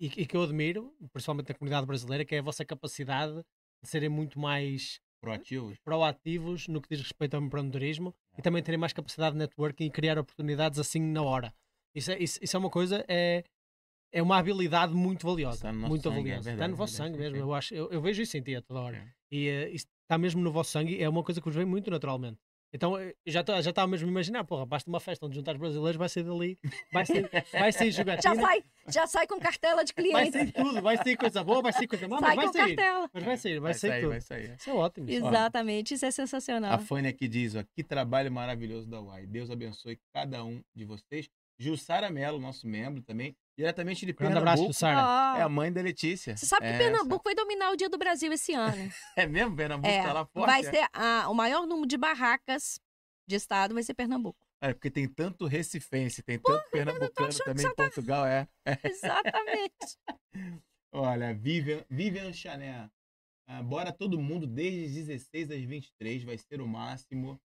Speaker 2: e, e que eu admiro, principalmente na comunidade brasileira, que é a vossa capacidade de serem muito mais
Speaker 1: Proativos.
Speaker 2: proativos no que diz respeito ao empreendedorismo e também terem mais capacidade de networking e criar oportunidades assim na hora. Isso é, isso, isso é uma coisa, é, é uma habilidade muito valiosa.
Speaker 1: Está no
Speaker 2: muito
Speaker 1: sangue, é
Speaker 2: valiosa.
Speaker 1: verdade,
Speaker 2: está no vosso
Speaker 1: verdade,
Speaker 2: sangue mesmo. Eu, acho, eu, eu vejo isso em ti a toda hora.
Speaker 1: É.
Speaker 2: E isso está mesmo no vosso sangue é uma coisa que vos vem muito naturalmente. Então eh, já estou já estava mesmo a imaginar, porra, basta uma festa onde juntar os brasileiros, vai sair dali, vai sair, <laughs> vai sair
Speaker 3: Já
Speaker 2: jogatina,
Speaker 3: sai, já sai com cartela de
Speaker 2: vai
Speaker 3: cliente.
Speaker 2: sair tudo, vai sair coisa boa, vai sair coisa má, mas
Speaker 3: sai
Speaker 2: vai
Speaker 3: com
Speaker 2: sair.
Speaker 3: cartela.
Speaker 2: Mas vai sair, vai,
Speaker 1: Vai
Speaker 2: sair,
Speaker 1: sair,
Speaker 2: tudo.
Speaker 1: vai sair.
Speaker 2: Isso é ótimo. isso é ótimo.
Speaker 3: Exatamente, isso é sensacional.
Speaker 1: A Fânia aqui diz, ó, que trabalho maravilhoso da UAI. Deus abençoe cada um de vocês. Jussara Mello, nosso membro também, diretamente de
Speaker 2: Grande abraço,
Speaker 1: Pernambuco.
Speaker 2: Sara.
Speaker 3: Ó,
Speaker 1: É a mãe da Letícia.
Speaker 3: Você sabe que
Speaker 1: É
Speaker 3: Pernambuco vai dominar o Dia do Brasil esse ano.
Speaker 1: essa. <laughs> É mesmo? Pernambuco
Speaker 3: É,
Speaker 1: tá lá forte?
Speaker 3: vai
Speaker 1: é?
Speaker 3: ser a- o maior número de barracas de estado vai ser Pernambuco.
Speaker 1: É, porque tem tanto recifense, tem tanto pernambucano também em Portugal, é. <laughs>
Speaker 3: Exatamente. <laughs>
Speaker 1: Olha, Vivian, Vivian Chanel. Ah, bora todo mundo desde as 16 às 23, vai ser o máximo.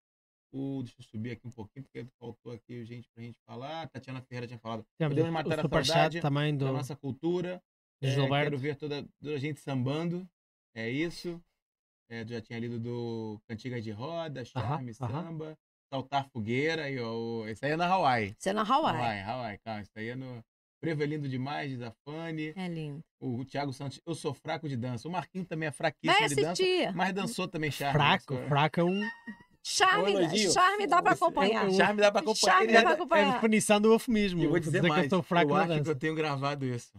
Speaker 1: O, deixa eu subir aqui um pouquinho, porque faltou aqui gente pra gente falar. Tatiana Ferreira tinha falado.
Speaker 2: Temos
Speaker 1: Podemos
Speaker 2: o
Speaker 1: matar a saudade
Speaker 2: também
Speaker 1: da
Speaker 2: do,
Speaker 1: nossa cultura. É, quero ver toda, toda a gente sambando. É isso. É, já tinha lido do Cantigas de Roda, Charme,
Speaker 2: aham.
Speaker 1: Samba, Saltar Fogueira. E, ó, esse aí é na Hawaii.
Speaker 3: Você é na Hawaii.
Speaker 1: Hawaii, Hawaii, calma. Isso aí é no Frevo é lindo demais, diz a Fanny.
Speaker 3: É lindo.
Speaker 1: O Thiago Santos, eu sou fraco de dança. O Marquinho também é fraquíssimo de dança, mas dançou também charme.
Speaker 2: Fraco,
Speaker 1: dançou.
Speaker 2: fraco é um.
Speaker 3: Charme,
Speaker 1: Um
Speaker 3: charme dá pra
Speaker 1: Esse-
Speaker 3: acompanhar.
Speaker 2: eu-
Speaker 1: Charme dá pra acompanhar.
Speaker 3: Charme dá pra
Speaker 2: É a
Speaker 3: acompanhar.
Speaker 2: definição do eufemismo.
Speaker 1: Eu vou dizer,
Speaker 2: que
Speaker 1: mais,
Speaker 2: eu sou fraco
Speaker 1: eu acho que
Speaker 2: dança.
Speaker 1: eu tenho gravado isso.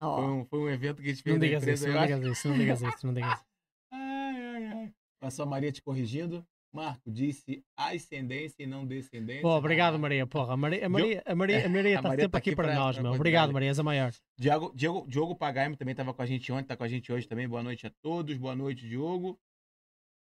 Speaker 1: Foi
Speaker 3: Ó,
Speaker 1: um, foi um evento que a gente fez
Speaker 2: Não
Speaker 1: na empresa.
Speaker 2: isso,
Speaker 1: eu
Speaker 2: não digas isso, não digas isso, não digas isso. <laughs>
Speaker 1: Ai, ai, ai. A sua Maria te corrigindo. Marco disse ascendência e não descendência.
Speaker 2: Pô, obrigado. Maria. Porra, a Maria, a Maria, a Maria, a Maria
Speaker 1: a
Speaker 2: está
Speaker 1: Maria
Speaker 2: sempre
Speaker 1: tá
Speaker 2: aqui
Speaker 1: aqui
Speaker 2: para
Speaker 1: pra-
Speaker 2: nós,
Speaker 1: pra
Speaker 2: meu. Obrigado. Maria, és a maior.
Speaker 1: Diogo, Diogo, Diogo Pagaime também estava com a gente ontem, está com a gente hoje também. Boa noite a todos. Boa noite, Diogo.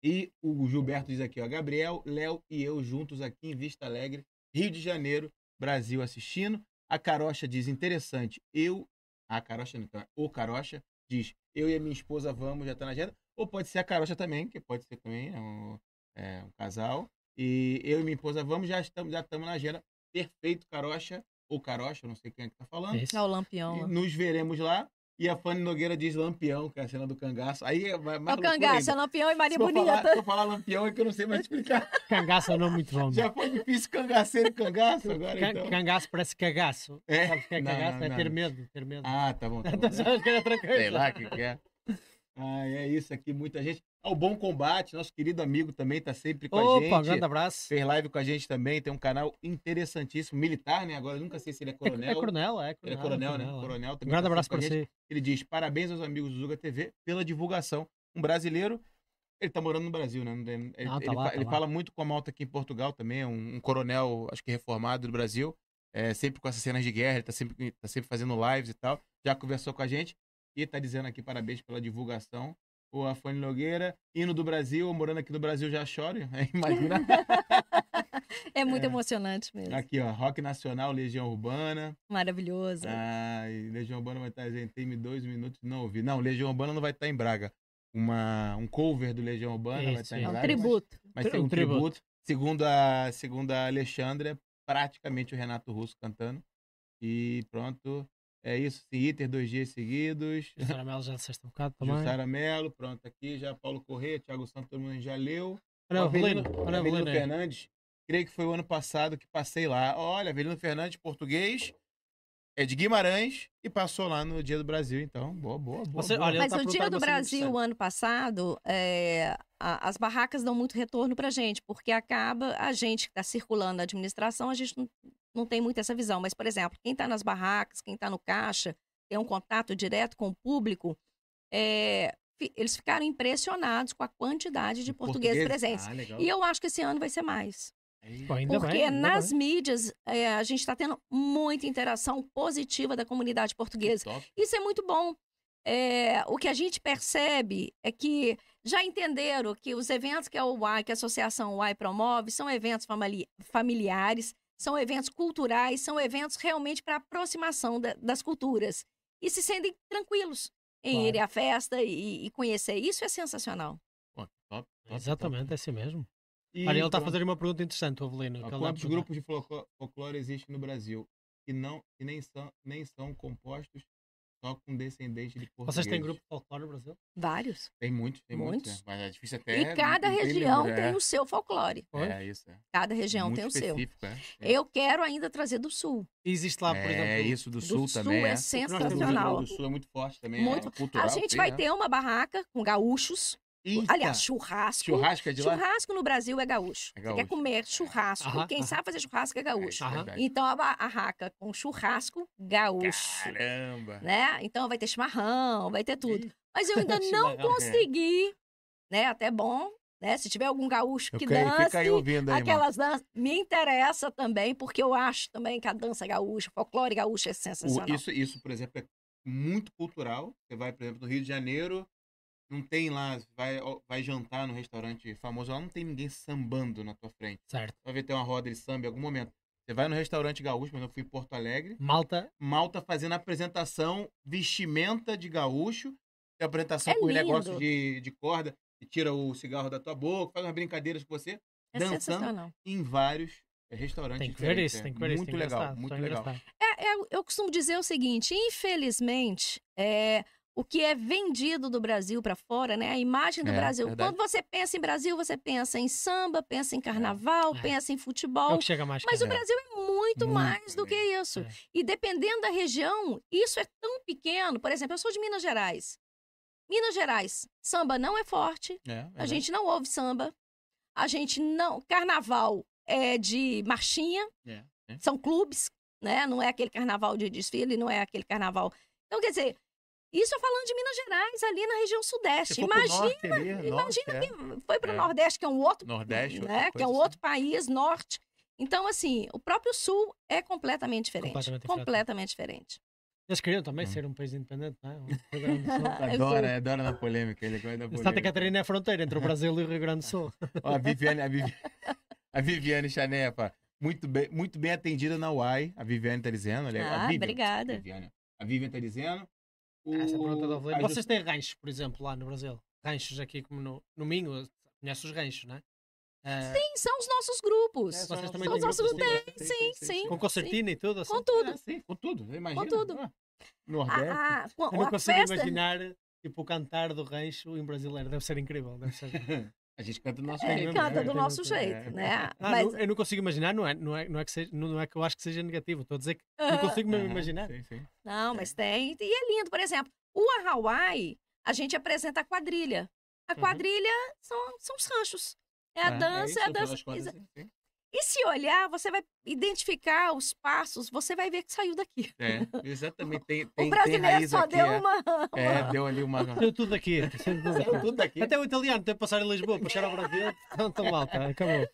Speaker 1: E o Gilberto diz aqui, ó, Gabriel, Léo e eu juntos aqui em Vista Alegre, Rio de Janeiro, Brasil assistindo. A Carocha diz, interessante, eu... A Carocha não, então, o Carocha diz, eu e a minha esposa vamos, já tá na agenda. Ou pode ser a Carocha também, que pode ser também é um, é, um casal. E eu e minha esposa vamos, já estamos, já estamos na agenda. Perfeito, Carocha, ou Carocha, não sei quem é que tá falando.
Speaker 2: Isso.
Speaker 3: é o Lampião.
Speaker 1: E
Speaker 3: lá.
Speaker 1: nos veremos lá. E a Fanny Nogueira diz Lampião, que é a cena do cangaço. Aí é mais
Speaker 3: É o cangaço, é. Lampião e Maria
Speaker 1: se, eu falar,
Speaker 3: Bonita.
Speaker 1: se eu falar Lampião é que eu não sei mais explicar. <laughs>
Speaker 2: Cangaço é um nome muito bom.
Speaker 1: Já foi difícil cangaceiro e cangaço agora,
Speaker 2: Ca-
Speaker 1: então.
Speaker 2: Cangaço parece cagaço.
Speaker 1: É?
Speaker 2: Sabes o que é
Speaker 1: Não,
Speaker 2: cagaço?
Speaker 1: não,
Speaker 2: é
Speaker 1: não.
Speaker 2: ter medo, ter medo.
Speaker 1: Ah, tá bom. Tá <laughs> bom.
Speaker 2: Então, é.
Speaker 1: Sei lá o que, que é. Ah, é isso aqui, muita gente. Ah, o Bom Combate, nosso querido amigo também tá sempre com a
Speaker 2: Opa,
Speaker 1: gente.
Speaker 2: um grande abraço.
Speaker 1: Fez live com a gente também, tem um canal interessantíssimo, militar, né? Agora eu nunca sei se ele é
Speaker 2: É,
Speaker 1: coronel.
Speaker 2: é coronel, é
Speaker 1: Ele é
Speaker 2: coronel.
Speaker 1: coronel, né?
Speaker 2: é.
Speaker 1: Coronel
Speaker 2: Um
Speaker 1: também.
Speaker 2: grande
Speaker 1: tá
Speaker 2: abraço para
Speaker 1: a
Speaker 2: si.
Speaker 1: Ele diz: parabéns aos amigos do Zuga TV pela divulgação. Um brasileiro, ele tá morando no Brasil, né? Ele,
Speaker 2: Não, tá
Speaker 1: ele
Speaker 2: lá, tá
Speaker 1: ele fala muito com a malta aqui em Portugal também, é um, um coronel, acho que reformado do Brasil. É, sempre com essas cenas de guerra, ele tá sempre, tá sempre fazendo lives e tal. Já conversou com a gente e tá dizendo aqui parabéns pela divulgação. O Afane Nogueira, hino do Brasil, morando aqui no Brasil já choro, <laughs> imagina. <laughs>
Speaker 3: É muito
Speaker 1: É.
Speaker 3: emocionante mesmo.
Speaker 1: aqui, ó, Rock Nacional, Legião Urbana.
Speaker 3: Maravilhoso.
Speaker 1: Ai, Legião Urbana vai estar gente tem dois minutos não ouvi. Não, Legião Urbana não vai estar em Braga. Uma, um cover do Legião Urbana vai
Speaker 2: Isso,
Speaker 1: estar em
Speaker 2: isso.
Speaker 3: é um
Speaker 1: Braga.
Speaker 3: tributo.
Speaker 1: Mas, mas tem
Speaker 2: Um
Speaker 1: um
Speaker 2: tributo.
Speaker 1: tributo. Segundo a, segundo a Alexandra, é praticamente o Renato Russo cantando. E pronto. É isso, Iter, dois dias seguidos. <laughs>
Speaker 2: Sara Melo já disseste um bocado também.
Speaker 1: Jussara Melo, pronto aqui. Já Paulo Corrêa, Thiago Santos, todo mundo já leu.
Speaker 2: Olha o
Speaker 1: Avelino,
Speaker 2: Avelino, olha o.
Speaker 1: Fernandes, creio que foi o ano passado que passei lá. Olha, Avelino Fernandes, português, é de Guimarães e passou lá no Dia do Brasil. Então, boa, boa, boa.
Speaker 2: Você-
Speaker 1: boa.
Speaker 2: olha,
Speaker 3: Mas
Speaker 2: tá
Speaker 3: no Dia do Brasil, o ano passado, é, a- as barracas dão muito retorno pra gente, porque acaba a gente que está circulando na administração, a gente não, não tem muito essa visão. Mas, por exemplo, quem está nas barracas, quem está no caixa, tem um contato direto com o público, é, fi- eles ficaram impressionados com a quantidade de portugueses presentes.
Speaker 1: Ah, legal.
Speaker 3: E eu acho que esse ano vai ser mais.
Speaker 2: Pô, ainda
Speaker 3: Porque
Speaker 2: bem, ainda
Speaker 3: nas
Speaker 2: bem.
Speaker 3: mídias é, a gente está tendo muita interação positiva da comunidade portuguesa. Isso é muito bom. É, o que a gente percebe é que já entenderam que os eventos que a UAI, que a Associação UAI promove, são eventos famili- familiares, são eventos culturais, são eventos realmente para aproximação da- das culturas. E se sentem tranquilos em
Speaker 2: Claro.
Speaker 3: ir à festa e, e conhecer. Isso é sensacional.
Speaker 1: Pô, top, top,
Speaker 2: Exatamente,
Speaker 1: top.
Speaker 2: é assim mesmo.
Speaker 1: E
Speaker 2: ele está a fazer uma pergunta interessante, o Avelino.
Speaker 1: Quantos grupos de folclore, folclore existem no Brasil que, não, que nem, são, nem são compostos só com descendentes de portugueses?
Speaker 2: Vocês têm grupo folclore no Brasil?
Speaker 3: Vários.
Speaker 1: Tem muitos, tem muitos.
Speaker 3: Muitos.
Speaker 1: é. Mas é difícil até...
Speaker 3: e cada região
Speaker 1: lembro,
Speaker 3: tem
Speaker 1: é.
Speaker 3: o seu folclore.
Speaker 1: É, isso. É.
Speaker 3: Cada região
Speaker 1: Muito
Speaker 3: tem o seu.
Speaker 1: específico, É,
Speaker 3: Eu quero ainda trazer do sul.
Speaker 2: Existe lá, por
Speaker 1: é
Speaker 2: exemplo.
Speaker 1: isso do
Speaker 3: Do
Speaker 1: sul,
Speaker 3: sul
Speaker 1: também.
Speaker 3: é
Speaker 1: é.
Speaker 3: sensacional.
Speaker 1: O do sul é muito forte também.
Speaker 3: Muito.
Speaker 1: É cultural,
Speaker 3: A gente vai
Speaker 1: é.
Speaker 3: ter uma barraca com gaúchos.
Speaker 1: Eita,
Speaker 3: Aliás, churrasco.
Speaker 1: churrasco é de lá?
Speaker 3: Churrasco no Brasil é gaúcho.
Speaker 1: É
Speaker 3: Você quer
Speaker 1: gaúcho.
Speaker 3: comer churrasco?
Speaker 2: Aham,
Speaker 3: Quem
Speaker 2: aham.
Speaker 3: sabe fazer churrasco é gaúcho.
Speaker 1: É,
Speaker 2: Aham.
Speaker 1: verdade.
Speaker 3: Então a barraca com churrasco gaúcho.
Speaker 1: Caramba.
Speaker 3: Né? Então vai ter chimarrão, vai ter tudo.
Speaker 1: Ih,
Speaker 3: Mas eu ainda <laughs> não
Speaker 2: Chimarrão.
Speaker 3: consegui, né? Até bom, né? Se tiver algum gaúcho
Speaker 1: Eu
Speaker 3: que
Speaker 1: quero-
Speaker 3: dance,
Speaker 1: aí ouvindo aí,
Speaker 3: aquelas danças, me interessa também, porque eu acho também que a dança gaúcha, o folclore gaúcho é
Speaker 1: O-
Speaker 3: sensacional.
Speaker 1: isso, isso, por exemplo, é muito cultural. Você vai, por exemplo, no Rio de Janeiro, não tem lá, vai, vai jantar no restaurante famoso, lá não tem ninguém sambando na tua frente.
Speaker 2: Certo.
Speaker 1: Vai ver ter uma roda de samba em algum momento. Você vai no restaurante gaúcho, mas eu fui em Porto Alegre,
Speaker 2: Malta,
Speaker 1: Malta fazendo a apresentação, vestimenta de gaúcho, tem apresentação
Speaker 3: É
Speaker 1: com o
Speaker 3: lindo.
Speaker 1: negócio de, de corda, que tira o cigarro da tua boca, faz umas brincadeiras com você,
Speaker 3: É
Speaker 1: dançando
Speaker 3: sensacional.
Speaker 1: em vários restaurantes
Speaker 2: tem que ver isso,
Speaker 1: é
Speaker 2: tem que ver isso.
Speaker 1: Muito legal, muito legal.
Speaker 3: É, é, eu costumo dizer o seguinte: infelizmente, é, o que é vendido do Brasil para fora, né? A imagem do
Speaker 1: É,
Speaker 3: Brasil.
Speaker 1: verdade.
Speaker 3: Quando você pensa em Brasil, você pensa em samba, pensa em carnaval,
Speaker 2: É.
Speaker 3: pensa em
Speaker 2: É
Speaker 3: futebol.
Speaker 2: o que chega mais
Speaker 3: Mas o Brasil é muito,
Speaker 1: Muito
Speaker 3: mais do que isso.
Speaker 2: É.
Speaker 3: E dependendo da região, isso é tão pequeno. Por exemplo, eu sou de Minas Gerais. Minas Gerais, samba não é forte.
Speaker 1: É,
Speaker 3: A gente não ouve samba. A gente não. Carnaval é de marchinha.
Speaker 1: É, é.
Speaker 3: São clubes, né? Não é aquele carnaval de desfile, não é aquele carnaval. Então, quer dizer, isso eu falando de Minas Gerais, ali na região sudeste. Imagina,
Speaker 1: norte ali,
Speaker 3: imagina
Speaker 1: norte, é.
Speaker 3: que foi para o
Speaker 1: É.
Speaker 3: Nordeste, que é um outro,
Speaker 1: Nordeste,
Speaker 3: né? Que é um
Speaker 1: coisa,
Speaker 3: outro país, norte. Então, assim, o próprio sul é completamente diferente.
Speaker 2: Completamente diferente.
Speaker 3: completamente diferente.
Speaker 2: Eles queriam também
Speaker 1: Hum.
Speaker 2: ser um país independente, não é? Um Rio Grande do Sul. <laughs>
Speaker 1: Adora, adora na polêmica. Ele gosta da
Speaker 2: Santa
Speaker 1: polêmica.
Speaker 2: Catarina é a fronteira entre o Brasil e o Rio Grande do Sul. <laughs>
Speaker 1: Ó, a Viviane, a Viviane, <laughs> a Viviane Chanepa, muito bem, muito bem atendida na UAI. A Viviane tá dizendo. olha, a
Speaker 3: Ah,
Speaker 1: Vivian,
Speaker 3: obrigada.
Speaker 1: Viviane. A Viviane tá dizendo. O...
Speaker 2: Essa é pergunta da Evelyn.
Speaker 1: a
Speaker 2: Vocês têm ranchos, por exemplo, lá no Brasil? Ranchos aqui como no, no Minho, conhece os ranchos, não é? Ah,
Speaker 3: Sim, são os nossos grupos.
Speaker 1: É,
Speaker 2: Vocês também
Speaker 3: São os nossos
Speaker 2: grupos
Speaker 3: grupos, sim, sim.
Speaker 2: com concertina e tudo? Assim?
Speaker 3: Com tudo.
Speaker 1: Sim, com tudo. Imagina.
Speaker 3: Com tudo.
Speaker 1: Ah, Nordeste.
Speaker 3: Ah, ah,
Speaker 2: Eu não consigo
Speaker 3: festa,
Speaker 2: imaginar tipo, o cantar do rancho em brasileiro. Deve ser incrível. Deve ser... <laughs>
Speaker 1: A gente canta do nosso
Speaker 2: É,
Speaker 1: jeito.
Speaker 3: canta
Speaker 1: né?
Speaker 3: do nosso
Speaker 2: É.
Speaker 3: jeito, né?
Speaker 2: Ah,
Speaker 3: Mas,
Speaker 2: não- eu não consigo imaginar, não é, não, é, não, é que seja, não é que eu acho que seja negativo. Estou a dizer que não
Speaker 3: ah,
Speaker 2: consigo mesmo imaginar.
Speaker 1: Sim, sim.
Speaker 3: Não, mas tem. E é lindo. Por exemplo, o Hawaii, a gente apresenta a quadrilha. A
Speaker 2: Uhum.
Speaker 3: quadrilha são, são os ranchos. É a
Speaker 1: É,
Speaker 3: dança,
Speaker 1: isso,
Speaker 3: é a dança. E se olhar, você vai identificar os passos, você vai ver que saiu daqui.
Speaker 1: É, <laughs> exatamente. Tem, tem,
Speaker 3: o
Speaker 1: tem
Speaker 3: brasileiro
Speaker 1: raiz
Speaker 3: só
Speaker 1: aqui.
Speaker 3: deu
Speaker 1: é.
Speaker 3: uma.
Speaker 1: É, deu ali uma. <laughs>
Speaker 2: Saiu tudo aqui. Saiu tudo aqui. Até o italiano tem que passar em Lisboa para chegar ao Brasil. Então, tão mal, cara. Acabou.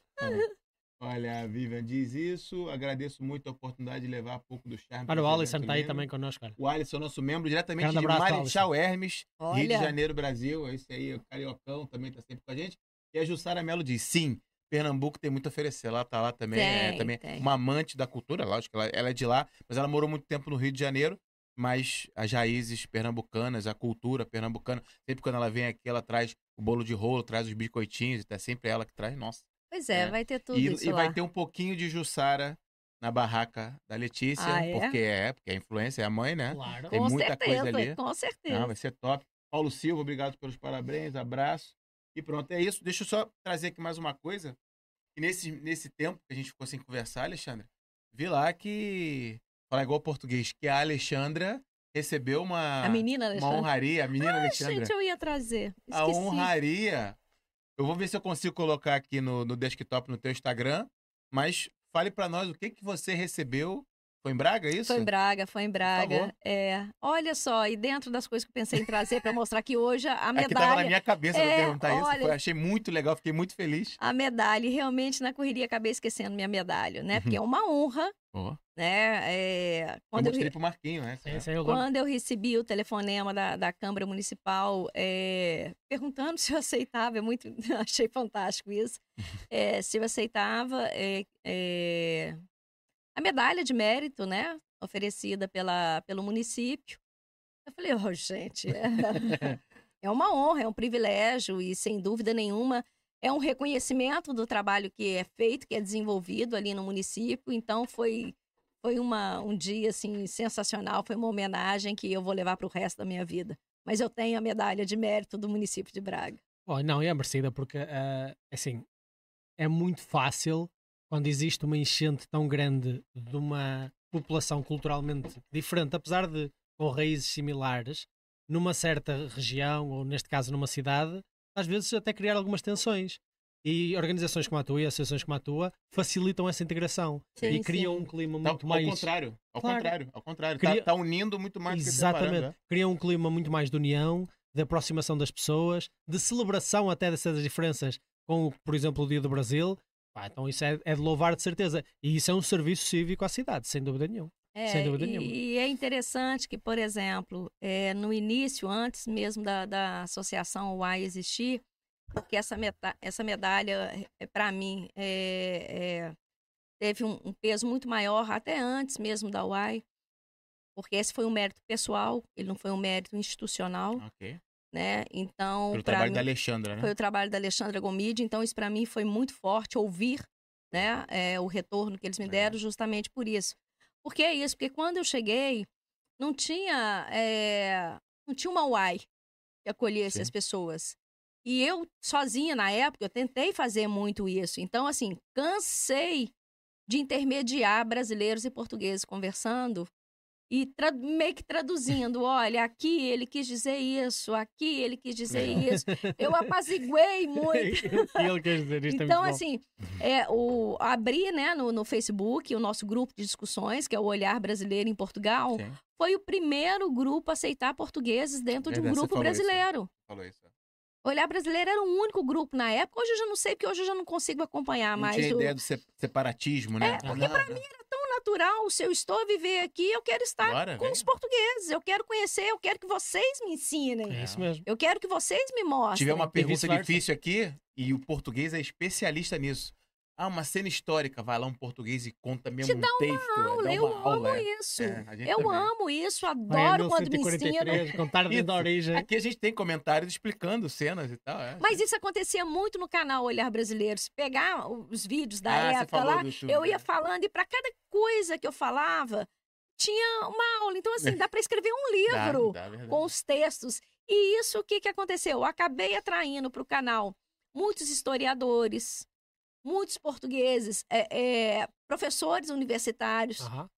Speaker 1: Olha, a Vivian diz isso. Agradeço muito a oportunidade de levar um pouco do charme.
Speaker 2: Olha, o Alisson está aí também connosco, cara.
Speaker 1: O Alisson, nosso membro, diretamente
Speaker 2: Grande
Speaker 1: de
Speaker 2: abraço,
Speaker 1: Marechal Hermes, Rio de
Speaker 3: Olha.
Speaker 1: Janeiro, Brasil. Esse aí, o Cariocão, também está sempre com a gente. E a Jussara Mello diz, sim, Pernambuco tem muito a oferecer. Ela tá lá também, é
Speaker 3: Tem,
Speaker 1: também
Speaker 3: tem.
Speaker 1: uma amante da cultura, lógico, ela, ela é de lá, mas ela morou muito tempo no Rio de Janeiro. Mas as raízes pernambucanas, a cultura pernambucana, sempre quando ela vem aqui, ela traz o bolo de rolo, traz os biscoitinhos, é sempre ela que traz, nossa.
Speaker 3: Pois é,
Speaker 1: É.
Speaker 3: vai ter tudo
Speaker 1: E,
Speaker 3: isso
Speaker 1: e
Speaker 3: lá.
Speaker 1: vai ter um pouquinho de Jussara na barraca da Letícia,
Speaker 3: Ah, é?
Speaker 1: porque é, porque é influência, é a mãe, né?
Speaker 2: Claro.
Speaker 1: tem
Speaker 3: com
Speaker 1: muita
Speaker 3: certeza,
Speaker 1: coisa ali.
Speaker 3: com certeza.
Speaker 1: Ah, vai ser top. Paulo Silva, obrigado pelos parabéns, abraço. E pronto, é isso. Deixa eu só trazer aqui mais uma coisa. E nesse, nesse tempo que a gente ficou sem conversar, Alexandre, vi lá que, falar igual português, que a Alexandra recebeu uma,
Speaker 3: a menina
Speaker 1: uma
Speaker 3: Alexandre.
Speaker 1: honraria, a menina
Speaker 3: Ah,
Speaker 1: Alexandra.
Speaker 3: gente, eu ia trazer.
Speaker 1: a
Speaker 3: Esqueci.
Speaker 1: honraria. Eu vou ver se eu consigo colocar aqui no, no desktop no teu Instagram, mas fale pra nós o que que você recebeu. Foi em Braga, é isso?
Speaker 3: Foi em Braga, foi em Braga. É, olha só, e dentro das coisas que eu pensei em trazer para mostrar que hoje a <laughs>
Speaker 1: É que tava na
Speaker 3: medalha,
Speaker 1: minha cabeça
Speaker 3: É,
Speaker 1: perguntar isso.
Speaker 3: olha-
Speaker 1: Foi- achei muito legal, fiquei muito feliz.
Speaker 3: a medalha, e realmente na correria acabei esquecendo minha medalha, né? Porque é uma honra,
Speaker 1: Ó,
Speaker 3: né? É,
Speaker 1: eu
Speaker 3: quando, eu,
Speaker 1: mostrei pro Marquinho, né?
Speaker 2: Sim, eu
Speaker 3: quando eu recebi o telefonema da, da Câmara Municipal é, perguntando <laughs> se eu aceitava, é muito, <laughs> achei fantástico isso, é, se eu aceitava é, é, a medalha de mérito, né? Oferecida pela, pelo município. Eu falei, oh, gente, é, <laughs> é uma honra, é um privilégio e, sem dúvida nenhuma, é um reconhecimento do trabalho que é feito, que é desenvolvido ali no município. Então, foi, foi uma, um dia, assim, sensacional. Foi uma homenagem que eu vou levar para o resto da minha vida. Mas eu tenho a medalha de mérito do município de Braga.
Speaker 2: Oh, não, é merecida porque, ah, assim, é muito fácil quando existe uma enchente tão grande de uma população culturalmente diferente, apesar de com raízes similares, numa certa região, ou neste caso numa cidade, às vezes até criar algumas tensões. E organizações como a tua e associações como a tua facilitam essa integração
Speaker 3: Sim,
Speaker 2: e criam
Speaker 3: sim.
Speaker 2: um clima
Speaker 1: Tá,
Speaker 2: muito
Speaker 1: ao
Speaker 2: mais.
Speaker 1: contrário, ao
Speaker 2: Claro.
Speaker 1: contrário, ao contrário. Tá, tá unindo muito mais do que
Speaker 2: Exatamente.
Speaker 1: né?
Speaker 2: Cria um clima muito mais de união, de aproximação das pessoas, de celebração até dessas diferenças, com, por exemplo, o Dia do Brasil. Pá, então isso é, é de louvar de certeza. E isso é um serviço cívico à cidade, sem dúvida nenhuma.
Speaker 3: É,
Speaker 2: Sem dúvida
Speaker 3: e,
Speaker 2: nenhuma.
Speaker 3: e é interessante que, por exemplo, é, no início, antes mesmo da, da associação UAI existir, porque essa, meta- essa medalha, é, para mim, é- é, teve um, um peso muito maior até antes mesmo da UAI, porque esse foi um mérito pessoal, ele não foi um mérito institucional,
Speaker 1: Ok.
Speaker 3: Né? Então,
Speaker 1: Pelo
Speaker 3: pra
Speaker 1: trabalho
Speaker 3: mim-
Speaker 1: da Alexandra, né?
Speaker 3: foi o trabalho da Alexandra Gomide, então isso para mim foi muito forte ouvir, né, é, o retorno que eles me
Speaker 1: Legal.
Speaker 3: deram justamente por isso. Por que isso? Porque quando eu cheguei, não tinha, é, não tinha uma UAI que acolhesse
Speaker 1: Sim.
Speaker 3: as pessoas. E eu sozinha na época, eu tentei fazer muito isso. Então assim, cansei de intermediar brasileiros e portugueses conversando e meio que traduzindo, olha, aqui ele quis dizer isso, aqui ele quis dizer
Speaker 1: Legal.
Speaker 3: isso. Eu <laughs> apaziguei muito.
Speaker 2: dizer
Speaker 3: Então,
Speaker 2: é muito
Speaker 3: assim, é, o, abri né, no, no Facebook o nosso grupo de discussões, que é o Olhar Brasileiro em Portugal,
Speaker 1: Sim,
Speaker 3: foi o primeiro grupo a aceitar portugueses dentro de um grupo
Speaker 1: isso, né?
Speaker 3: brasileiro.
Speaker 1: falou isso.
Speaker 3: Olhar Brasileiro era o único grupo na época. Hoje eu já não sei, porque hoje eu já não consigo acompanhar
Speaker 1: Não
Speaker 3: mais.
Speaker 1: tinha
Speaker 3: o-
Speaker 1: ideia do se- separatismo, né?
Speaker 3: É, porque
Speaker 1: Não,
Speaker 3: pra
Speaker 1: não.
Speaker 3: tão natural. Se eu estou a viver aqui, eu quero estar
Speaker 1: Bora,
Speaker 3: com
Speaker 1: vem.
Speaker 3: os portugueses. Eu quero conhecer, eu quero que vocês me ensinem.
Speaker 2: É isso mesmo.
Speaker 3: Eu quero que vocês me mostrem.
Speaker 1: Se tiver uma pergunta difícil aqui, e o português é especialista nisso. Ah, uma cena histórica, vai lá um português e conta mesmo
Speaker 3: Te dá
Speaker 1: um texto. é,
Speaker 3: aula,
Speaker 1: dá
Speaker 3: eu
Speaker 1: uma aula.
Speaker 3: amo
Speaker 1: é.
Speaker 3: isso.
Speaker 1: É,
Speaker 3: eu
Speaker 1: também.
Speaker 3: amo isso, adoro quando me ensinam.
Speaker 2: 1143, contar desde a
Speaker 1: Isso.
Speaker 2: origem.
Speaker 1: Aqui a gente tem comentários explicando cenas e tal. é.
Speaker 3: Mas isso acontecia muito no canal Olhar Brasileiro. Se pegar os vídeos da
Speaker 1: Ah,
Speaker 3: época lá,
Speaker 1: YouTube,
Speaker 3: eu ia
Speaker 1: né?
Speaker 3: falando e para cada coisa que eu falava, tinha uma aula. Então, assim, dá para escrever um <laughs>
Speaker 1: Dá,
Speaker 3: livro
Speaker 1: dá, verdade.
Speaker 3: com os textos. E isso, o que, que aconteceu? Eu acabei atraindo para o canal muitos historiadores, muitos portugueses, é, é, professores universitários,
Speaker 2: Aham.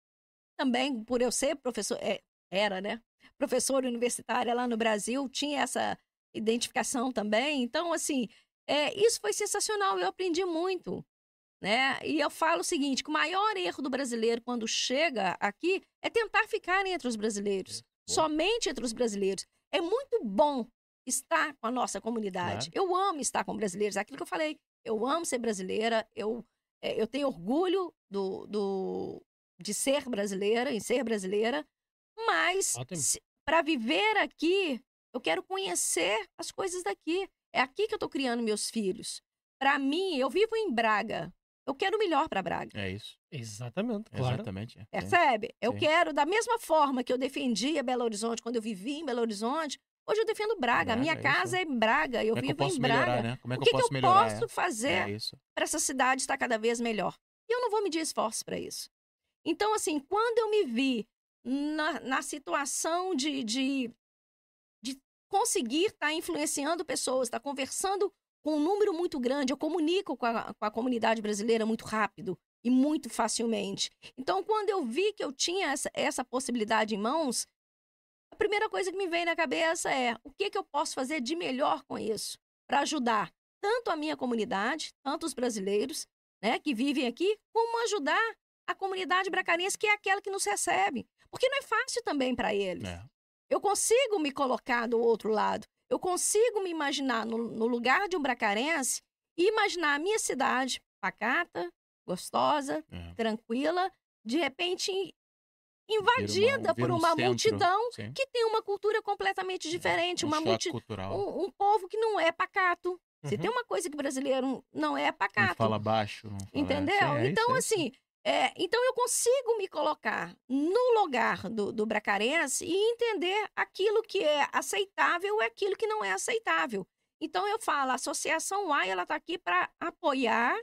Speaker 3: também, por eu ser professor, é, era, né? Professora universitária lá no Brasil, tinha essa identificação também. Então, assim, é, isso foi sensacional, eu aprendi muito. Né? E eu falo o seguinte: que o maior erro do brasileiro quando chega aqui é tentar ficar entre os brasileiros,
Speaker 1: Boa.
Speaker 3: somente entre os brasileiros. É muito bom estar com a nossa comunidade. Eu amo estar com brasileiros, é aquilo que eu falei. Eu amo ser brasileira, eu, é, eu tenho orgulho do, do, de ser brasileira, em ser brasileira, mas para viver aqui, eu quero conhecer as coisas daqui. É aqui que eu estou criando meus filhos. Para mim, eu vivo em Braga. Eu quero o melhor para Braga.
Speaker 1: É isso.
Speaker 2: Exatamente, claro.
Speaker 1: Exatamente. é.
Speaker 3: Percebe? Eu
Speaker 1: Sim.
Speaker 3: quero, da mesma forma que eu defendia Belo Horizonte quando eu vivi em Belo Horizonte, hoje eu defendo Braga. A minha
Speaker 1: Braga, é
Speaker 3: casa é em Braga. Eu
Speaker 1: Como é que eu
Speaker 3: vivo em Braga.
Speaker 1: melhorar, né? Como é
Speaker 3: O
Speaker 1: que,
Speaker 3: que,
Speaker 1: eu posso
Speaker 3: que eu
Speaker 1: melhorar?
Speaker 3: posso
Speaker 1: é?
Speaker 3: fazer
Speaker 1: É
Speaker 3: para essa cidade estar cada vez melhor. E eu não vou medir esforços para isso. Então, assim, quando eu me vi na, na situação de, de, de conseguir estar influenciando pessoas, estar conversando com um número muito grande, eu comunico com a, com a comunidade brasileira muito rápido e muito facilmente. Então, quando eu vi que eu tinha essa, essa possibilidade em mãos, a primeira coisa que me vem na cabeça é o que, que eu posso fazer de melhor com isso para ajudar tanto a minha comunidade, tanto os brasileiros né, que vivem aqui, como ajudar a comunidade bracarense, que é aquela que nos recebe. Porque não é fácil também para eles.
Speaker 1: É.
Speaker 3: Eu consigo me colocar do outro lado. Eu consigo me imaginar no, no lugar de um bracarense e imaginar a minha cidade pacata, gostosa,
Speaker 1: é.
Speaker 3: tranquila, de repente invadida
Speaker 1: vira
Speaker 3: por
Speaker 1: um
Speaker 3: uma
Speaker 1: centro,
Speaker 3: multidão
Speaker 1: sim.
Speaker 3: que tem uma cultura completamente diferente,
Speaker 1: um
Speaker 3: uma multi...
Speaker 1: cultural.
Speaker 3: um, um povo que não é pacato. Se
Speaker 2: Uhum.
Speaker 3: tem uma coisa que o brasileiro não é
Speaker 1: Não
Speaker 3: pacato.
Speaker 1: fala baixo. Não fala...
Speaker 3: Entendeu?
Speaker 1: É
Speaker 3: então,
Speaker 1: é
Speaker 3: assim, é, então eu consigo me colocar no lugar do, do bracarense e entender aquilo que é aceitável e aquilo que não é aceitável. Então eu falo, a Associação UAI, ela está aqui para apoiar,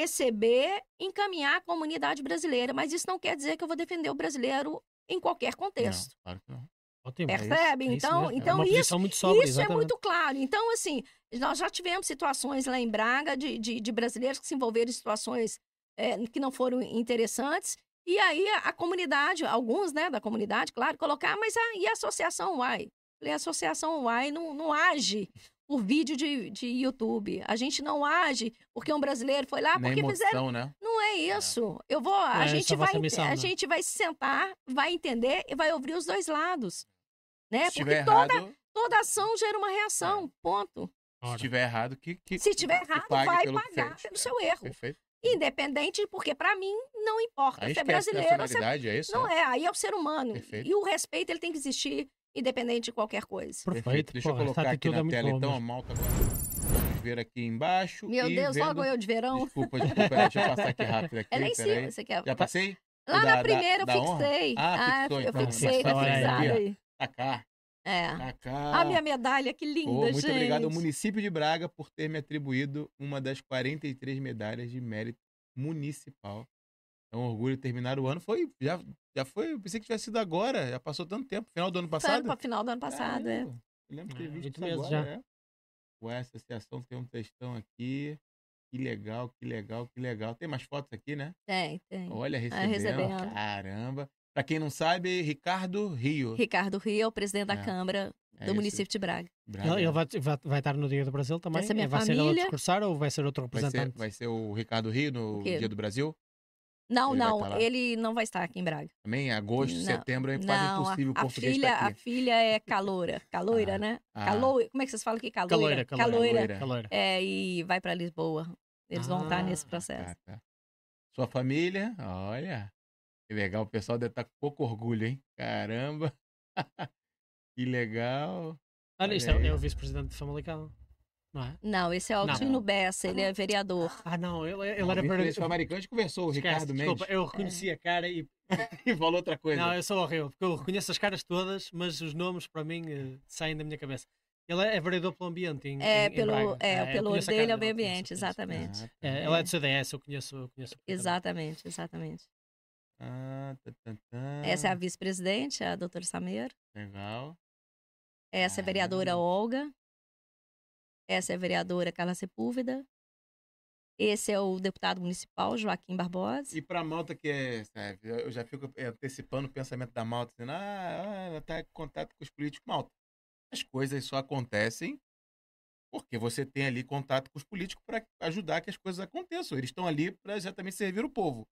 Speaker 3: receber, encaminhar a comunidade brasileira, mas isso não quer dizer que eu vou defender o brasileiro em qualquer
Speaker 1: isso.
Speaker 3: contexto.
Speaker 1: Não, claro que não.
Speaker 2: Ótimo.
Speaker 3: Percebe?
Speaker 2: É isso
Speaker 3: então,
Speaker 2: é
Speaker 3: então isso
Speaker 2: muito sóbria,
Speaker 3: isso é muito claro. Então, assim, nós já tivemos situações lá em Braga de, de, de brasileiros que se envolveram em situações é, que não foram interessantes. E aí a, a comunidade, alguns né, da comunidade, claro, colocar, mas a, e a associação UAI? A associação UAI não, não age por vídeo de, de YouTube. A gente não age porque um brasileiro foi lá,
Speaker 1: Nem
Speaker 3: porque fizeram.
Speaker 1: emoção, né?
Speaker 3: Não é isso. Eu vou, a
Speaker 2: é
Speaker 3: gente
Speaker 2: vossa
Speaker 3: vai,
Speaker 2: missão,
Speaker 3: a gente vai se sentar, vai entender e vai ouvir os dois lados. Né?
Speaker 1: Se
Speaker 3: Porque toda,
Speaker 1: errado,
Speaker 3: toda ação gera uma reação, ponto.
Speaker 1: se tiver errado, que, que
Speaker 3: Se tiver errado, vai pagar pelo
Speaker 1: É,
Speaker 3: seu erro.
Speaker 1: Perfeito.
Speaker 3: Independente, porque para mim não importa
Speaker 1: Aí
Speaker 3: ser
Speaker 1: esquece
Speaker 3: brasileiro
Speaker 1: nacionalidade, é isso?
Speaker 3: Não é, aí é o ser humano.
Speaker 1: Perfeito.
Speaker 3: E o respeito ele tem que existir, independente de qualquer coisa.
Speaker 2: Perfeito.
Speaker 1: Deixa eu
Speaker 2: porra, essa
Speaker 1: colocar aqui
Speaker 2: atitude
Speaker 1: na
Speaker 2: é
Speaker 1: tela, então, a malta agora. Vamos ver aqui embaixo.
Speaker 3: Meu
Speaker 1: e
Speaker 3: Deus,
Speaker 1: vendo...
Speaker 3: logo eu de verão.
Speaker 1: Desculpa, desculpa, deixa eu passar aqui rápido aqui. <laughs>
Speaker 3: É lá em cima, você quer.
Speaker 1: Já passei?
Speaker 3: Lá
Speaker 1: Da-
Speaker 3: na primeira
Speaker 1: da
Speaker 3: eu fixei.
Speaker 1: Ah, fixou,
Speaker 3: eu
Speaker 1: então.
Speaker 3: fixei, tá
Speaker 2: aí.
Speaker 3: fixado
Speaker 1: Aqui, ó.
Speaker 3: aí.
Speaker 1: Tá cá,
Speaker 3: É.
Speaker 1: tá cá.
Speaker 3: A minha medalha, que linda,
Speaker 1: Pô, muito
Speaker 3: gente.
Speaker 1: obrigado ao município de Braga por ter me atribuído uma das 43 medalhas de mérito municipal. É um orgulho terminar o ano. Foi, já, já foi, eu pensei que tivesse sido agora, já passou tanto tempo, final do ano
Speaker 3: Foi
Speaker 1: passado.
Speaker 3: para final do ano passado, é.
Speaker 1: Caramba, Eu lembro ter
Speaker 2: É,
Speaker 1: visto
Speaker 2: oito
Speaker 1: isso
Speaker 2: meses
Speaker 1: agora,
Speaker 2: já.
Speaker 1: é. Ué, essa associação tem um textão aqui. Que legal, que legal, que legal. Tem mais fotos aqui, né?
Speaker 3: Tem, tem.
Speaker 1: Olha, recebendo.
Speaker 3: recebendo.
Speaker 1: Caramba. Pra quem não sabe, Ricardo Rio.
Speaker 3: Ricardo Rio, o presidente da
Speaker 1: É.
Speaker 3: Câmara
Speaker 1: É
Speaker 3: do
Speaker 1: esse,
Speaker 3: município de Braga.
Speaker 1: Braga.
Speaker 2: Ele, vai, vai, vai estar no Dia do Brasil também?
Speaker 3: ser minha
Speaker 2: É, vai ser ele a
Speaker 3: família.
Speaker 2: discursar ou vai ser outro
Speaker 1: vai, ser,
Speaker 2: representante?
Speaker 1: vai ser o Ricardo Rio no? Dia do Brasil?
Speaker 3: Não,
Speaker 1: Ele
Speaker 3: não,
Speaker 1: tá
Speaker 3: ele não vai estar aqui em Braga.
Speaker 1: Também em agosto,
Speaker 3: Não,
Speaker 1: setembro é quase
Speaker 3: não,
Speaker 1: impossível o
Speaker 3: a, a
Speaker 1: português
Speaker 3: filha,
Speaker 1: estar
Speaker 3: a filha é caloura, caloira,
Speaker 1: Ah,
Speaker 3: né?
Speaker 1: ah.
Speaker 3: Caloira, como é que vocês falam aqui? Caloira.
Speaker 2: Caloira, caloira.
Speaker 1: Caloira.
Speaker 2: Caloira.
Speaker 3: É, e vai para Lisboa. Eles vão estar
Speaker 2: Ah,
Speaker 3: nesse processo.
Speaker 1: Tá, tá. Sua família, olha. Que legal, o pessoal deve estar com pouco orgulho, hein? Caramba. <laughs> que legal.
Speaker 2: Olha, isto
Speaker 1: Olha
Speaker 2: é,
Speaker 1: aí.
Speaker 2: é o vice-presidente de Famalicão. Não é?
Speaker 3: Não, esse é o. Altino Bessa, ele é vereador.
Speaker 2: Ah, não, ele, ele
Speaker 1: Não,
Speaker 2: era.
Speaker 1: Vinícius Americano, a gente conversou, o
Speaker 2: Esquece,
Speaker 1: Ricardo
Speaker 2: desculpa,
Speaker 1: Mendes.
Speaker 2: eu reconheci a cara e. <laughs>
Speaker 1: E falou outra coisa.
Speaker 2: Não, eu sou horrível, porque eu reconheço as caras todas, mas os nomes para mim eh, saem da minha cabeça. Ele é, é vereador pelo ambiente em,
Speaker 3: É,
Speaker 2: em- em
Speaker 3: pelo,
Speaker 2: Braga.
Speaker 3: é,
Speaker 2: Ah,
Speaker 3: pelo dele
Speaker 2: cara
Speaker 3: é o meio ambiente,
Speaker 2: conheço.
Speaker 3: exatamente.
Speaker 1: Ah, tá.
Speaker 2: É, ele é do CDS, eu conheço. Eu conheço.
Speaker 3: Exatamente, exatamente.
Speaker 1: Ah, tá, tá, tá.
Speaker 3: Essa é a vice-presidente, a doutora Samer.
Speaker 1: Legal.
Speaker 3: Essa é a vereadora
Speaker 1: Caramba.
Speaker 3: Olga. Essa é a vereadora Carla Sepúlveda. Esse é o deputado municipal, Joaquim Barbosa.
Speaker 1: E pra malta que é, eu já fico antecipando o pensamento da malta, dizendo, ah, ah, ela tá em contato com os políticos. Malta, as coisas só acontecem porque você tem ali contato com os políticos para ajudar que as coisas aconteçam. Eles estão ali para exatamente servir o povo.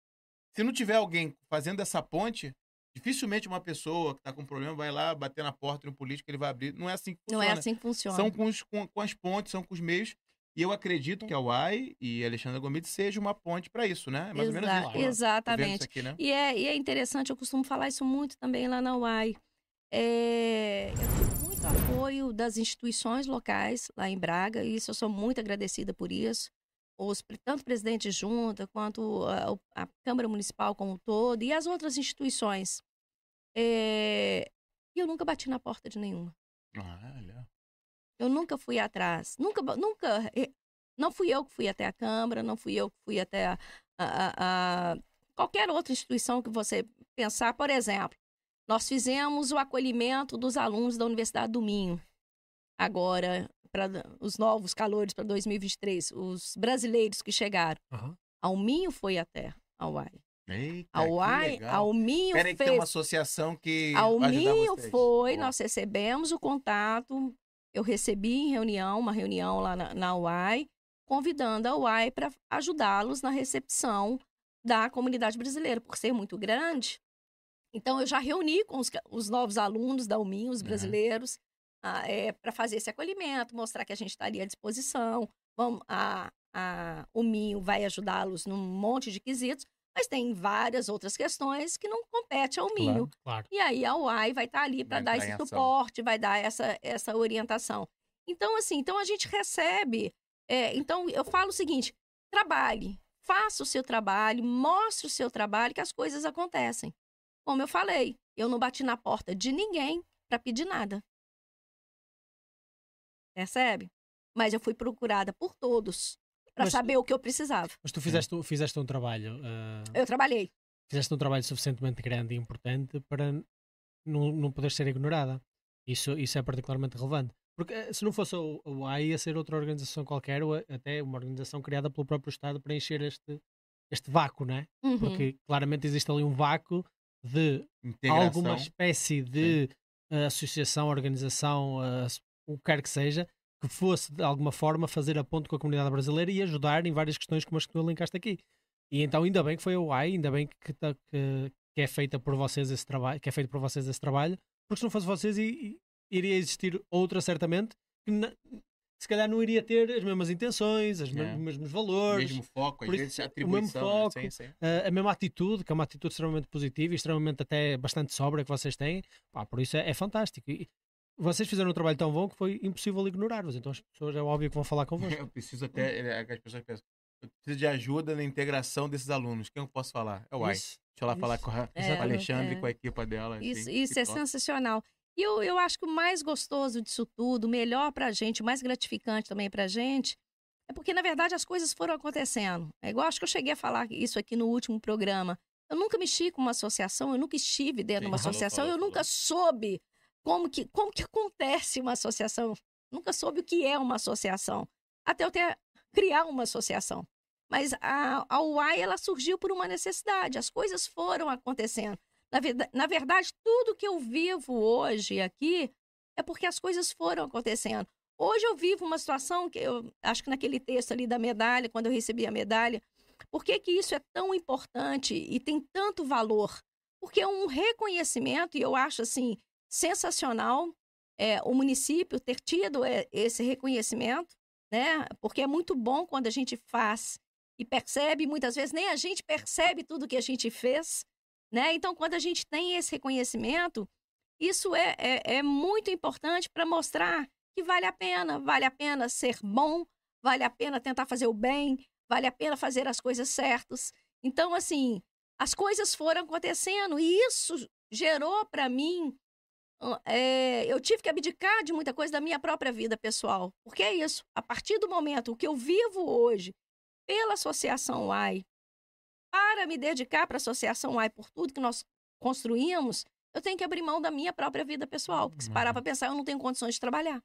Speaker 1: Se não tiver alguém fazendo essa ponte, dificilmente uma pessoa que está com problema vai lá bater na porta de um político, ele vai abrir. Não é assim que
Speaker 3: Não
Speaker 1: funciona.
Speaker 3: é assim que funciona.
Speaker 1: São com, os- com- com as pontes, são com os meios. E eu acredito que a UAI e a Alexandra Gomes seja uma ponte para isso, né? É mais ou menos
Speaker 3: Exa-
Speaker 1: isso.
Speaker 3: Exatamente.
Speaker 1: isso aqui, né?
Speaker 3: E é, e é interessante, eu costumo falar isso muito também lá na UAI. É, eu tenho muito apoio das instituições locais lá em Braga, e isso eu sou muito agradecida por isso. Os, tanto o presidente de junta, quanto a, a Câmara Municipal como um todo, e as outras instituições. É, E eu nunca bati na porta de nenhuma.
Speaker 1: Olha.
Speaker 3: Eu nunca fui atrás. Nunca, nunca. eh, Não fui eu que fui até a Câmara, não fui eu que fui até a, a- a- qualquer outra instituição que você pensar. Por exemplo, nós fizemos o acolhimento dos alunos da Universidade do Minho. Agora, para os novos calores para 2023, os brasileiros que chegaram.
Speaker 2: Aham.
Speaker 3: Ao Minho foi até a UAI.
Speaker 1: Eita,
Speaker 3: A UAI,
Speaker 1: legal.
Speaker 3: ao Minho
Speaker 1: Peraí que tem
Speaker 3: fez
Speaker 1: uma associação que
Speaker 3: ao
Speaker 1: vai ajudar
Speaker 3: Minho
Speaker 1: vocês.
Speaker 3: foi,
Speaker 1: Boa.
Speaker 3: nós recebemos o contato, eu recebi em reunião, uma reunião lá na, na UAI, convidando a UAI para ajudá-los na recepção da comunidade brasileira, por ser muito grande. Então, eu já reuni com os, os novos alunos da UMIM, os
Speaker 1: Uhum.
Speaker 3: brasileiros, para fazer esse acolhimento, mostrar que a gente estaria à disposição. Vamos, a, a, o Minho vai ajudá-los num monte de quesitos, mas tem várias outras questões que não competem ao Minho.
Speaker 2: Claro.
Speaker 3: E aí a UAI vai estar ali para dar esse suporte, vai dar essa, essa orientação. Então, assim, então a gente recebe. é, então, eu falo o seguinte: trabalhe, faça o seu trabalho, mostre o seu trabalho, que as coisas acontecem. Como eu falei, eu não bati na porta de ninguém para pedir nada. Percebe? Mas eu fui procurada por todos para saber o que eu precisava.
Speaker 2: Mas tu fizeste, fizeste um trabalho. eh,
Speaker 3: Eu trabalhei.
Speaker 2: fizeste um trabalho suficientemente grande e importante para não, não poder ser ignorada. Isso, isso é particularmente relevante. Porque eh, se não fosse o, o AI, ia ser outra organização qualquer, ou até uma organização criada pelo próprio Estado para encher este, este vácuo, não é?
Speaker 3: Uhum.
Speaker 2: Porque claramente existe ali um vácuo de
Speaker 1: Integração.
Speaker 2: alguma espécie de eh, associação, organização, eh, o que quer que seja, que fosse de alguma forma fazer a ponte com a comunidade brasileira e ajudar em várias questões como as que tu elencaste aqui. E então ainda bem que foi a UAI, ainda bem que, tá- que, que é feita por vocês esse trabalho, que é feito por vocês esse trabalho, porque se não fosse vocês i- iria existir outra certamente que na- se calhar não iria ter as mesmas intenções, os
Speaker 1: É.
Speaker 2: mesmos valores,
Speaker 1: mesmo foco, às
Speaker 2: por isso,
Speaker 1: vezes
Speaker 2: o mesmo
Speaker 1: atribuição. né?
Speaker 2: foco,
Speaker 1: Sim, sim.
Speaker 2: a, a mesma atitude, que é uma atitude extremamente positiva e extremamente até bastante sóbria que vocês têm, pá, por isso é, é fantástico. E vocês fizeram um trabalho tão bom que foi impossível ignorar-vos, então as pessoas é óbvio que vão falar convosco. <laughs>
Speaker 1: Eu preciso até. é, que As pessoas pensam. Eu preciso de ajuda na integração desses alunos. Quem eu posso falar? É o Ai.
Speaker 2: Isso,
Speaker 1: Deixa eu lá
Speaker 2: isso.
Speaker 1: falar com a,
Speaker 3: É,
Speaker 1: com a Alexandre
Speaker 3: é.
Speaker 1: e com a equipa dela.
Speaker 3: Isso,
Speaker 1: assim,
Speaker 3: isso é
Speaker 1: top.
Speaker 3: sensacional. E eu, eu acho que o mais gostoso disso tudo, o melhor pra gente, o mais gratificante também pra gente, é porque, na verdade, as coisas foram acontecendo. É igual, acho que eu cheguei a falar isso aqui no último programa. Eu nunca mexi com uma associação, eu nunca estive dentro de
Speaker 1: Sim,
Speaker 3: uma <laughs>
Speaker 1: falou,
Speaker 3: associação,
Speaker 1: falou,
Speaker 3: eu nunca soube como que, como que acontece uma associação. Nunca soube o que é uma associação. Até eu ter criar uma associação. Mas a, a UAI, ela surgiu por uma necessidade. As coisas foram acontecendo. Na, verda- na verdade, tudo que eu vivo hoje aqui é porque as coisas foram acontecendo. Hoje eu vivo uma situação que eu acho que naquele texto ali da medalha, quando eu recebi a medalha, por que, que isso é tão importante e tem tanto valor? Porque é um reconhecimento, e eu acho assim, sensacional é, o município ter tido é, esse reconhecimento, né? Porque é muito bom quando a gente faz e percebe, muitas vezes nem a gente percebe tudo que a gente fez, né? Então, quando a gente tem esse reconhecimento, isso é, é, é muito importante para mostrar que vale a pena, vale a pena ser bom, vale a pena tentar fazer o bem, vale a pena fazer as coisas certas. Então, assim, as coisas foram acontecendo e isso gerou para mim. É, eu tive que abdicar de muita coisa da minha própria vida pessoal. Porque é isso. A partir do momento que eu vivo hoje pela Associação AI, para me dedicar para a Associação AI por tudo que nós construímos, eu tenho que abrir mão da minha própria vida pessoal. Porque se parar para pensar, eu não tenho condições de trabalhar.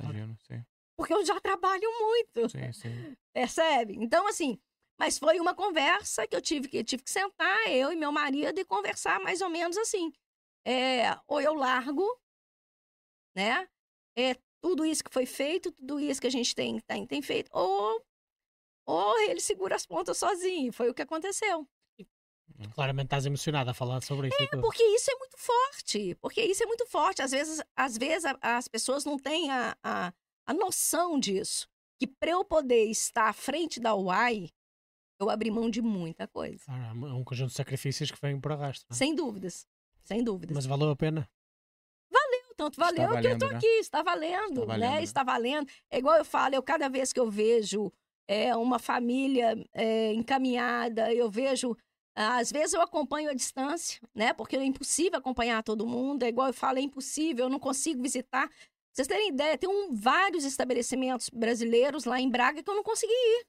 Speaker 1: Imagino, sim.
Speaker 3: Porque eu já trabalho muito.
Speaker 1: Sim, sim. <laughs>
Speaker 3: Percebe? Então, assim, mas foi uma conversa que eu tive que, tive que sentar, eu e meu marido, e conversar mais ou menos assim. É, ou eu largo, né? É, tudo isso que foi feito, tudo isso que a gente tem, tem, tem feito, ou, ou ele segura as pontas sozinho. Foi o que aconteceu.
Speaker 2: Claramente estás emocionada a falar sobre isso. tudo.
Speaker 3: Porque isso é muito forte. Porque isso é muito forte. Às vezes, às vezes as pessoas não têm a, a, a noção disso. Que para eu poder estar à frente da UAI, eu abri mão de muita coisa.
Speaker 2: Ah, É um conjunto de sacrifícios que vêm por arrasto. não é?
Speaker 3: Sem dúvidas. Sem dúvidas.
Speaker 2: Mas valeu a pena.
Speaker 3: Tanto
Speaker 1: Está
Speaker 3: valeu que eu tô
Speaker 1: né?
Speaker 3: aqui, está valendo,
Speaker 1: Está valendo,
Speaker 3: né?
Speaker 1: né?
Speaker 3: Está valendo. É igual eu falo, eu cada vez que eu vejo é, uma família é, encaminhada, eu vejo. Às vezes eu acompanho à distância, né? Porque é impossível acompanhar todo mundo. É igual eu falo, é impossível, eu não consigo visitar. Pra vocês terem ideia, tem um, vários estabelecimentos brasileiros lá em Braga que eu não consegui ir.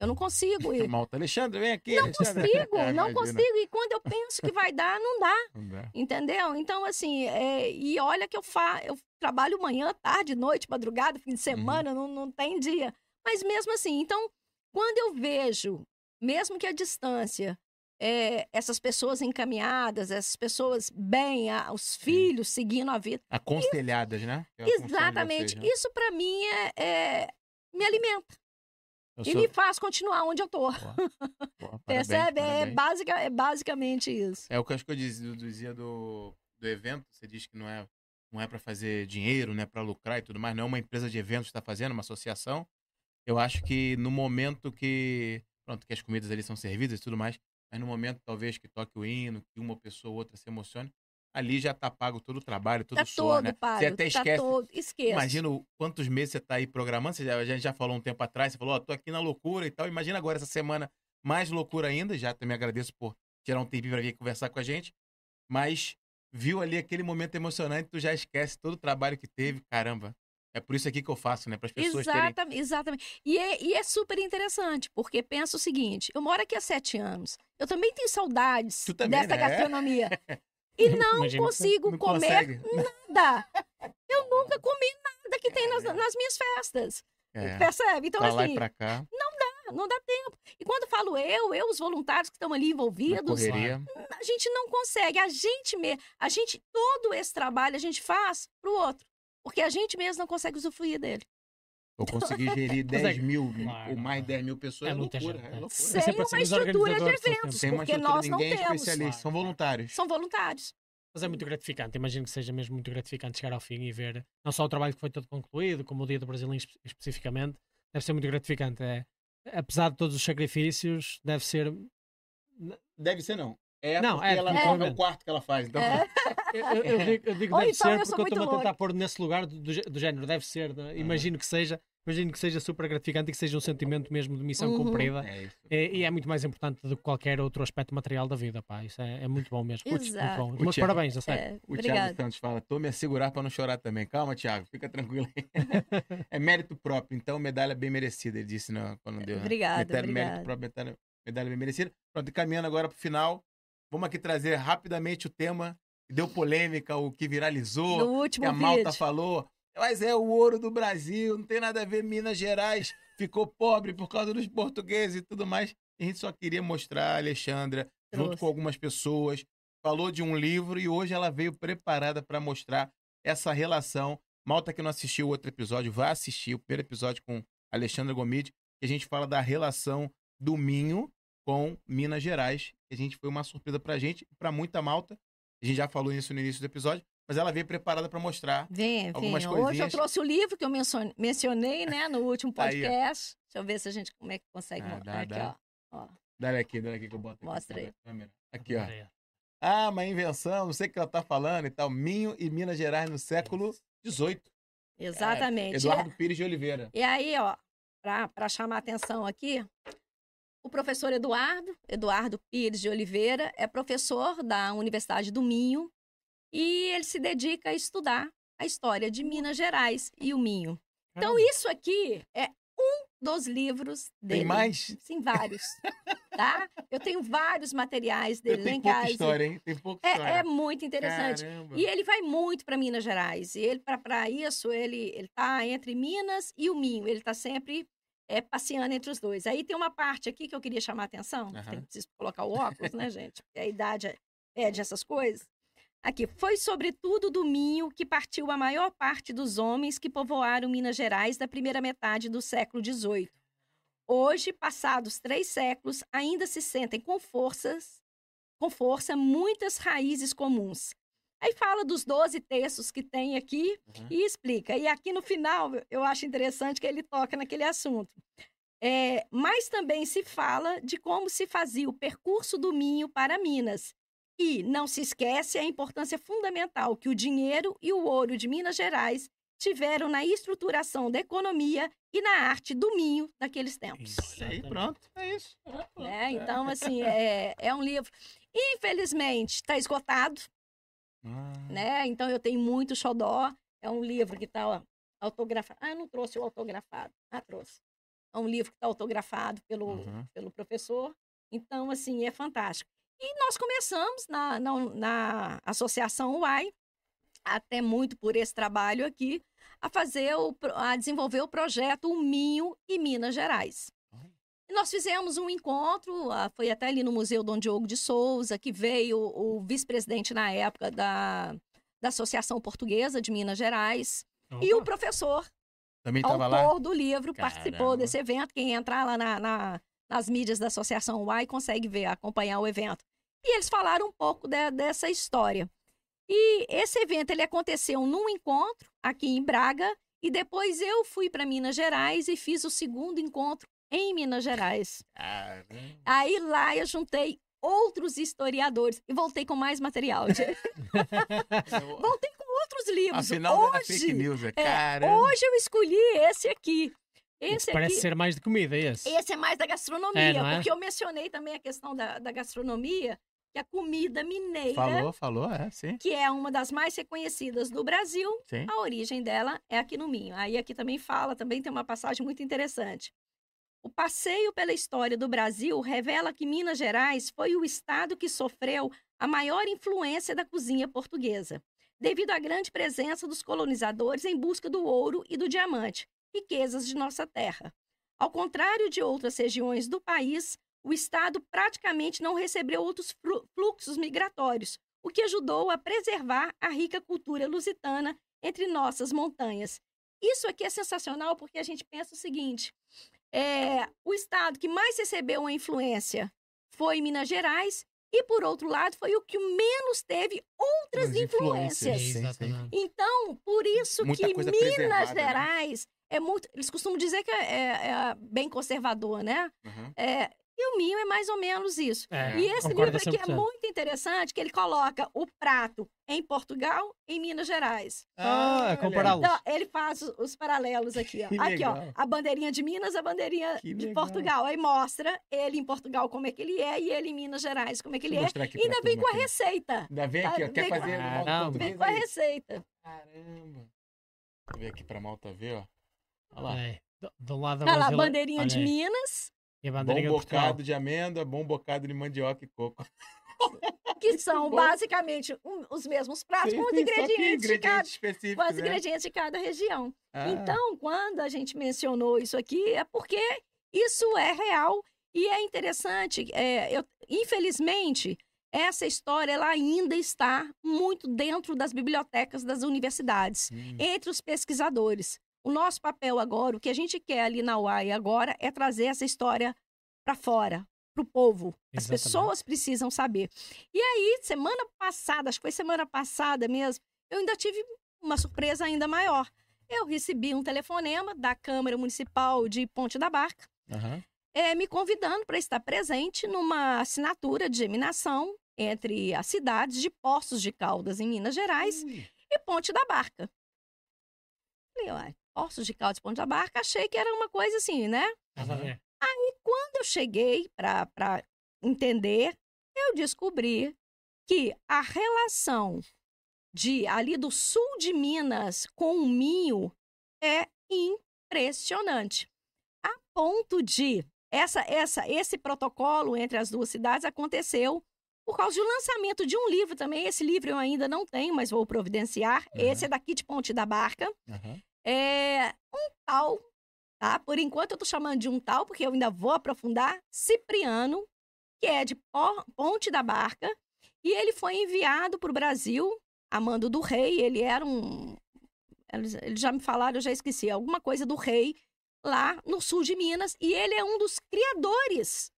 Speaker 3: Eu não consigo <laughs> ir.
Speaker 1: Malta, Alexandre, vem aqui.
Speaker 3: Não
Speaker 1: Alexandre.
Speaker 3: consigo, <laughs>
Speaker 1: É,
Speaker 3: não
Speaker 1: imagina.
Speaker 3: consigo. E quando eu penso que vai dar, não dá.
Speaker 1: Não dá.
Speaker 3: Entendeu? Então, assim, é, e olha que eu faço, eu trabalho manhã, tarde, noite, madrugada, fim de semana, não, não tem dia. Mas mesmo assim, então, quando eu vejo, mesmo que a distância, é, essas pessoas encaminhadas, essas pessoas bem, a- os filhos seguindo a vida.
Speaker 1: Aconselhadas, né? É a função de
Speaker 3: Exatamente.
Speaker 1: vocês, né?
Speaker 3: Isso para mim é, é- me alimenta e
Speaker 1: sou-
Speaker 3: me faz continuar onde eu tô.
Speaker 1: Pô, <laughs> parabéns,
Speaker 3: Percebe? É,
Speaker 1: parabéns.
Speaker 3: basica, é basicamente isso.
Speaker 1: É o que eu acho que eu dizia, eu dizia do, do evento. Você diz que não é, não é para fazer dinheiro, não é para lucrar e tudo mais. Não é uma empresa de eventos que está fazendo, uma associação. Eu acho que no momento que. Pronto, que as comidas ali são servidas e tudo mais. Mas no momento, talvez, que toque o hino, que uma pessoa ou outra se emocione, ali já tá pago todo o trabalho, todo
Speaker 3: Tá
Speaker 1: o suor,
Speaker 3: todo
Speaker 1: né?
Speaker 3: pago,
Speaker 1: Você até
Speaker 3: tá
Speaker 1: esquece.
Speaker 3: todo. Esqueça.
Speaker 1: Imagina quantos meses você tá aí programando. Você já, a gente já falou um tempo atrás, você falou, ó, tô aqui na loucura e tal. Imagina agora essa semana mais loucura ainda. Já também agradeço por tirar um tempinho pra vir conversar com a gente. Mas viu ali aquele momento emocionante, tu já esquece todo o trabalho que teve. Caramba. É por isso aqui que eu faço, né? Para as pessoas terem.
Speaker 3: Exatamente, exatamente. E é, e é super interessante, porque pensa o seguinte: eu moro aqui há sete anos. Eu também tenho saudades
Speaker 1: também,
Speaker 3: dessa
Speaker 1: né?
Speaker 3: gastronomia. <laughs> E <laughs> não
Speaker 2: sim.
Speaker 3: consigo
Speaker 1: Não
Speaker 3: comer
Speaker 1: consegue.
Speaker 3: nada. Eu nunca comi nada que tem nas,
Speaker 1: É.
Speaker 3: nas minhas festas.
Speaker 1: É,
Speaker 3: Percebe? Então,
Speaker 1: pra
Speaker 3: assim,
Speaker 1: pra cá,
Speaker 3: não dá tempo. E quando falo eu, eu, os voluntários que estão ali envolvidos,
Speaker 1: correria.
Speaker 3: a gente não consegue. A gente mesmo, a gente, todo esse trabalho a gente faz pro outro. Porque a gente mesmo não consegue usufruir dele.
Speaker 1: Eu consegui gerir
Speaker 2: Mas
Speaker 1: 10
Speaker 2: é-
Speaker 1: mil
Speaker 2: Claro,
Speaker 1: ou mais
Speaker 2: claro.
Speaker 1: 10 mil pessoas.
Speaker 2: É
Speaker 1: É, loucura.
Speaker 2: gente,
Speaker 1: É
Speaker 2: é.
Speaker 1: loucura.
Speaker 3: Sem
Speaker 2: sempre
Speaker 3: uma estrutura de eventos,
Speaker 1: Sem uma
Speaker 3: porque
Speaker 1: estrutura,
Speaker 3: nós não
Speaker 1: ninguém é
Speaker 3: temos.
Speaker 1: especialista. São voluntários.
Speaker 3: São voluntários.
Speaker 2: Mas é muito gratificante, imagino que seja mesmo muito gratificante chegar ao fim e ver não só o trabalho que foi todo concluído, como o Dia do Brasil espe especificamente, deve ser muito gratificante. É, apesar de todos os sacrifícios, deve ser.
Speaker 1: Deve ser, não. É
Speaker 2: não, é,
Speaker 1: ela é. é o quarto que ela faz. Então...
Speaker 3: É. <laughs>
Speaker 2: Eu, eu, eu, digo, eu digo deve então ser porque eu estou-me a tentar pôr nesse lugar do, do, género, deve ser, né? imagino que seja, imagino que seja super gratificante e que seja um sentimento mesmo de missão uhum. cumprida. É e, e, é muito mais importante do que qualquer outro aspecto material da vida, pá. Isso é, é muito bom mesmo. Putz, muito bom. Meus parabéns, a sério.
Speaker 1: É, o Tiago Santos fala: estou me a segurar para não chorar também. Calma, Tiago, fica tranquilo <laughs> é mérito próprio, então medalha bem merecida, ele disse no, quando deu.
Speaker 3: Obrigada.
Speaker 1: Né? Mérito próprio, medalha, medalha bem merecida. Pronto, e caminhando agora para o final. Vamos aqui trazer rapidamente o tema que deu polêmica, o que viralizou,
Speaker 3: no último
Speaker 1: que a
Speaker 3: vídeo.
Speaker 1: malta falou. Mas é o ouro do Brasil, não tem nada a ver. Minas Gerais <laughs> ficou pobre por causa dos portugueses e tudo mais. A gente só queria mostrar a Alexandra, Trouxe. junto com algumas pessoas, falou de um livro e hoje ela veio preparada para mostrar essa relação. Malta que não assistiu o outro episódio, vai assistir o primeiro episódio com Alexandra Gomide, que a gente fala da relação do Minho com Minas Gerais. Que a gente foi uma surpresa pra gente e pra muita malta. A gente já falou isso no início do episódio, mas ela veio preparada para mostrar vem, algumas vem.
Speaker 3: Hoje eu trouxe o livro que eu mencionei, né, no último <laughs> podcast. Aí, Deixa eu ver se a gente como é que consegue ah, mostrar aqui, dá. ó. ó.
Speaker 1: Dá aqui, dá aqui que eu boto.
Speaker 3: Mostra aí.
Speaker 1: Aqui, ó. Ah, uma invenção, não sei o que ela tá falando e tal. Minho e Minas Gerais no século XVIII.
Speaker 3: Exatamente.
Speaker 1: É, Eduardo Pires de Oliveira.
Speaker 3: E aí, ó, para chamar a atenção aqui, o professor Eduardo, Eduardo Pires de Oliveira, é professor da Universidade do Minho e ele se dedica a estudar a história de Minas Gerais e o Minho. Então, isso aqui é um dos livros dele.
Speaker 1: Tem mais?
Speaker 3: Sim, vários. <laughs> tá? Eu tenho vários materiais dele
Speaker 1: lá
Speaker 3: em casa.
Speaker 1: história, hein? Tem pouca é, história.
Speaker 3: É, muito interessante. Caramba. E ele vai muito para Minas Gerais. E ele, para isso, ele, ele tá entre Minas e o Minho. Ele está sempre é, passeando entre os dois. Aí tem uma parte aqui que eu queria chamar a atenção. Uhum. Tem, preciso colocar o óculos, né, <laughs> gente? Porque a idade é, é dessas coisas. Aqui, foi sobretudo do Minho que partiu a maior parte dos homens que povoaram Minas Gerais da primeira metade do século XVIII. Hoje, passados três séculos, ainda se sentem com forças, com força muitas raízes comuns. Aí fala dos 12 textos que tem aqui uhum. e explica. E aqui no final, eu acho interessante que ele toca naquele assunto. É, mas também se fala de como se fazia o percurso do Minho para Minas. E não se esquece a importância fundamental que o dinheiro e o ouro de Minas Gerais tiveram na estruturação da economia e na arte do Minho daqueles tempos.
Speaker 1: Isso aí, pronto, é isso. É, pronto.
Speaker 3: É, então, <laughs> assim, é, é um livro. Infelizmente, está esgotado. Ah. Né? Então eu tenho muito xodó. É um livro que está autografado. Ah, eu não trouxe o autografado. Ah, trouxe. É um livro que está autografado pelo, uhum. pelo professor. Então, assim, é fantástico. E nós começamos na, na, na Associação UAI, até muito por esse trabalho aqui, a fazer o, a desenvolver o projeto O Minho e Minas Gerais. E nós fizemos um encontro, ah, foi até ali no Museu Dom Diogo de Souza, que veio o vice-presidente na época da, da Associação Portuguesa de Minas Gerais, Opa. e o professor,
Speaker 1: Também
Speaker 3: autor
Speaker 1: lá?
Speaker 3: do livro, Caramba. participou desse evento. Quem entrar lá na, na, nas mídias da Associação UAI consegue ver, acompanhar o evento. E eles falaram um pouco de, dessa história. E esse evento ele aconteceu num encontro aqui em Braga, e depois eu fui para Minas Gerais e fiz o segundo encontro em Minas Gerais. Caramba. Aí lá eu juntei outros historiadores e voltei com mais material. <laughs> <laughs> voltei com outros livros.
Speaker 1: Afinal, hoje, fake news, é, é,
Speaker 3: hoje eu escolhi esse aqui. Esse
Speaker 2: parece aqui, ser mais de comida, esse.
Speaker 3: Esse é mais da gastronomia, é, é? porque eu mencionei também a questão da, da gastronomia, que a comida mineira.
Speaker 1: Falou, falou, é, sim.
Speaker 3: Que é uma das mais reconhecidas do Brasil.
Speaker 1: Sim.
Speaker 3: A origem dela é aqui no Minho. Aí aqui também fala, também tem uma passagem muito interessante. O passeio pela história do Brasil revela que Minas Gerais foi o estado que sofreu a maior influência da cozinha portuguesa, devido à grande presença dos colonizadores em busca do ouro e do diamante, riquezas de nossa terra. Ao contrário de outras regiões do país, o estado praticamente não recebeu outros fluxos migratórios, o que ajudou a preservar a rica cultura lusitana entre nossas montanhas. Isso aqui é sensacional porque a gente pensa o seguinte: é, o estado que mais recebeu a influência foi Minas Gerais E por outro lado, foi o que menos teve outras
Speaker 1: As
Speaker 3: influências.
Speaker 1: influências.
Speaker 3: Então, por isso
Speaker 1: Muita
Speaker 3: que Minas
Speaker 1: né?
Speaker 3: Gerais é muito. Eles costumam dizer que é, é- é bem conservador, né?
Speaker 1: Uhum.
Speaker 3: É, e o Minho é mais ou menos isso.
Speaker 2: É,
Speaker 3: E esse livro aqui é
Speaker 2: 100%.
Speaker 3: muito interessante, que ele coloca o prato em Portugal e em Minas Gerais.
Speaker 2: Ah,
Speaker 1: olha.
Speaker 2: compará-los.
Speaker 3: Então, ele faz os, os paralelos aqui, ó.
Speaker 1: Que
Speaker 3: Aqui, ó,
Speaker 1: legal.
Speaker 3: a bandeirinha de Minas, a bandeirinha
Speaker 1: Que
Speaker 3: de
Speaker 1: legal.
Speaker 3: Portugal. Aí mostra ele em Portugal como é que ele é e ele em Minas Gerais como é que ele
Speaker 1: Deixa
Speaker 3: é. E ainda vem com a
Speaker 1: aqui.
Speaker 3: receita.
Speaker 1: Ainda vem
Speaker 3: Tá,
Speaker 1: aqui, ó. Quer
Speaker 3: vem com-
Speaker 1: fazer
Speaker 2: Caramba.
Speaker 1: modo
Speaker 3: Vem com a receita.
Speaker 1: Caramba. Deixa eu ver aqui pra malta ver, ó. Olha lá.
Speaker 2: É, do, do lado da
Speaker 3: Tá lá, a
Speaker 2: Brasília-
Speaker 3: bandeirinha de
Speaker 2: olha
Speaker 3: Minas,
Speaker 1: Bom bocado de amêndoa, bom bocado de mandioca e coco.
Speaker 3: que <laughs> são basicamente um- os mesmos pratos,
Speaker 1: Sim,
Speaker 3: com os ingredientes, de cada,
Speaker 1: ingredientes específicos,
Speaker 3: com os
Speaker 1: né?
Speaker 3: ingredientes de cada região.
Speaker 1: Ah,
Speaker 3: Então, quando a gente mencionou isso aqui, é porque isso é real e é interessante. é, eu- infelizmente, essa história ela ainda está muito dentro das bibliotecas das universidades,
Speaker 1: hum,
Speaker 3: entre os pesquisadores. O nosso papel agora, o que a gente quer ali na UAI agora, é trazer essa história para fora, para o povo. As
Speaker 2: Exatamente.
Speaker 3: pessoas precisam saber. E aí, semana passada, acho que foi semana passada mesmo, eu ainda tive uma surpresa ainda maior. Eu recebi um telefonema da Câmara Municipal de Ponte da Barca,
Speaker 1: aham.
Speaker 3: eh, me convidando para estar presente numa assinatura de geminação entre as cidades de Poços de Caldas, em Minas Gerais,
Speaker 1: Ui,
Speaker 3: e Ponte da Barca. Falei, Poços de e Ponte da Barca, achei que era uma coisa assim, né?
Speaker 2: Estás a
Speaker 1: Aham.
Speaker 2: ver?
Speaker 3: Quando eu cheguei para entender, eu descobri que a relação de ali do sul de Minas com o Minho é impressionante. A ponto de essa, essa, esse protocolo entre as duas cidades aconteceu por causa do lançamento de um livro também. Esse livro eu ainda não tenho, mas vou providenciar.
Speaker 1: Uhum.
Speaker 3: Esse é daqui de Ponte da Barca
Speaker 1: aham.
Speaker 3: É um tal, tá? Por enquanto eu tô chamando de um tal, porque eu ainda vou aprofundar, Cipriano, que é de Po- Ponte da Barca, e ele foi enviado para o Brasil, a mando do rei, ele era um... Eles já me falaram, eu já esqueci, alguma coisa do rei lá no sul de Minas, e ele é um dos criadores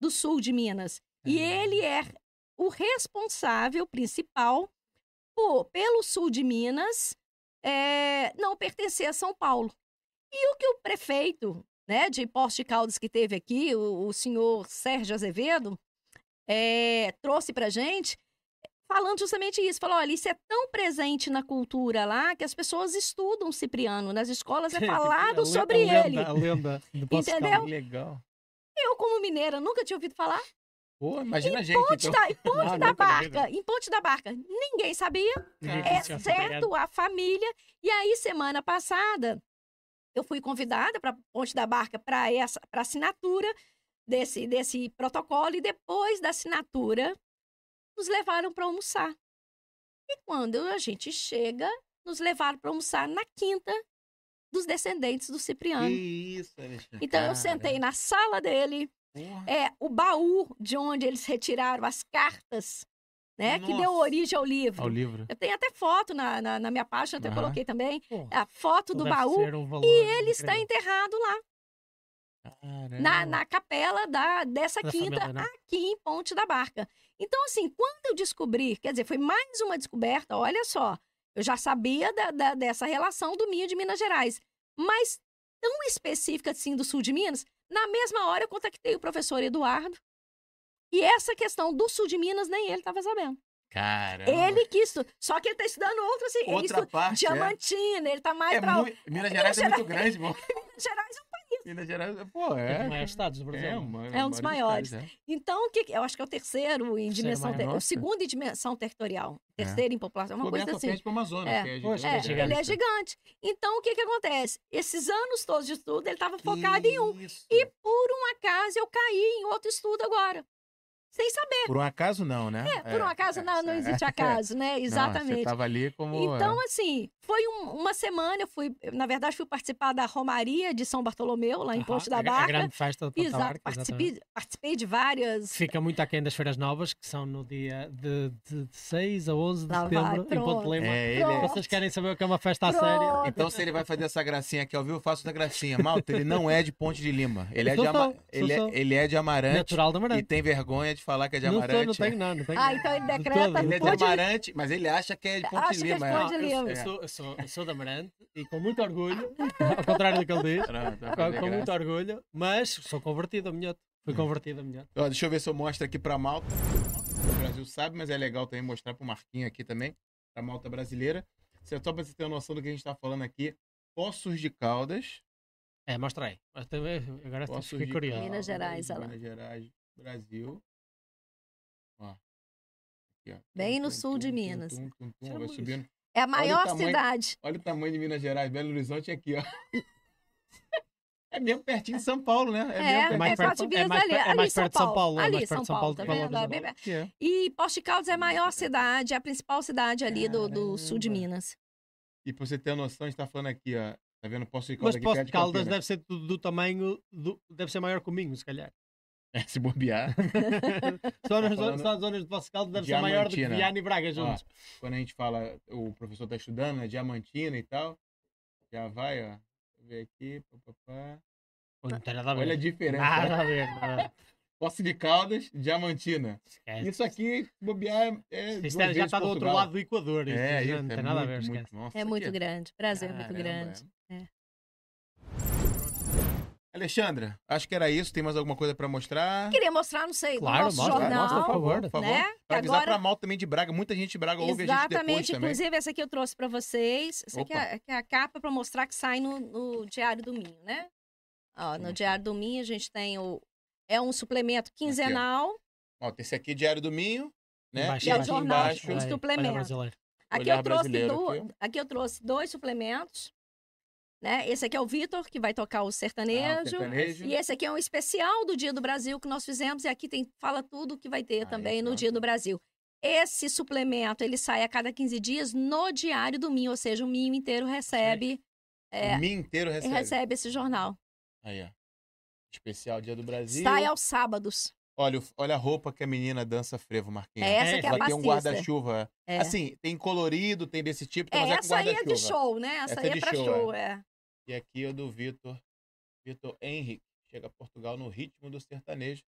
Speaker 3: do sul de Minas. E
Speaker 1: Ah.
Speaker 3: ele é o responsável principal por, pelo sul de Minas é, não pertencer a São Paulo. E o que o prefeito né, de Poços de Caldas que teve aqui, o, o senhor Sérgio Azevedo, é, trouxe para gente, falando justamente isso. Falou, olha, isso é tão presente na cultura lá que as pessoas estudam Cipriano. Nas escolas é <laughs>
Speaker 2: Tipo,
Speaker 3: falado
Speaker 2: le-
Speaker 3: sobre
Speaker 2: a
Speaker 3: ele.
Speaker 2: A lenda de
Speaker 3: Entendeu?
Speaker 2: Caldas.
Speaker 1: Legal.
Speaker 3: Eu, como mineira, nunca tinha ouvido falar.
Speaker 1: Pô, imagina a gente,
Speaker 3: Ponte
Speaker 1: então.
Speaker 3: da, em <laughs> Ponte
Speaker 2: Ah,
Speaker 3: da. Barca, em Ponte da Barca, ninguém sabia.
Speaker 1: É
Speaker 3: exceto a família. E aí, semana passada, eu fui convidada para Ponte da Barca para essa pra assinatura desse, desse protocolo. E depois da assinatura, nos levaram para almoçar. E quando a gente chega, nos levaram para almoçar na quinta dos descendentes do
Speaker 1: Que
Speaker 3: Cipriano.
Speaker 1: isso, Alexandre.
Speaker 3: Então, eu sentei na sala dele,
Speaker 1: Porra.
Speaker 3: é o baú de onde eles retiraram as cartas, né? Que deu
Speaker 1: Nossa.
Speaker 3: origem ao livro.
Speaker 1: Ao livro.
Speaker 3: Eu tenho até foto na, na, na minha página, até
Speaker 1: Aham.
Speaker 3: coloquei também.
Speaker 2: Pô,
Speaker 3: A foto do baú.
Speaker 2: um
Speaker 3: E ele está enterrado lá,
Speaker 1: Caramba.
Speaker 3: na, na capela da, dessa
Speaker 2: Da
Speaker 3: quinta,
Speaker 2: família, né?
Speaker 3: aqui em Ponte da Barca. Então, assim, quando eu descobri, quer dizer, foi mais uma descoberta, olha só, eu já sabia da- da- dessa relação do Minho de Minas Gerais, mas tão específica assim do sul de Minas, na mesma hora eu contactei o professor Eduardo, e essa questão do sul de Minas, nem ele estava sabendo.
Speaker 1: Caramba.
Speaker 3: Ele que estu... Só que ele está estudando outro, assim,
Speaker 1: Outra parte, é.
Speaker 3: Diamantina, ele está mais
Speaker 1: É muito... Minas Gerais é muito grande, <laughs> pô.
Speaker 3: Minas Gerais.
Speaker 1: Minas Gerais, pô,
Speaker 2: É um
Speaker 1: é.
Speaker 2: dos maiores estados do Brasil.
Speaker 1: É, uma,
Speaker 3: É um dos maiores.
Speaker 1: estados, é.
Speaker 3: Então, o que eu acho que é o terceiro em dimensão, ter... o
Speaker 1: Nossa.
Speaker 3: segundo em dimensão territorial, terceiro em população, uma
Speaker 1: Coberto
Speaker 3: coisa assim.
Speaker 1: frente Amazonas,
Speaker 3: É.
Speaker 1: que é
Speaker 2: Poxa.
Speaker 3: É,
Speaker 2: gigante.
Speaker 3: ele é gigante. Então, o que que acontece? Esses anos todos de estudo, ele estava focado em um.
Speaker 1: Isso.
Speaker 3: E por um acaso eu caí em outro estudo agora. Sem saber.
Speaker 1: Por um acaso não, né?
Speaker 3: É, por um acaso não, não existe <laughs> acaso, né?
Speaker 1: Não, você
Speaker 3: Exatamente.
Speaker 1: tava ali como...
Speaker 3: Então,
Speaker 1: é.
Speaker 3: assim, foi um- uma semana, eu fui, na verdade, fui participar da Romaria de São Bartolomeu, lá em Ponte da
Speaker 2: a, a
Speaker 3: Barca.
Speaker 2: grande festa de Ponta
Speaker 3: Exato,
Speaker 2: Barca, exatamente.
Speaker 3: participei, participei de várias.
Speaker 2: Fica muito aquém das feiras novas, que são no dia de, de 6 a 11 de
Speaker 3: Lá vai,
Speaker 2: setembro, em Ponte de Lima.
Speaker 1: É, ele é...
Speaker 2: Vocês querem saber o que é uma festa a
Speaker 3: Pronto.
Speaker 2: sério?
Speaker 1: Então, se ele vai fazer essa gracinha aqui ao vivo, eu faço essa gracinha. Malta, ele não é de Ponte de Lima. Ele é,
Speaker 2: Sou
Speaker 1: de, Ama... ele é, ele é de Amarante
Speaker 2: Natural da
Speaker 1: e
Speaker 2: Marante.
Speaker 1: tem vergonha de falar que é de
Speaker 2: Não, tô,
Speaker 1: Amarante.
Speaker 2: não tenho, não, não tenho.
Speaker 3: Ah, então ele
Speaker 2: De
Speaker 3: decreta
Speaker 2: todo.
Speaker 1: Ele é de
Speaker 3: de-
Speaker 1: Amarante, mas ele acha que é de Ponte
Speaker 3: Acha que é de
Speaker 1: Lima.
Speaker 3: De
Speaker 2: eu,
Speaker 3: Lima.
Speaker 2: eu sou, eu, sou, eu sou da Amarante e com muito orgulho, <laughs> ao contrário do que ele diz, com, com muito orgulho, mas sou convertido a minhoto. Fui convertido a minhoto.
Speaker 1: Deixa eu ver se eu mostro aqui pra Malta. O Brasil sabe, mas é legal também mostrar pro Marquinho aqui também, pra Malta brasileira. Só pra você ter uma noção do que a gente tá falando aqui. Poços de Caldas.
Speaker 2: É, mostra aí. Mas também, agora
Speaker 1: Poços
Speaker 2: fiquei
Speaker 1: de
Speaker 2: curioso.
Speaker 3: Minas Gerais, olha lá.
Speaker 1: Minas Gerais, Brasil. Ó. Aqui, ó.
Speaker 3: Bem no
Speaker 1: Tum,
Speaker 3: sul
Speaker 1: tum,
Speaker 3: de
Speaker 1: tum,
Speaker 3: Minas.
Speaker 1: tum, tum, tum,
Speaker 2: Chama
Speaker 1: Vai subindo.
Speaker 3: É a maior
Speaker 1: tamanho-
Speaker 3: cidade.
Speaker 1: Olha o tamanho de Minas Gerais, Belo Horizonte aqui, ó. <laughs> É mesmo pertinho de São Paulo, né?
Speaker 3: É,
Speaker 1: mesmo
Speaker 3: é,
Speaker 1: pertinho.
Speaker 2: mais perto-
Speaker 3: vias
Speaker 2: é mais
Speaker 3: ali,
Speaker 2: é mais
Speaker 3: São
Speaker 2: perto de São
Speaker 3: Paulo.
Speaker 2: É
Speaker 3: Ali,
Speaker 2: mais
Speaker 3: São
Speaker 2: perto de São
Speaker 3: Paulo,
Speaker 2: Paulo
Speaker 3: tá vendo?
Speaker 1: Ó.
Speaker 3: E Poços de Caldas é a maior cidade, é a principal cidade ali do, do sul de. Minas.
Speaker 1: E pra você ter uma noção, a gente tá falando aqui, ó. Tá vendo? De
Speaker 2: Mas
Speaker 1: Caldas aqui
Speaker 2: Poço
Speaker 1: perto
Speaker 2: de
Speaker 1: de
Speaker 2: Caldas
Speaker 1: Campinas.
Speaker 2: deve ser do, do tamanho, do, deve ser maior que o Minho, se calhar.
Speaker 1: É, se bobear. <laughs>
Speaker 2: Só nas,
Speaker 1: Tá falando
Speaker 2: só as zonas de Poço de Caldas deve ser maior do que. Viana e Braga juntos.
Speaker 1: Quando a gente fala, o professor tá estudando, né? Diamantina e tal. Já vai, ó. Deixa eu ver aqui. Pá, pá, pá.
Speaker 2: Pô, Não tem nada a ver.
Speaker 1: Olha a diferença.
Speaker 2: Nada a ver. Nada
Speaker 1: de Caldas, Diamantina.
Speaker 2: Esquece.
Speaker 1: Isso aqui, bobear, é.
Speaker 2: É- já
Speaker 1: vezes
Speaker 2: está do outro lado do Equador. Isto
Speaker 1: É,
Speaker 2: já
Speaker 1: isso,
Speaker 2: não
Speaker 1: é
Speaker 2: tem nada a ver.
Speaker 1: muito,
Speaker 2: esquece.
Speaker 1: muito. Nossa,
Speaker 3: É
Speaker 1: isso
Speaker 3: muito
Speaker 1: aqui
Speaker 3: grande. Brasil é muito
Speaker 1: Caramba,
Speaker 3: grande.
Speaker 1: Alexandra, acho que era isso. Tem mais alguma coisa pra mostrar?
Speaker 3: Queria mostrar, não sei,
Speaker 2: Claro,
Speaker 3: no nosso
Speaker 2: mostra,
Speaker 3: jornal.
Speaker 2: mostra, por favor.
Speaker 1: Por favor.
Speaker 3: né?
Speaker 1: Pra avisar
Speaker 3: agora-
Speaker 1: pra Malta também de Braga. Muita gente de Braga ouve a gente depois
Speaker 3: Exatamente.
Speaker 1: também.
Speaker 3: Inclusive, essa aqui eu trouxe para vocês. Essa aqui é, que é a capa para mostrar que sai no, no Diário do Minho, né? Ó, no
Speaker 1: Hum.
Speaker 3: Diário do Minho a gente tem o... É um suplemento quinzenal.
Speaker 1: Ó, esse aqui é Diário do Minho, né?
Speaker 2: Embaixo,
Speaker 3: E é o
Speaker 1: aqui
Speaker 3: jornal,
Speaker 1: embaixo.
Speaker 3: um suplemento. Aqui eu, trouxe do-
Speaker 1: aqui.
Speaker 3: aqui eu trouxe dois suplementos. Né? Esse aqui é o Vitor, que vai tocar o
Speaker 1: Ah,
Speaker 3: sertanejo.
Speaker 1: sertanejo.
Speaker 3: E esse aqui é um especial do Dia do Brasil que nós fizemos. E aqui tem, fala tudo que vai ter
Speaker 1: Ah,
Speaker 3: também
Speaker 1: esse
Speaker 3: no
Speaker 1: é
Speaker 3: Dia do. Brasil. Esse suplemento, ele sai a cada 15 dias no Diário do Minho. Ou seja, o Minho inteiro recebe, é,
Speaker 1: O Minho inteiro recebe.
Speaker 3: recebe esse jornal.
Speaker 1: Aí, ó. Especial Dia do Brasil.
Speaker 3: Sai aos sábados.
Speaker 1: Olha, o- olha a roupa que a menina dança frevo, Marquinhos.
Speaker 3: É essa
Speaker 2: É,
Speaker 3: que é a
Speaker 1: Ela tem um guarda-chuva.
Speaker 3: É.
Speaker 1: Assim, tem colorido, tem desse tipo,
Speaker 3: É,
Speaker 1: mas é com
Speaker 3: essa aí é de show, né? Essa,
Speaker 1: Essa
Speaker 3: aí
Speaker 1: é
Speaker 3: é pra
Speaker 1: show,
Speaker 3: show, é.
Speaker 1: E aqui é do Vitor. Vitor Henrique. Chega a Portugal no ritmo do sertanejo.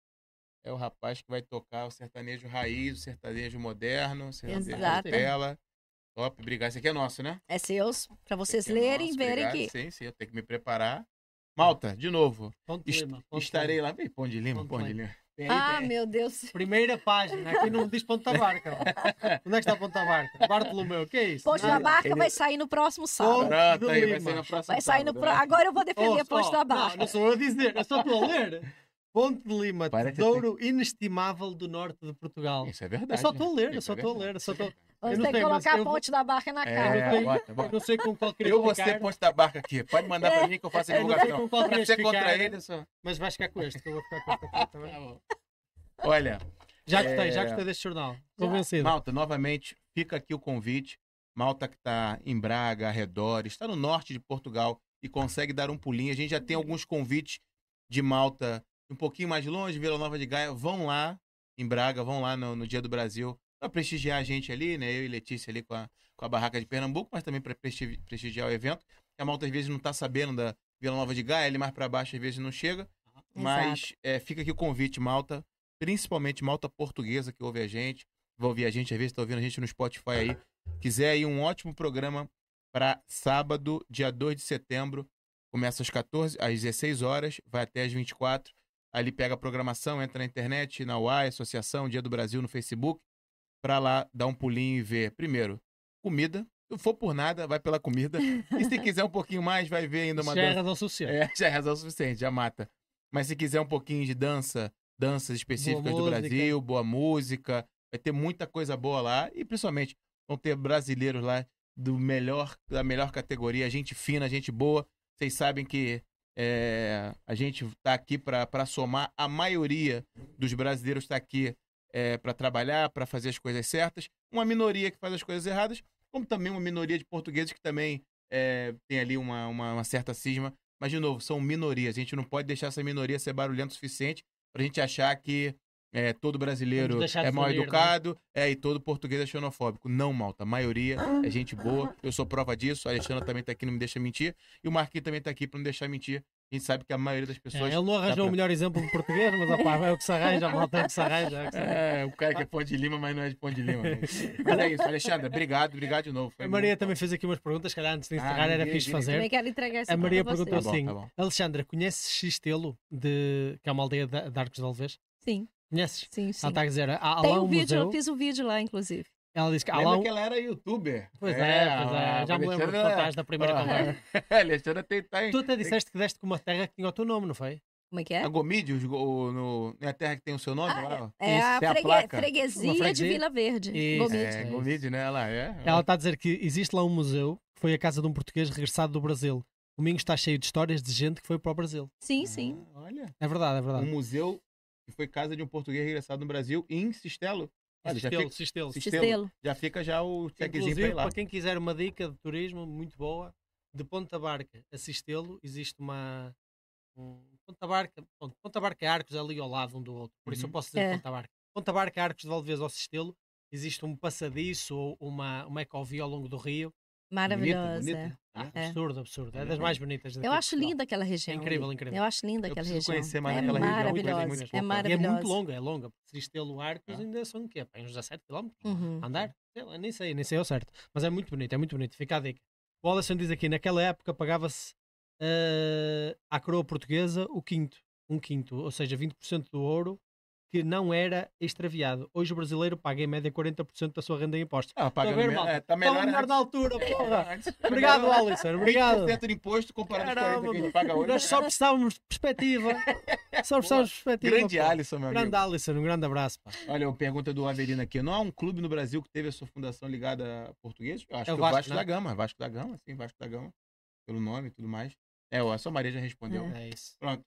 Speaker 1: É o rapaz que vai tocar o sertanejo raiz, o sertanejo moderno, o sertanejo
Speaker 3: Exato.
Speaker 1: tela. Top, obrigado. Esse aqui é nosso, né?
Speaker 3: É seus, pra vocês
Speaker 1: aqui é
Speaker 3: lerem e
Speaker 1: nosso,
Speaker 3: verem
Speaker 1: obrigado.
Speaker 3: que.
Speaker 1: Sim, sim, eu tenho que me preparar. Malta, de novo. Est-
Speaker 2: Lima,
Speaker 1: estarei
Speaker 2: Lima.
Speaker 1: lá. Pão de Lima, Pão de
Speaker 2: Lima.
Speaker 1: Aí,
Speaker 3: Ah, meu Deus.
Speaker 2: Primeira página, aqui não diz ponto da barca. Onde é que está ponto da barca? Bartolomeu, o que é isso?
Speaker 3: Ponte da. Barca
Speaker 1: ele-
Speaker 3: vai sair no próximo sábado.
Speaker 2: Ponto
Speaker 1: Pronto, aí, vai sair no próximo
Speaker 3: Vai sair no
Speaker 1: sábado,
Speaker 3: pro...
Speaker 1: né?
Speaker 3: Agora eu vou defender
Speaker 2: Oh,
Speaker 3: Ponte
Speaker 2: só-
Speaker 3: da
Speaker 2: Não,
Speaker 3: Barca.
Speaker 2: não sou eu a dizer, eu só estou a ler. Ponte de Lima,
Speaker 1: Parece que
Speaker 2: tesouro inestimável do norte de Portugal.
Speaker 1: Isso é verdade.
Speaker 2: Eu só estou a ler, eu
Speaker 1: Isso
Speaker 2: só
Speaker 1: é
Speaker 2: estou a ler, eu só
Speaker 1: é
Speaker 2: estou- Eu não
Speaker 3: ter que colocar a
Speaker 2: eu vou-
Speaker 3: Ponte da Barca na
Speaker 1: É,
Speaker 3: cara.
Speaker 2: Eu tenho-
Speaker 1: bota, bota.
Speaker 2: Eu não sei com qual
Speaker 1: Eu vou ser ponte da barca aqui. Pode mandar pra mim que eu faço a
Speaker 2: Eu não sei
Speaker 1: divulgação. contra ele, só.
Speaker 2: mas vais ficar com este, que eu vou ficar com este aqui também. <laughs>
Speaker 1: Tá bom. Olha,
Speaker 2: Já gostei,
Speaker 1: É.
Speaker 2: já gostei deste jornal. Convencido.
Speaker 1: Malta, novamente, fica aqui o convite. Malta que está em Braga, arredores, está no norte de Portugal e consegue dar um pulinho. A gente já tem alguns convites de Malta um pouquinho mais longe, Vila Nova de Gaia. Vão lá em Braga, vão lá no, no Dia do Brasil para prestigiar a gente ali, né? Eu e Letícia ali com a, com a barraca de Pernambuco, mas também para prestigiar o evento. A Malta às vezes não está sabendo da Vila Nova de Gaia, ali mais para baixo às vezes não chega. Mas é, fica aqui o convite, Malta, principalmente Malta portuguesa que ouve a gente, vai ouvir a gente, às vezes está ouvindo a gente no Spotify aí. Quiser aí um ótimo programa para sábado, dia 2 de setembro, começa às 14, às 16 horas, vai até às 24. Ali pega a programação, entra na internet, na UAI, Associação Dia do Brasil no Facebook, para lá dar um pulinho e ver, primeiro, comida. Se for por nada, vai pela comida. E se quiser um pouquinho mais, vai ver ainda uma
Speaker 2: Já é
Speaker 1: dança.
Speaker 2: razão social.
Speaker 1: É, <laughs> já é razão suficiente, já mata. Mas se quiser um pouquinho de dança, danças específicas do
Speaker 2: música.
Speaker 1: Brasil, boa música, vai ter muita coisa boa lá e principalmente vão ter brasileiros lá do melhor, da melhor categoria, gente fina, gente boa. Vocês sabem que é, a gente está aqui para somar. A maioria dos brasileiros está aqui para trabalhar, para fazer as coisas certas. Uma minoria que faz as coisas erradas, como também uma minoria de portugueses que também é, tem ali uma, uma, uma certa cisma. Mas, de novo, são minorias. A gente não pode deixar essa minoria ser barulhenta o suficiente para a gente achar que é, todo brasileiro é mal
Speaker 2: unir, né?
Speaker 1: educado é, e todo português é xenofóbico. Não, malta. A maioria é gente boa. Eu sou prova disso. A Alexandra também tá aqui, não me deixa mentir. E o Marquinhos também tá aqui para não deixar mentir. A gente sabe que a maioria das
Speaker 2: É,
Speaker 1: pessoas.
Speaker 2: ele não arranjou
Speaker 1: pra-
Speaker 2: o melhor exemplo de português, mas opá, é o que se arranja, a malta é o que se arranja. é o que se arranja.
Speaker 1: É, o cara que é Ponte de Lima, mas não é de Ponte de Lima. né? <laughs> Mas é isso, Alexandre, obrigado, obrigado de novo. Foi
Speaker 2: A Maria
Speaker 1: muito
Speaker 2: também fez aqui umas perguntas, calhar antes de
Speaker 1: Ah,
Speaker 2: encerrar era
Speaker 1: diga,
Speaker 2: fixe fazer.
Speaker 3: Também quero entregar essa
Speaker 2: A Maria perguntou
Speaker 1: Tá bom,
Speaker 2: assim:
Speaker 1: tá bom.
Speaker 2: Alexandra, conheces Xistelo, de... que é uma aldeia de, Arcos de Alves?
Speaker 3: Sim,
Speaker 2: Conheces?
Speaker 3: sim, sim.
Speaker 2: Ela está a dizer, há, há
Speaker 3: Tem um
Speaker 2: um
Speaker 3: vídeo,
Speaker 2: museu.
Speaker 3: eu fiz um vídeo lá, inclusive.
Speaker 2: Ela disse que há
Speaker 1: Lembra
Speaker 2: lá um.
Speaker 1: que ela era youtuber.
Speaker 2: Pois é, pois é, já me lembro de contares da primeira <laughs> conversa.
Speaker 1: A Alexandra tem, tem,
Speaker 2: Tu até disseste que deste com uma terra que tinha o teu nome, não foi?
Speaker 3: Como é que é?
Speaker 1: A Gomide, o- no, é a terra que tem o seu nome
Speaker 3: Ah,
Speaker 1: lá? ó?
Speaker 3: É a,
Speaker 1: a
Speaker 3: freguesia, de Vila Verde.
Speaker 2: Isso.
Speaker 3: Gomide.
Speaker 1: É, Gomide, né? Ela é.
Speaker 2: Ela está a dizer que existe lá um museu que foi a casa de um português regressado do Brasil. O Minho está cheio de histórias de gente que foi para o Brasil.
Speaker 3: Sim, sim.
Speaker 1: Ah, olha.
Speaker 2: É verdade, é
Speaker 1: Um
Speaker 2: verdade.
Speaker 1: museu que foi casa de um português regressado no Brasil em Sistelo. Olha, já
Speaker 2: Sistelo,
Speaker 1: fica,
Speaker 2: Sistelo.
Speaker 1: Sistelo.
Speaker 3: Sistelo.
Speaker 1: já fica já o checkzinho ir lá.
Speaker 2: para quem quiser uma dica de turismo muito boa, de Ponta Barca a Sistelo existe uma. Um, Ponta Barca, pronto, Ponta Barca e Arcos é ali ao lado um do outro, por isso eu
Speaker 1: Uhum.
Speaker 2: posso dizer
Speaker 3: É.
Speaker 2: Ponta Barca. Ponta Barca, Arcos de Valdevez ao Sistelo, existe um passadiço ou uma, uma ecovia ao longo do rio.
Speaker 3: Maravilhosa.
Speaker 1: bonita.
Speaker 3: é.
Speaker 1: Ah,
Speaker 3: É.
Speaker 2: Absurdo, absurdo. É
Speaker 1: É
Speaker 2: das mais bonitas
Speaker 3: Eu acho linda aquela região.
Speaker 2: É incrível, incrível.
Speaker 3: Eu acho linda aquela região.
Speaker 1: conhecer mais
Speaker 3: é
Speaker 1: aquela região,
Speaker 2: muito
Speaker 3: maravilhosa.
Speaker 2: muito
Speaker 3: É.
Speaker 2: E é
Speaker 3: maravilhosa.
Speaker 2: muito longa, é longa. Sistelo Arcos
Speaker 1: Ah.
Speaker 2: ainda são o quê? Uns 17 km?
Speaker 3: Uhum.
Speaker 2: Andar? Sei lá, nem sei, nem sei ao certo. Mas é muito bonito, é muito bonito. Fica a dica. O Alexandre diz aqui, naquela época pagava-se eh, à coroa portuguesa o quinto. Um quinto, ou seja, 20% do ouro que não era extraviado. Hoje o brasileiro paga em média 40% da sua renda em impostos.
Speaker 1: Ah, pagando
Speaker 2: ver,
Speaker 1: me-
Speaker 2: malta?
Speaker 1: é, tá
Speaker 2: Está
Speaker 1: melhor,
Speaker 2: melhor na altura, <laughs> porra! <laughs> Obrigado, Alisson, obrigado.
Speaker 1: 20% de imposto comparado
Speaker 2: Caramba,
Speaker 1: aos 40 que a gente paga hoje.
Speaker 2: Nós só precisávamos de perspectiva. <laughs> Só precisávamos de perspectiva.
Speaker 1: Grande
Speaker 2: pô.
Speaker 1: Alisson, meu amigo.
Speaker 2: Grande Alisson, um grande abraço. Pá.
Speaker 1: Olha, uma pergunta do Avelino aqui. Não há um clube no Brasil que teve a sua fundação ligada a português? Eu acho
Speaker 2: É o
Speaker 1: que
Speaker 2: Vasco,
Speaker 1: o Vasco
Speaker 2: né?
Speaker 1: da Gama. Vasco da Gama, sim, Vasco da Gama. Pelo nome e tudo mais. É, ó, a sua Maria já respondeu.
Speaker 2: É isso.
Speaker 1: Pronto.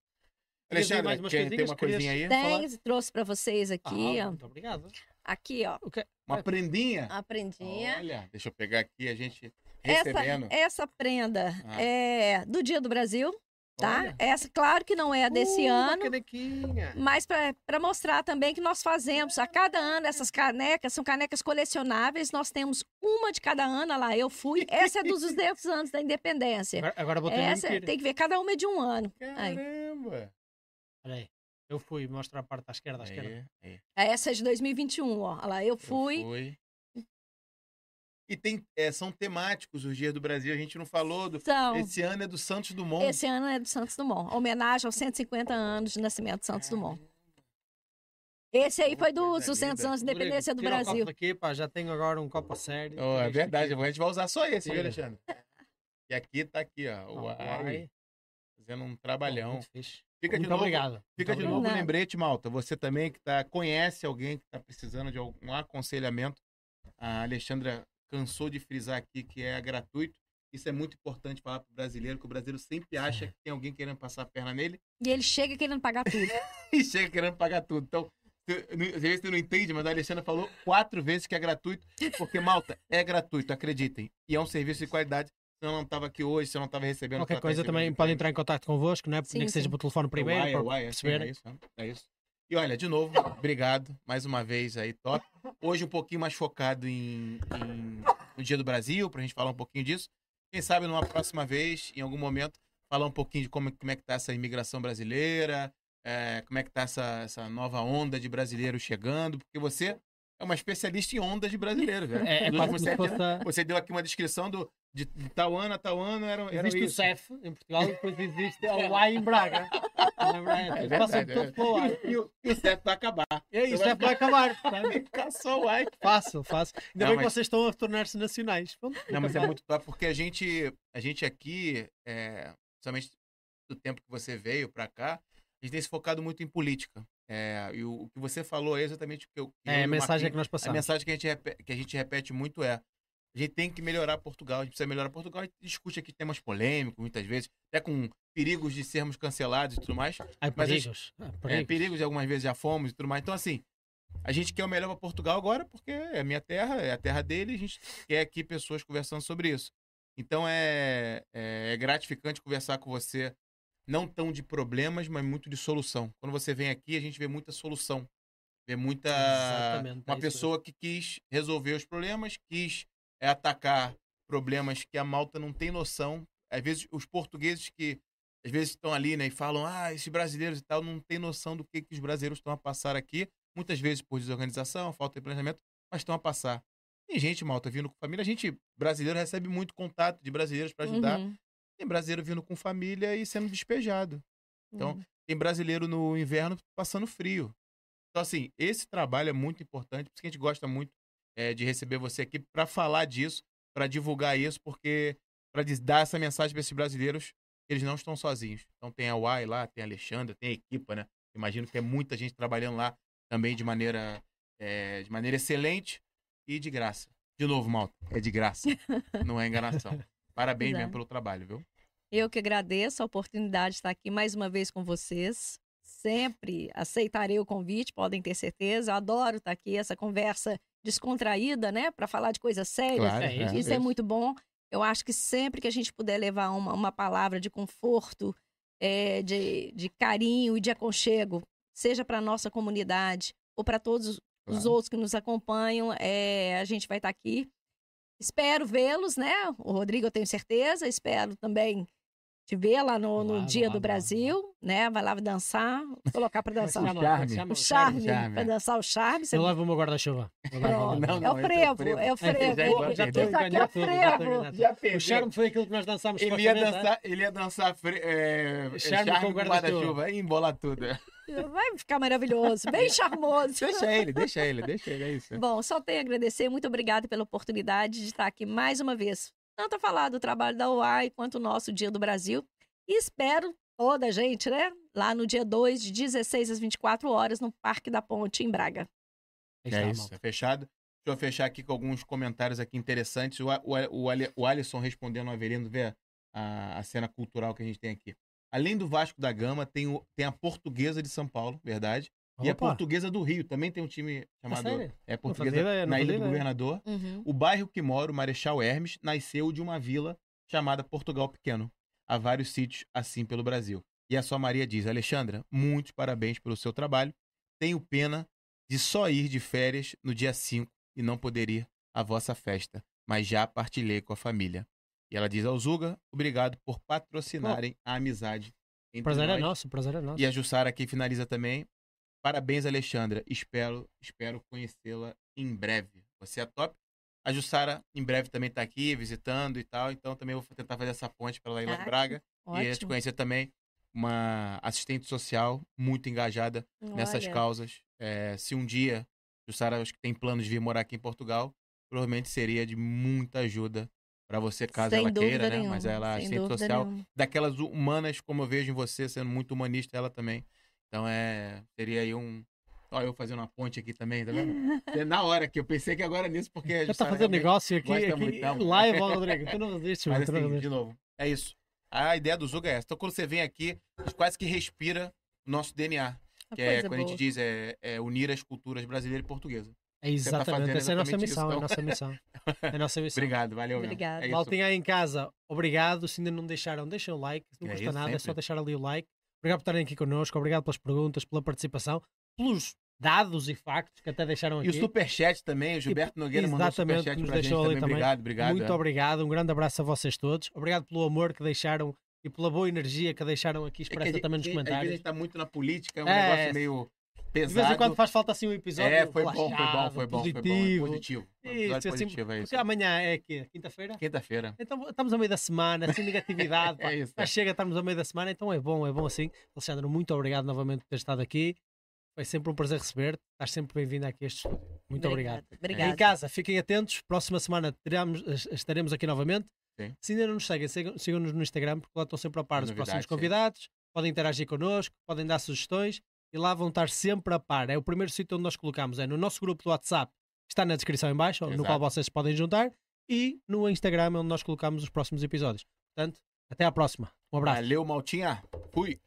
Speaker 1: Alexandre,
Speaker 2: mais umas
Speaker 1: quem tem
Speaker 2: coisinhas?
Speaker 1: uma coisinha aí?
Speaker 3: Tem, trouxe pra vocês aqui,
Speaker 2: Ah,
Speaker 3: ó.
Speaker 2: muito obrigado.
Speaker 3: Aqui, ó.
Speaker 2: O que-
Speaker 1: Uma prendinha?
Speaker 3: A prendinha.
Speaker 1: Olha, deixa eu pegar aqui, a gente
Speaker 3: Essa,
Speaker 1: recebendo.
Speaker 3: essa prenda
Speaker 1: Ah.
Speaker 3: é do Dia do Brasil, tá?
Speaker 1: Olha.
Speaker 3: Essa, claro que não é a desse
Speaker 2: Uh, uma
Speaker 3: ano,
Speaker 2: canequinha.
Speaker 3: mas para mostrar também que nós fazemos a cada ano essas canecas, são canecas colecionáveis, nós temos uma de cada ano, olha lá, eu fui. Essa é dos <laughs> 200 anos da independência.
Speaker 2: Agora, agora vou ter
Speaker 3: Essa tem que ver, cada uma é de um ano. Aí.
Speaker 1: Caramba!
Speaker 2: Espera aí. Eu fui mostrar a parte à esquerda, à esquerda.
Speaker 1: Aí, aí.
Speaker 3: Essa é de 2021, ó. Olha lá, eu
Speaker 1: Eu
Speaker 3: fui.
Speaker 1: fui. E tem, é, são temáticos os dias do Brasil, a gente não falou. Do,
Speaker 3: São.
Speaker 1: esse ano é do Santos Dumont.
Speaker 3: Esse ano é do Santos Dumont. Homenagem aos 150 anos de nascimento de Santos Dumont. Esse aí foi dos
Speaker 1: coisa
Speaker 3: 200
Speaker 1: linda.
Speaker 3: anos de independência do Brasil.
Speaker 2: daqui, pá, já tenho agora um copo sério.
Speaker 1: Oh, é verdade,
Speaker 2: aqui.
Speaker 1: a gente vai usar só esse, viu. Alexandre? E aqui tá aqui, ó. O.
Speaker 2: Uai,
Speaker 1: fazendo um trabalhão.
Speaker 2: Muito fixe.
Speaker 1: Fica de
Speaker 2: Muito
Speaker 1: novo,
Speaker 2: obrigado.
Speaker 1: Fica
Speaker 2: Muito
Speaker 1: de
Speaker 2: obrigado.
Speaker 1: novo o lembrete, Malta. Você também que tá, conhece alguém que está precisando de algum aconselhamento. A Alexandra cansou de frisar aqui que é gratuito. Isso é muito importante falar para o brasileiro, que o brasileiro sempre acha que tem alguém querendo passar a perna nele
Speaker 3: E ele chega querendo pagar tudo. <laughs>
Speaker 1: e chega querendo pagar tudo. Então, às vezes você não entende, mas a Alexandra falou quatro vezes que é gratuito, porque, Malta, é gratuito, acreditem. E é um serviço de qualidade. Se eu não estava aqui hoje, se eu não estava recebendo.
Speaker 2: Qualquer coisa
Speaker 1: recebendo
Speaker 2: também
Speaker 1: de
Speaker 2: pode entrar em contato convosco, não é?
Speaker 3: Sim,
Speaker 2: Nem que seja por telefone
Speaker 1: É
Speaker 2: primeiro,
Speaker 1: Uai, é
Speaker 2: para
Speaker 1: uai, é assim,
Speaker 2: perceber.
Speaker 1: é isso, né? é isso. E olha, de novo, <laughs> obrigado mais uma vez aí, top. Hoje um pouquinho mais focado em, em- no Dia do Brasil, pra gente falar um pouquinho disso. Quem sabe numa próxima vez, em algum momento, falar um pouquinho de como, como é que tá essa imigração brasileira, é, como é que tá essa, essa nova onda de brasileiros chegando, porque você é uma especialista em ondas de brasileiros, velho.
Speaker 2: É, é a...
Speaker 1: Você deu aqui uma descrição do, de, de tal ano a tal ano, era, era
Speaker 2: Existe o
Speaker 1: isso.
Speaker 2: CEF em Portugal e depois existe o UAI em Braga. <laughs>
Speaker 1: É
Speaker 2: É, tudo
Speaker 1: é.
Speaker 2: pelo UAI.
Speaker 1: E o, e o certo vai acabar.
Speaker 2: É isso, é para acabar. sabe? <laughs>
Speaker 1: Ficar só o ai.
Speaker 2: Fácil, fácil. Ainda
Speaker 1: Não,
Speaker 2: bem que
Speaker 1: mas-
Speaker 2: vocês estão a tornar-se nacionais. Pronto,
Speaker 1: Não, mas é muito top, porque a gente, a gente aqui, é, principalmente do tempo que você veio pra cá, a gente tem se focado muito em política. É, e o, o que você falou é exatamente o que eu. que
Speaker 2: É a
Speaker 1: o
Speaker 2: mensagem
Speaker 1: Marquinhos-
Speaker 2: que nós
Speaker 1: A
Speaker 2: passamos.
Speaker 1: mensagem que a, gente repete, que a gente repete muito é: a gente tem que melhorar Portugal, a gente precisa melhorar Portugal. A gente discute aqui temas polêmicos, muitas vezes, até com perigos de sermos cancelados e tudo mais.
Speaker 2: Ai,
Speaker 1: mas a
Speaker 2: perigos. Ah,
Speaker 1: É,
Speaker 2: perigos.
Speaker 1: perigos, algumas vezes já fomos e tudo mais. Então, assim, a gente quer o melhor para Portugal agora, porque é a minha terra, é a terra dele, e a gente quer aqui pessoas conversando sobre isso. Então é, é, é gratificante conversar com você, não tão de problemas, mas muito de solução. Quando você vem aqui, a gente vê muita solução. Vê muita.
Speaker 2: Exatamente, é
Speaker 1: Uma
Speaker 2: isso
Speaker 1: pessoa que quis resolver os problemas, quis é, atacar problemas que a malta não tem noção. Às vezes, os portugueses que às vezes estão ali, né, e falam, ah, esses brasileiros e tal, não tem noção do que, que os brasileiros estão a passar aqui, muitas vezes por desorganização, falta de planejamento, mas estão a passar. Tem gente, malta, vindo com família, a gente, brasileiro, recebe muito contato de brasileiros para ajudar,
Speaker 3: Uhum.
Speaker 1: tem brasileiro vindo com família e sendo despejado. Então,
Speaker 3: Uhum.
Speaker 1: tem brasileiro no inverno passando frio. Então, assim, esse trabalho é muito importante, por isso que a gente gosta muito eh, de receber você aqui para falar disso, para divulgar isso, porque para dar essa mensagem para esses brasileiros eles não estão sozinhos. Então, tem a UAI lá, tem a Alexandra, tem a equipa, né? Imagino que é muita gente trabalhando lá também de maneira, eh, de maneira excelente e de graça. De novo, Malta, é de graça, <laughs> não é enganação. Parabéns mesmo pelo trabalho, viu?
Speaker 3: Eu que agradeço a oportunidade de estar aqui mais uma vez com vocês. Sempre aceitarei o convite, podem ter certeza. Eu adoro estar aqui, essa conversa descontraída, né? Para falar de coisas sérias.
Speaker 1: Claro,
Speaker 2: é
Speaker 3: Isso é muito bom. Eu acho que sempre que a gente puder levar uma, uma palavra de conforto, eh, de, de carinho e de aconchego, seja para a nossa comunidade ou para todos os
Speaker 1: Claro.
Speaker 3: outros que nos acompanham, eh, a gente vai estar aqui. Espero vê-los, né? O Rodrigo, eu tenho certeza. Espero também te ver lá no, no
Speaker 2: Lá,
Speaker 3: Dia
Speaker 2: lá,
Speaker 3: do
Speaker 2: lá,
Speaker 3: Brasil, né? Vai lá dançar, colocar para dançar.
Speaker 2: Como é que
Speaker 1: Charme.
Speaker 3: O charme,
Speaker 1: charme,
Speaker 3: para
Speaker 1: é.
Speaker 3: dançar o charme. Você...
Speaker 2: Eu levo o meu guarda-chuva. O
Speaker 3: Pronto.
Speaker 2: guarda-chuva.
Speaker 1: Não,
Speaker 3: é o
Speaker 1: é o
Speaker 3: frevo, é o <laughs>
Speaker 1: Já
Speaker 3: frevo.
Speaker 1: já
Speaker 3: Isso
Speaker 1: perdeu.
Speaker 3: aqui é o frevo.
Speaker 1: Já
Speaker 2: O charme foi aquilo que nós dançámos
Speaker 1: Ele ia dançar, ele ia dançar fre- é, é,
Speaker 2: Charme
Speaker 1: charme,
Speaker 2: com
Speaker 1: com
Speaker 2: guarda-chuva.
Speaker 1: guarda-chuva e embolar tudo.
Speaker 3: Vai ficar maravilhoso, bem <laughs> charmoso.
Speaker 1: Deixa ele, deixa ele, deixa ele, é isso.
Speaker 3: Bom, só tenho a agradecer. Muito obrigada pela oportunidade de estar aqui mais uma vez. Tanto a falar do trabalho da UAI quanto o nosso Dia do Brasil. E espero toda a gente, né? Lá no dia 2, de 16 às 24 horas, no Parque da Ponte, em Braga.
Speaker 1: É isso, é fechado. Deixa eu fechar aqui com alguns comentários aqui interessantes. O, o, o, o Alisson respondendo ao Avelino, vê a, a cena cultural que a gente tem aqui. Além do Vasco da Gama, tem, o, tem a Portuguesa de São Paulo, verdade? E a
Speaker 2: Opa,
Speaker 1: Portuguesa do Rio, também tem um time chamado...
Speaker 2: sério?
Speaker 1: É, Portuguesa na Ilha do. Governador.
Speaker 3: Uhum.
Speaker 1: O bairro que moro, Marechal Hermes, nasceu de uma vila chamada Portugal Pequeno. Há vários sítios assim pelo Brasil. E a sua Maria diz: Alexandra, muitos parabéns pelo seu trabalho. Tenho pena de só ir de férias no dia 5 e não poder ir à vossa festa, mas já partilhei com a família. E ela diz ao Zuga: obrigado por patrocinarem a amizade
Speaker 2: O
Speaker 1: entre
Speaker 2: prazer é
Speaker 1: nós.
Speaker 2: nosso, o prazer é nosso.
Speaker 1: E a Jussara aqui finaliza também. Parabéns, Alexandra. Espero, espero conhecê-la em breve. Você é top. A Jussara em breve também está aqui visitando e tal, então também vou tentar fazer essa ponte para ela ir lá em Braga e a gente
Speaker 3: Ótimo.
Speaker 1: conhecer também uma assistente social muito engajada nessas
Speaker 3: Olha,
Speaker 1: causas. É, se um dia Jussara acho que tem planos de vir morar aqui em Portugal, provavelmente seria de muita ajuda para você caso
Speaker 3: sem
Speaker 1: ela queira, né?
Speaker 3: nenhuma,
Speaker 1: Mas ela é assistente social
Speaker 3: nenhuma.
Speaker 1: daquelas humanas, como eu vejo em você, sendo muito humanista, ela também. Então é. Seria aí um. Ó, eu fazendo uma ponte aqui também, tá vendo? É Na hora que eu pensei que agora nisso, porque a
Speaker 2: Já está
Speaker 1: Jussara
Speaker 2: fazendo negócio aqui, aqui
Speaker 1: muito, tá?
Speaker 2: live, <laughs> ó, Rodrigo. Tu não mano.
Speaker 1: Mas
Speaker 2: não
Speaker 1: assim, de novo, é isso. A ideia do Zuga é essa. Então quando você vem aqui, a gente quase que respira o nosso DNA. Que é, quando a gente diz, é, é unir as culturas brasileira e portuguesa.
Speaker 2: É
Speaker 1: tá
Speaker 2: exatamente,
Speaker 1: fazendo
Speaker 2: essa é a nossa missão,
Speaker 1: isso,
Speaker 2: é a
Speaker 1: então.
Speaker 2: nossa missão. É nossa <laughs> missão.
Speaker 1: Obrigado, valeu mesmo.
Speaker 3: Obrigada.
Speaker 1: É.
Speaker 2: Maltinha aí em casa, obrigado. Se ainda não deixaram, deixem o like. Não
Speaker 1: É
Speaker 2: custa
Speaker 1: isso,
Speaker 2: nada, é só
Speaker 1: sempre.
Speaker 2: deixar ali o like. Obrigado por estarem aqui connosco, obrigado pelas perguntas, pela participação, pelos dados e factos que até deixaram
Speaker 1: E
Speaker 2: aqui.
Speaker 1: o superchat também, o Gilberto Nogueira mandou
Speaker 2: exatamente,
Speaker 1: superchat
Speaker 2: nos
Speaker 1: gente
Speaker 2: deixou ali
Speaker 1: também.
Speaker 2: também.
Speaker 1: Obrigado, obrigado.
Speaker 2: Muito
Speaker 1: é.
Speaker 2: obrigado, um grande abraço a vocês todos. Obrigado pelo amor que deixaram e pela boa energia que deixaram aqui
Speaker 1: É
Speaker 2: expressa
Speaker 1: gente-
Speaker 2: também nos
Speaker 1: vezes a
Speaker 2: comentários.
Speaker 1: gente tá muito na política, é um
Speaker 2: É,
Speaker 1: negócio meio
Speaker 2: De vez em
Speaker 1: pesado.
Speaker 2: quando faz falta assim um episódio
Speaker 1: é, foi bom, foi bom, foi bom, foi bom.
Speaker 2: positivo.
Speaker 1: É positivo.
Speaker 2: Isso, assim,
Speaker 1: positivo, é isso.
Speaker 2: Porque amanhã é aqui, quinta-feira?
Speaker 1: Quinta-feira.
Speaker 2: Então estamos a meio da semana, sem negatividade. <laughs>
Speaker 1: É isso.
Speaker 2: Mas chega, estamos a meio da semana, então é bom, é bom assim. Alexandre, muito obrigado novamente por ter estado aqui. Foi sempre um prazer receber-te. Estás sempre bem-vindo aqui a este estúdio. Muito obrigado. Em
Speaker 3: Obrigada.
Speaker 2: casa, fiquem atentos. Próxima semana teremos, estaremos aqui novamente.
Speaker 1: Sim.
Speaker 2: Se ainda não nos seguem, sigam- sigam-nos no Instagram, porque lá estão sempre a par dos próximos
Speaker 1: sim.
Speaker 2: convidados. Podem interagir connosco, podem dar sugestões e lá vão estar sempre a par. É o primeiro sítio onde nós colocamos, é no nosso grupo do WhatsApp, que está na descrição em baixo, no qual vocês podem juntar, e no Instagram, onde nós colocamos os próximos episódios. Portanto, até à próxima. Um abraço.
Speaker 1: Valeu, Maltinha. Fui.